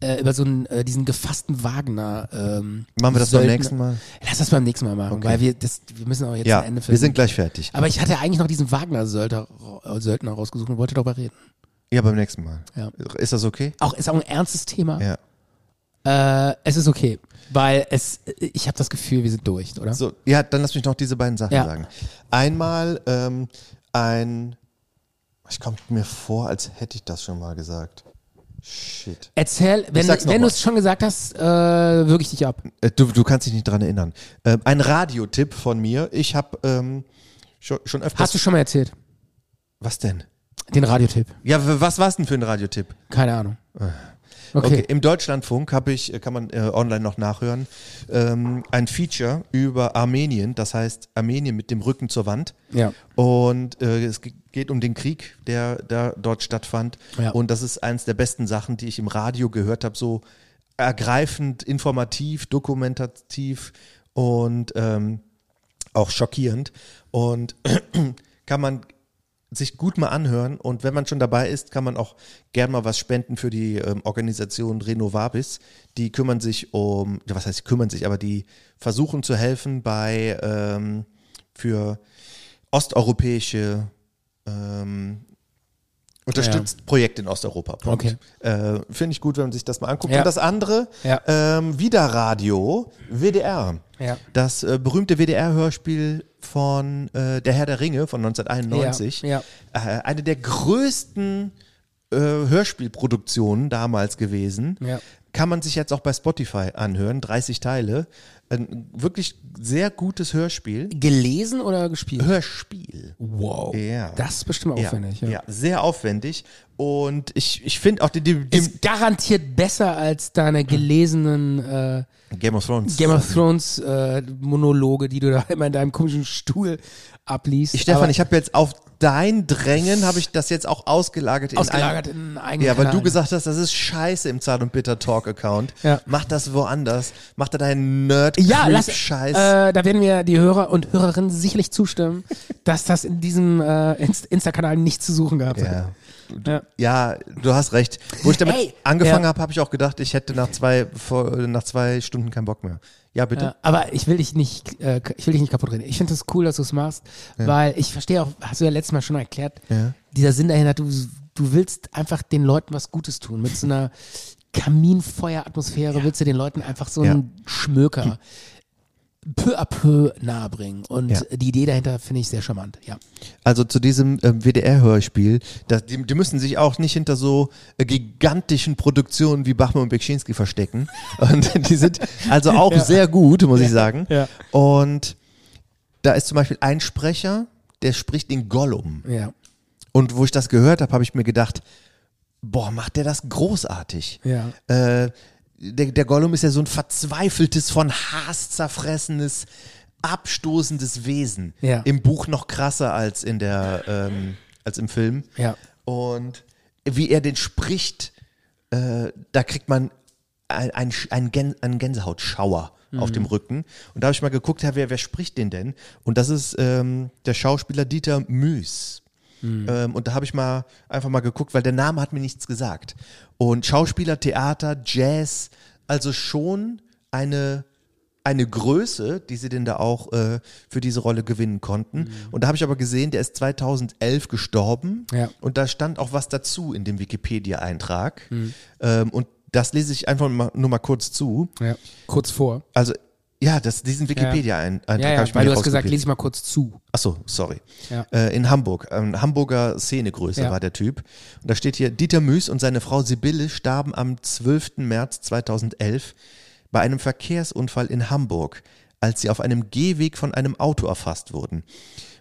äh, über so einen, äh, diesen gefassten Wagner. Ähm, Machen wir das beim nächsten Mal? Lass das beim nächsten Mal machen, Okay. weil wir das, wir müssen auch jetzt Ja, ein Ende wir finden. sind gleich fertig. Aber ich hatte eigentlich noch diesen Wagner-Söldner äh, Söldner rausgesucht und wollte darüber reden. Ja, beim nächsten Mal. Ja. Ist das okay? Auch ist auch ein ernstes Thema. Ja. Äh, es ist okay, weil es, ich habe das Gefühl, wir sind durch, oder? So, ja, dann lass mich noch diese beiden Sachen Ja. sagen. Einmal ähm, ein, ich komme mir vor, als hätte ich das schon mal gesagt. Shit. Erzähl, wenn, wenn du es schon gesagt hast, äh, würge ich dich ab. Äh, Du, du kannst dich nicht dran erinnern. Ähm, ein Radiotipp von mir. Ich habe ähm, schon, schon öfters. Hast du schon mal erzählt? was denn? Den Radiotipp. Ja, was war's denn für ein Radiotipp? Keine Ahnung. Okay, Okay. im Deutschlandfunk habe ich, äh, kann man äh, online noch nachhören, ähm, ein Feature über Armenien, das heißt Armenien mit dem Rücken zur Wand. Ja. Und äh, es ge- geht um den Krieg, der da dort stattfand. Ja. Und das ist eins der besten Sachen, die ich im Radio gehört habe, so ergreifend, informativ, dokumentativ und ähm, auch schockierend. Und kann man sich gut mal anhören und wenn man schon dabei ist, kann man auch gern mal was spenden für die ähm, Organisation Renovabis. Die kümmern sich um, was heißt, kümmern sich, aber die versuchen zu helfen bei ähm, für osteuropäische ähm, unterstützt Projekte in Osteuropa. Punkt. Okay. Äh, Finde ich gut, wenn man sich das mal anguckt. Ja. Und das andere, Ja. ähm, wieder Radio, WDR. Ja. Das äh, berühmte WDR-Hörspiel von äh, Der Herr der Ringe von 1991. Ja, Äh, eine der größten äh, Hörspielproduktionen damals gewesen. Ja. Kann man sich jetzt auch bei Spotify anhören, 30 Teile. Ein wirklich sehr gutes Hörspiel. Gelesen oder gespielt? Hörspiel. Wow. Ja. Das ist bestimmt aufwendig. Ja, Ja. ja, sehr aufwendig. Und ich, ich finde auch die, die, die Ist garantiert besser als deine gelesenen äh, Game of Thrones. Game of Thrones äh, Monologe, die du da immer in deinem komischen Stuhl abliest. Ich, Stefan, Aber ich habe jetzt auf dein Drängen, habe ich das jetzt auch ausgelagert in ausgelagert in einen Ja, weil du gesagt hast, das ist scheiße im Zart und Bitter Talk Account. Ja. Mach das woanders. Mach da deinen nerd ja, lass, Scheiß. äh, da werden mir die Hörer und Hörerinnen sicherlich zustimmen, dass das in diesem äh, Inst- Insta-Kanal nicht zu suchen gehabt hat. ja. Ja. ja, du hast recht. Wo ich damit Ey, angefangen ja. habe, habe ich auch gedacht, ich hätte nach zwei, vor, nach zwei Stunden keinen Bock mehr. Ja, bitte. Ja, aber ich will dich nicht, äh, ich will dich nicht kaputt reden. Ich finde es das cool, dass du es machst, weil ich verstehe auch, hast du ja letztes Mal schon erklärt, Ja. dieser Sinn dahinter, du, du willst einfach den Leuten was Gutes tun. Mit so einer Kaminfeueratmosphäre willst du den Leuten einfach so einen Schmöker peu à peu nahebringen. Und Ja. die Idee dahinter finde ich sehr charmant, ja. Also zu diesem ähm, WDR-Hörspiel, die, die müssen sich auch nicht hinter so äh, gigantischen Produktionen wie Bachmann und Bekschinski verstecken. Und die sind also auch sehr gut, muss ich sagen. Ja. Und da ist zum Beispiel ein Sprecher, der spricht den Gollum. Ja. Und wo ich das gehört habe, habe ich mir gedacht, boah, macht der das großartig. Ja. Äh, der, der Gollum ist ja so ein verzweifeltes, von Hass zerfressenes, abstoßendes Wesen. Ja. Im Buch noch krasser als in der, ähm, als im Film. Ja. Und wie er den spricht, äh, da kriegt man ein, ein, ein Gän einen Gänsehautschauer auf dem Rücken. Und da habe ich mal geguckt, ja, wer, wer spricht den denn? Und das ist ähm, der Schauspieler Dieter Müß. Ähm, und da habe ich mal einfach mal geguckt, weil der Name hat mir nichts gesagt. Und Schauspieler, Theater, Jazz, also schon eine eine Größe, die sie denn da auch äh, für diese Rolle gewinnen konnten. Und da habe ich aber gesehen, der ist 2011 gestorben. Ja. Und da stand auch was dazu in dem Wikipedia-Eintrag. Ähm, und das lese ich einfach mal, nur mal kurz zu. ja. Kurz vor. Also ja, das, diesen Wikipedia-Eintrag Ja, habe ja, ich mir weil du hast gesagt, lese ich mal kurz zu. Achso, sorry. Ja. Äh, in Hamburg. Ähm, Hamburger Szenegröße Ja. war der Typ. Und da steht hier, Dieter Müß und seine Frau Sibylle starben am 12. März 2011 bei einem Verkehrsunfall in Hamburg, als sie auf einem Gehweg von einem Auto erfasst wurden.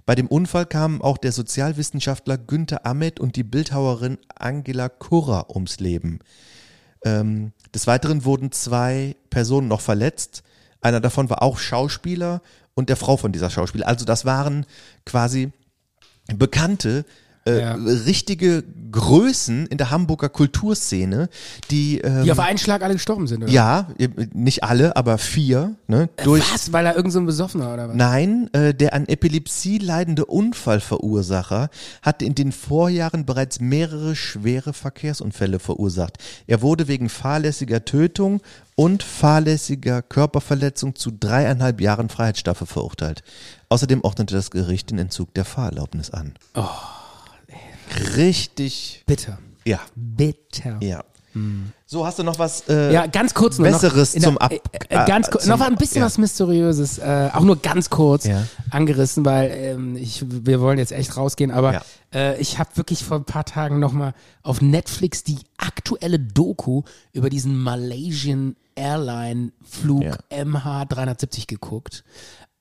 Bei dem Unfall kamen auch der Sozialwissenschaftler Günther Ahmed und die Bildhauerin Angela Kurrer ums Leben. Ähm, des Weiteren wurden zwei Personen noch verletzt. Einer davon war auch Schauspieler und der Frau von dieser Schauspieler. Also das waren quasi bekannte, äh, Ja. richtige Größen in der Hamburger Kulturszene, die, ähm, Die auf einen Schlag alle gestorben sind, oder? ja, nicht alle, aber vier, ne, durch, Was? Weil er irgend so ein Besoffener oder was? Nein, äh, der an Epilepsie leidende Unfallverursacher hatte in den Vorjahren bereits mehrere schwere Verkehrsunfälle verursacht. Er wurde wegen fahrlässiger Tötung und fahrlässiger Körperverletzung zu dreieinhalb Jahren Freiheitsstrafe verurteilt. Außerdem ordnete das Gericht den Entzug der Fahrerlaubnis an. Richtig, Bitter. ja, Bitter. ja. So, hast du noch was äh, Ja, ganz kurz nur Besseres noch. zum Ab... äh, äh, ganz äh, kurz, noch ein bisschen ja. was Mysteriöses, äh, auch nur ganz kurz Ja. angerissen, weil ähm, ich, wir wollen jetzt echt rausgehen, aber Ja. äh, ich habe wirklich vor ein paar Tagen nochmal auf Netflix die aktuelle Doku über diesen Malaysian Airline Flug Ja. MH370 geguckt.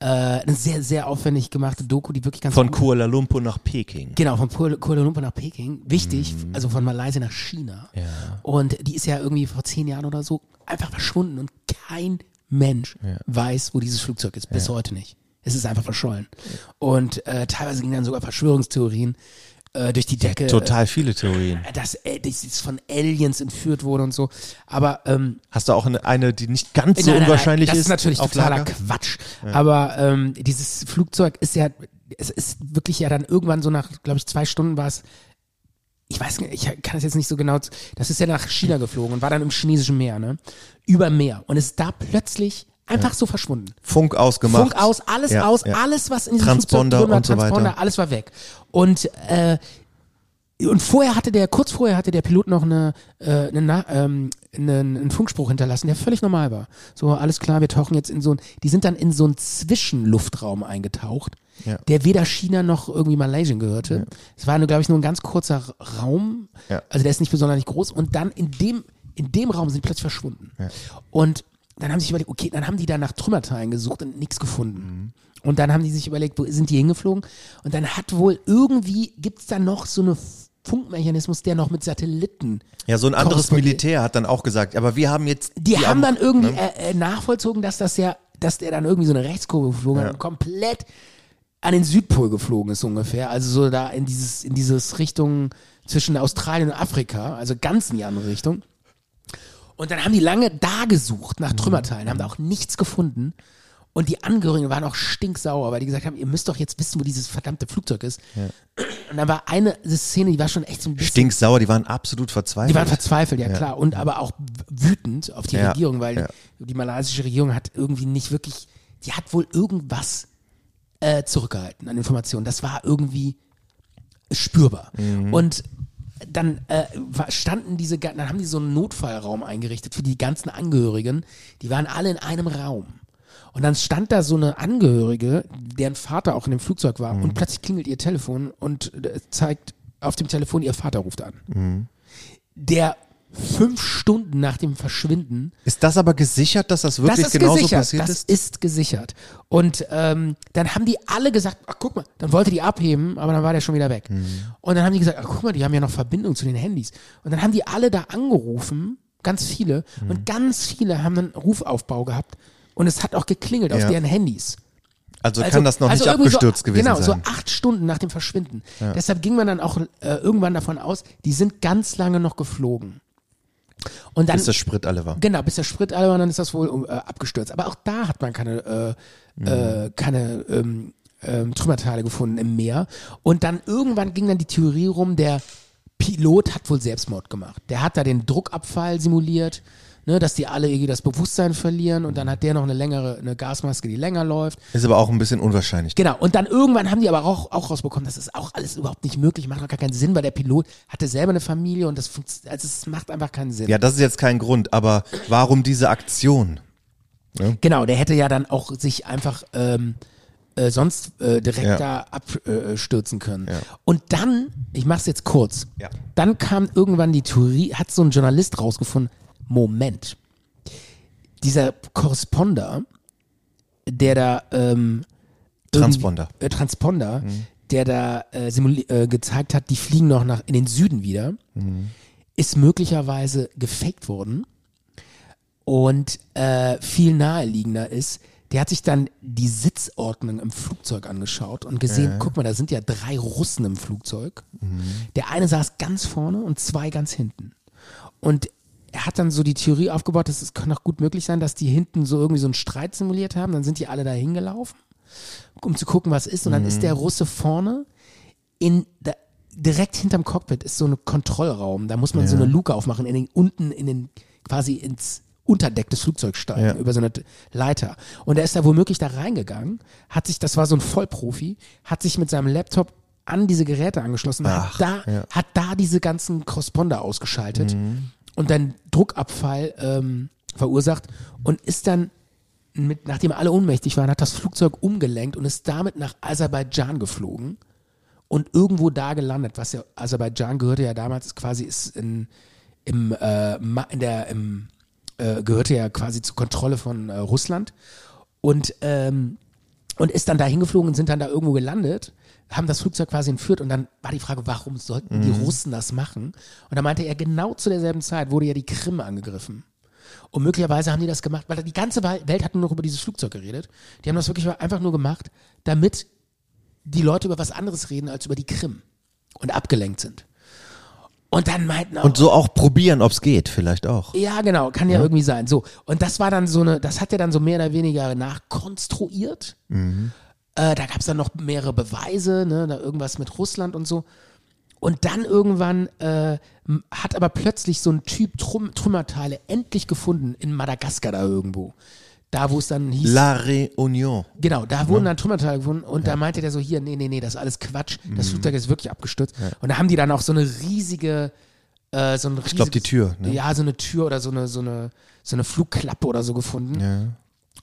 Äh, eine sehr, sehr aufwendig gemachte Doku, die wirklich ganz Von gut- Kuala Lumpur nach Peking. Genau, von Kuala Lumpur nach Peking. Wichtig, also von Malaysia nach China. Mhm. Ja. Und die ist ja irgendwie vor zehn Jahren oder so einfach verschwunden und kein Mensch weiß, wo dieses Flugzeug ist. Bis heute nicht. Es ist einfach verschollen. Und äh, teilweise gingen dann sogar Verschwörungstheorien äh, durch die Decke. Total viele Theorien. Äh, dass äh, das ist von Aliens entführt wurde und so. Aber ähm, Hast du auch eine, eine die nicht ganz so Nein, nein, nein, unwahrscheinlich das ist? ist natürlich totaler Lager? Quatsch. Aber ähm, dieses Flugzeug ist ja, es ist wirklich ja dann irgendwann so nach, glaube ich, zwei Stunden war es. Ich weiß nicht, ich kann es jetzt nicht so genau. Das ist ja nach China geflogen und war dann im chinesischen Meer, ne? Über Meer und ist da plötzlich einfach so verschwunden. Funk ausgemacht. Funk aus, alles Ja, aus, ja. alles, was in diesem Transponder Flugzeug drin war, und so weiter. Transponder, alles war weg. Und äh, und vorher hatte der, kurz vorher hatte der Pilot noch eine, äh, eine, ähm, einen, einen Funkspruch hinterlassen, der völlig normal war. So, alles klar, wir tauchen jetzt in so ein, die sind dann in so einen Zwischenluftraum eingetaucht, Ja. der weder China noch irgendwie Malaysia gehörte. Es war, nur, glaube ich, nur ein ganz kurzer Raum, Ja. also der ist nicht besonders groß und dann in dem, in dem Raum sind die plötzlich verschwunden. Und dann haben sie sich überlegt, okay, dann haben die da nach Trümmerteilen gesucht und nichts gefunden. Und dann haben die sich überlegt, wo sind die hingeflogen? Und dann hat wohl irgendwie, gibt es da noch so eine Funkmechanismus, der noch mit Satelliten. Ja, so ein anderes. Militär hat dann auch gesagt, aber wir haben jetzt. Die, haben am- dann irgendwie ne? äh, äh, nachvollzogen, dass das ja, dass der dann irgendwie so eine Rechtskurve geflogen Ja. hat und komplett an den Südpol geflogen ist ungefähr. Also so da in dieses, in dieses Richtung zwischen Australien und Afrika, also ganz in die andere Richtung. Und dann haben die lange da gesucht nach Trümmerteilen, haben da auch nichts gefunden. Und die Angehörigen waren auch stinksauer, weil die gesagt haben, ihr müsst doch jetzt wissen, wo dieses verdammte Flugzeug ist. Und dann war eine Szene, die war schon echt so ein bisschen Stinksauer, die waren absolut verzweifelt. die waren verzweifelt, ja, Ja. klar. Und aber auch wütend auf die Ja, Regierung, weil ja. die, die malaysische Regierung hat irgendwie nicht wirklich, die hat wohl irgendwas äh, zurückgehalten an Informationen. Das war irgendwie spürbar. Mhm. Und dann äh, standen diese, dann haben die so einen Notfallraum eingerichtet für die ganzen Angehörigen. Die waren alle in einem Raum. Und dann stand da so eine Angehörige, deren Vater auch in dem Flugzeug war, Mhm. und plötzlich klingelt ihr Telefon und äh, zeigt auf dem Telefon, ihr Vater ruft an. Mhm. Der fünf Stunden nach dem Verschwinden Ist das aber gesichert, dass das wirklich das ist genauso gesichert. passiert das ist? ist gesichert. Und ähm, dann haben die alle gesagt, ach guck mal, dann wollte die abheben, aber dann war der schon wieder weg. Mhm. Und dann haben die gesagt, ach guck mal, die haben ja noch Verbindung zu den Handys. Und dann haben die alle da angerufen, ganz viele, Mhm. und ganz viele haben einen Rufaufbau gehabt. Und es hat auch geklingelt auf Ja. deren Handys. Also, kann das noch nicht irgendwie abgestürzt so, gewesen genau, sein. so acht Stunden nach dem Verschwinden. Deshalb ging man dann auch äh, irgendwann davon aus, die sind ganz lange noch geflogen. Und dann, bis der Sprit alle war. Genau, bis der Sprit alle war, dann ist das wohl äh, abgestürzt. Aber auch da hat man keine, äh, äh, keine ähm, ähm, Trümmerteile gefunden im Meer. Und dann irgendwann ging dann die Theorie rum, der Pilot hat wohl Selbstmord gemacht. Der hat da den Druckabfall simuliert, ne, dass die alle irgendwie das Bewusstsein verlieren und dann hat der noch eine längere, eine Gasmaske, die länger läuft. Ist aber auch ein bisschen unwahrscheinlich. Genau, und dann irgendwann haben die aber auch, auch rausbekommen, das ist auch alles überhaupt nicht möglich, macht auch gar keinen Sinn, weil der Pilot hatte selber eine Familie und das funkt- also es macht einfach keinen Sinn. Ja, das ist jetzt kein Grund, aber warum diese Aktion? Genau, der hätte ja dann auch sich einfach ähm, äh, sonst äh, direkt Ja. da abstürzen äh, können. Ja. Und dann, ich mach's jetzt kurz, Ja. dann kam irgendwann die Theorie, hat so ein Journalist rausgefunden, Moment, dieser Korresponder, der da ähm, Transponder. Äh, Transponder, der da äh, äh, gezeigt hat, die fliegen noch nach in den Süden wieder, ist möglicherweise gefaked worden und äh, viel naheliegender ist, der hat sich dann die Sitzordnung im Flugzeug angeschaut und gesehen, guck mal, da sind ja drei Russen im Flugzeug. Der eine saß ganz vorne und zwei ganz hinten. Und er hat dann so die Theorie aufgebaut, dass es kann auch gut möglich sein, dass die hinten so irgendwie so einen Streit simuliert haben. Dann sind die alle da hingelaufen, um zu gucken, was ist. Und dann ist der Russe vorne in da, direkt hinterm Cockpit ist so ein Kontrollraum. Da muss man so eine Luke aufmachen, in den, unten in den quasi ins Unterdeck des Flugzeugs steigen, Ja. über so eine Leiter. Und er ist da womöglich da reingegangen, hat sich, das war so ein Vollprofi, hat sich mit seinem Laptop an diese Geräte angeschlossen, Ach, hat, da, ja. hat da diese ganzen Corresponder ausgeschaltet und dann Druckabfall ähm, verursacht und ist dann mit, nachdem alle ohnmächtig waren, hat das Flugzeug umgelenkt und ist damit nach Aserbaidschan geflogen und irgendwo da gelandet, was ja Aserbaidschan gehörte ja damals quasi ist in, im, äh, in der, im, äh, gehörte ja quasi zur Kontrolle von äh, Russland und ähm, und ist dann da hingeflogen und sind dann da irgendwo gelandet, haben das Flugzeug quasi entführt und dann war die Frage, warum sollten die Russen das machen? Und da meinte er, genau zu derselben Zeit wurde ja die Krim angegriffen. Und möglicherweise haben die das gemacht, weil die ganze Welt hat nur noch über dieses Flugzeug geredet. Die haben das wirklich einfach nur gemacht, damit die Leute über was anderes reden als über die Krim und abgelenkt sind. Und dann meinten auch, Und so auch probieren, ob's geht, vielleicht auch. ja, genau, kann ja, irgendwie sein. So, und das war dann so eine, das hat er dann so mehr oder weniger nachkonstruiert. Äh, da gab es dann noch mehrere Beweise, ne, da irgendwas mit Russland und so. Und dann irgendwann äh, hat aber plötzlich so ein Typ Trum Trümmerteile endlich gefunden in Madagaskar da irgendwo. Da, wo es dann hieß. La Réunion. Genau, da wurden dann Trümmerteile gefunden und da meinte der so, hier, nee, nee, nee, das ist alles Quatsch. Mhm. Das Flugzeug ist wirklich abgestürzt. Und da haben die dann auch so eine riesige, äh, so ein Ich glaube, die riesiges- Tür. Ne? Ja, so eine Tür oder so eine, so eine, so eine Flugklappe oder so gefunden. Ja.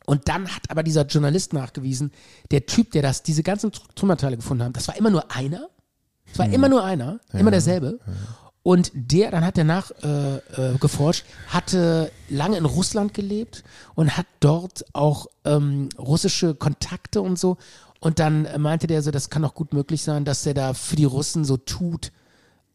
Und dann hat aber dieser Journalist nachgewiesen, der Typ, der das, diese ganzen Tr- Trümmerteile gefunden hat, das war immer nur einer. Es war immer nur einer, immer derselbe. Und der, dann hat er nach äh, äh, hatte lange in Russland gelebt und hat dort auch ähm, russische Kontakte und so. Und dann meinte der so, das kann auch gut möglich sein, dass der da für die Russen so tut,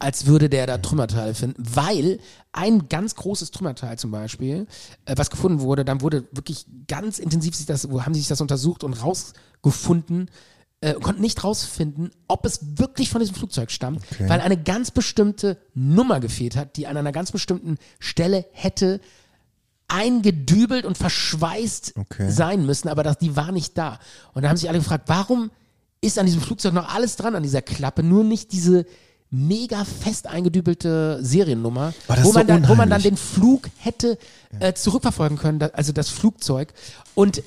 als würde der da Trümmerteile finden, weil ein ganz großes Trümmerteil zum Beispiel, äh, was gefunden wurde, dann wurde wirklich ganz intensiv sich das, haben sie sich das untersucht und rausgefunden, äh, konnten nicht rausfinden, ob es wirklich von diesem Flugzeug stammt, weil eine ganz bestimmte Nummer gefehlt hat, die an einer ganz bestimmten Stelle hätte eingedübelt und verschweißt Okay. sein müssen, aber das, die war nicht da. Und da haben sich alle gefragt, warum ist an diesem Flugzeug noch alles dran, an dieser Klappe, nur nicht diese mega fest eingedübelte Seriennummer, Oh, wo, man so dann, wo man dann den Flug hätte äh, zurückverfolgen können, also das Flugzeug. Und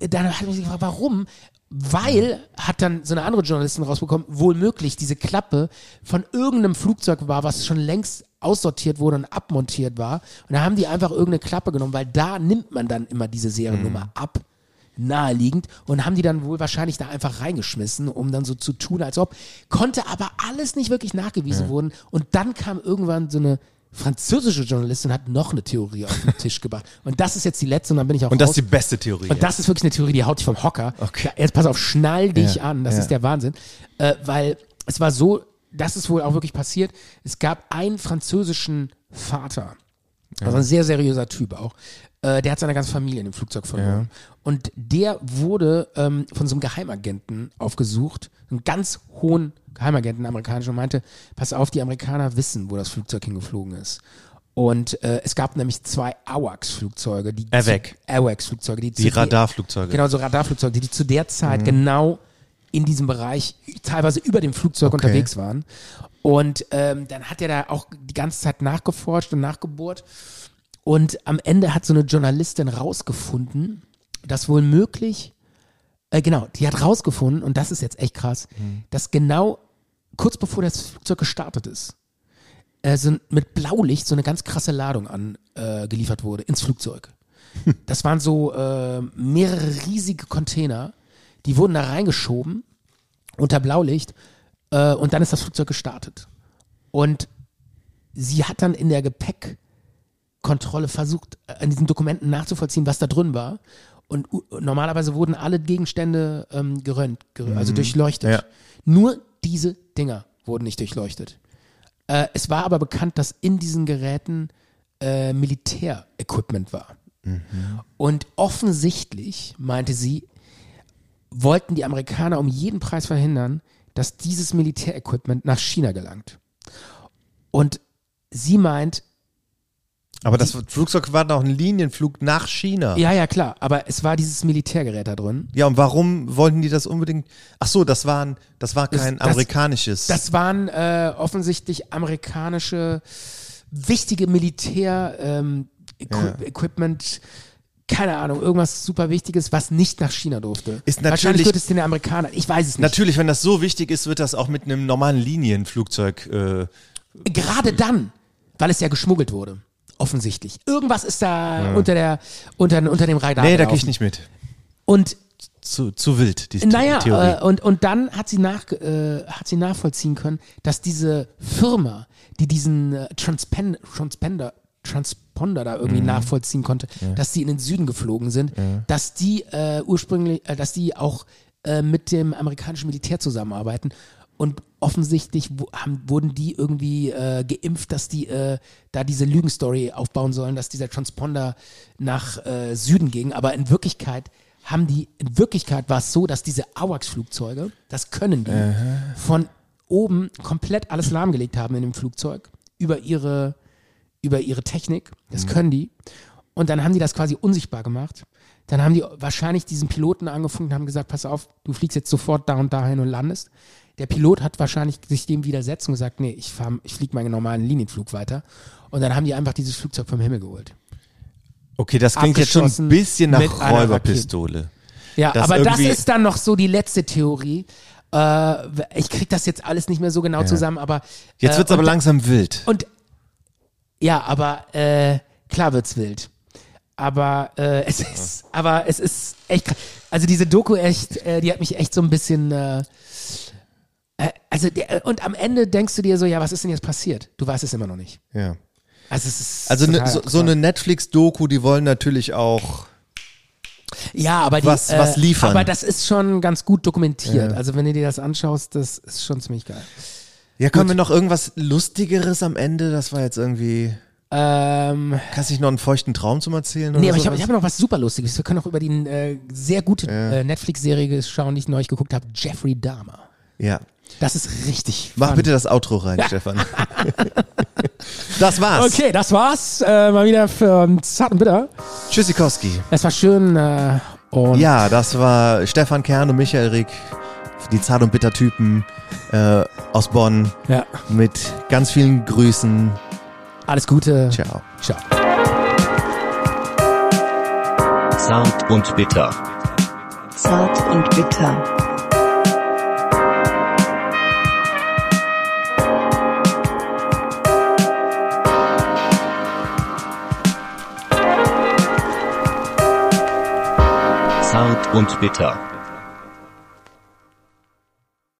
dann hat man sich gefragt, warum? Weil, hat dann so eine andere Journalistin rausbekommen, wohl möglich diese Klappe von irgendeinem Flugzeug war, was schon längst aussortiert wurde und abmontiert war. Und da haben die einfach irgendeine Klappe genommen, weil da nimmt man dann immer diese Seriennummer ab. Naheliegend und haben die dann wohl wahrscheinlich da einfach reingeschmissen, um dann so zu tun, als ob. Konnte aber alles nicht wirklich nachgewiesen wurden. Und dann kam irgendwann so eine französische Journalistin und hat noch eine Theorie auf den Tisch gebracht. Und das ist jetzt die letzte und dann bin ich auch Und das raus. ist die beste Theorie. Und das ist wirklich eine Theorie, die haut dich vom Hocker. Ja, Jetzt pass auf, schnall dich Ja, an. Das ja. ist der Wahnsinn. Äh, weil es war so, das ist wohl auch wirklich passiert. Es gab einen französischen Vater, also ein sehr seriöser Typ auch. Äh, der hat seine ganze Familie in dem Flugzeug verloren. Und der wurde ähm, von so einem Geheimagenten aufgesucht, einen ganz hohen Geheimagenten, amerikanischen, und meinte, pass auf, die Amerikaner wissen, wo das Flugzeug hingeflogen ist. Und äh, es gab nämlich zwei AWACS-Flugzeuge, die AWAC. AWACS-Flugzeuge, die, Die zu der- Radarflugzeuge. Genau, so Radarflugzeuge, die zu der Zeit genau in diesem Bereich teilweise über dem Flugzeug Okay. unterwegs waren. Und ähm, dann hat er da auch die ganze Zeit nachgeforscht und nachgebohrt. Und am Ende hat so eine Journalistin rausgefunden, dass wohl möglich, äh, genau, die hat rausgefunden, und das ist jetzt echt krass, dass genau kurz bevor das Flugzeug gestartet ist, äh, so mit Blaulicht so eine ganz krasse Ladung angeliefert äh, geliefert wurde ins Flugzeug. Das waren so äh, mehrere riesige Container, die wurden da reingeschoben unter Blaulicht äh, und dann ist das Flugzeug gestartet. Und sie hat dann in der Gepäckkontrolle versucht, äh, an diesen Dokumenten nachzuvollziehen, was da drin war. Und normalerweise wurden alle Gegenstände ähm, gerönt, ger also durchleuchtet. Ja. Nur diese Dinger wurden nicht durchleuchtet. Äh, es war aber bekannt, dass in diesen Geräten äh, Militärequipment war. Und offensichtlich, meinte sie, wollten die Amerikaner um jeden Preis verhindern, dass dieses Militärequipment nach China gelangt. Und sie meint, Aber das Flugzeug war noch ein Linienflug nach China. ja, ja, klar, aber es war dieses Militärgerät da drin. Ja, und warum wollten die das unbedingt? Ach so, das waren, das war kein das- amerikanisches. Das waren äh, offensichtlich amerikanische wichtige Militär ähm, Ja. Keine Ahnung, irgendwas super Wichtiges, was nicht nach China durfte. Ist Wahrscheinlich natürlich- wird es den Amerikanern, ich weiß es nicht. Natürlich, wenn das so wichtig ist, wird das auch mit einem normalen Linienflugzeug. Äh, Gerade dann, weil es ja geschmuggelt wurde. Offensichtlich. Irgendwas ist da unter der unter, unter dem Radar. nee, da gehe ich nicht mit. Und Zu, zu wild, diese Naja, Theorie. äh, und, und dann hat sie, nach, äh, hat sie nachvollziehen können, dass diese Firma, die diesen äh, Transpen Transpender, Transponder da Mhm. irgendwie nachvollziehen konnte, dass die in den Süden geflogen sind, dass die äh, ursprünglich, äh, dass die auch mit dem amerikanischen Militär zusammenarbeiten. Und offensichtlich haben, wurden die irgendwie äh, geimpft, dass die äh, da diese Lügenstory aufbauen sollen, dass dieser Transponder nach äh, Süden ging. Aber in Wirklichkeit haben die, in Wirklichkeit war es so, dass diese AWACS-Flugzeuge, das können die, von oben komplett alles lahmgelegt haben in dem Flugzeug über ihre, über ihre Technik. Das können die. Und dann haben die das quasi unsichtbar gemacht. Dann haben die wahrscheinlich diesen Piloten angefunkt und haben gesagt, pass auf, du fliegst jetzt sofort da und dahin und landest. Der Pilot hat wahrscheinlich sich dem widersetzt und gesagt, nee, ich, fahr, ich fliege meinen normalen Linienflug weiter. Und dann haben die einfach dieses Flugzeug vom Himmel geholt. okay, das klingt jetzt schon ein bisschen nach Räuberpistole. Ja, Das aber das ist dann noch so die letzte Theorie. Äh, ich krieg das jetzt alles nicht mehr so genau zusammen, aber Jetzt äh, wird's aber und- langsam wild. Und ja, aber äh, klar wird's wild. Aber äh, es ist, aber es ist echt. Also diese Doku echt, äh, die hat mich echt so ein bisschen. Äh, also der, und am Ende denkst du dir so, ja, was ist denn jetzt passiert? Du weißt es immer noch nicht. Ja. Also es ist Also ne, so, so eine Netflix-Doku, die wollen natürlich auch. Ja, aber die, Was- äh, was liefern. Aber das ist schon ganz gut dokumentiert. Also wenn du dir das anschaust, das ist schon ziemlich geil. Ja, können wir noch irgendwas Lustigeres am Ende? Das war jetzt irgendwie. Ähm, Kannst du nicht noch einen feuchten Traum zum Erzählen? nee, aber ich habe sowas? ich hab noch was super Lustiges. Wir können auch über die äh, sehr gute äh, Netflix-Serie schauen, die ich neulich geguckt habe, Jeffrey Dahmer. Ja. Das ist richtig. Mach fun. bitte das Outro rein, Stefan. das war's. Okay, das war's. Äh, mal wieder für ähm, Zart und Bitter. Tschüssikowski. Es war schön. Äh, und Ja, das war Stefan Kern und Michael Rick, die Zart- und Bitter-Typen äh, aus Bonn ja, mit ganz vielen Grüßen. alles Gute. Ciao. Ciao. Zart und bitter. Zart und bitter. Zart und bitter.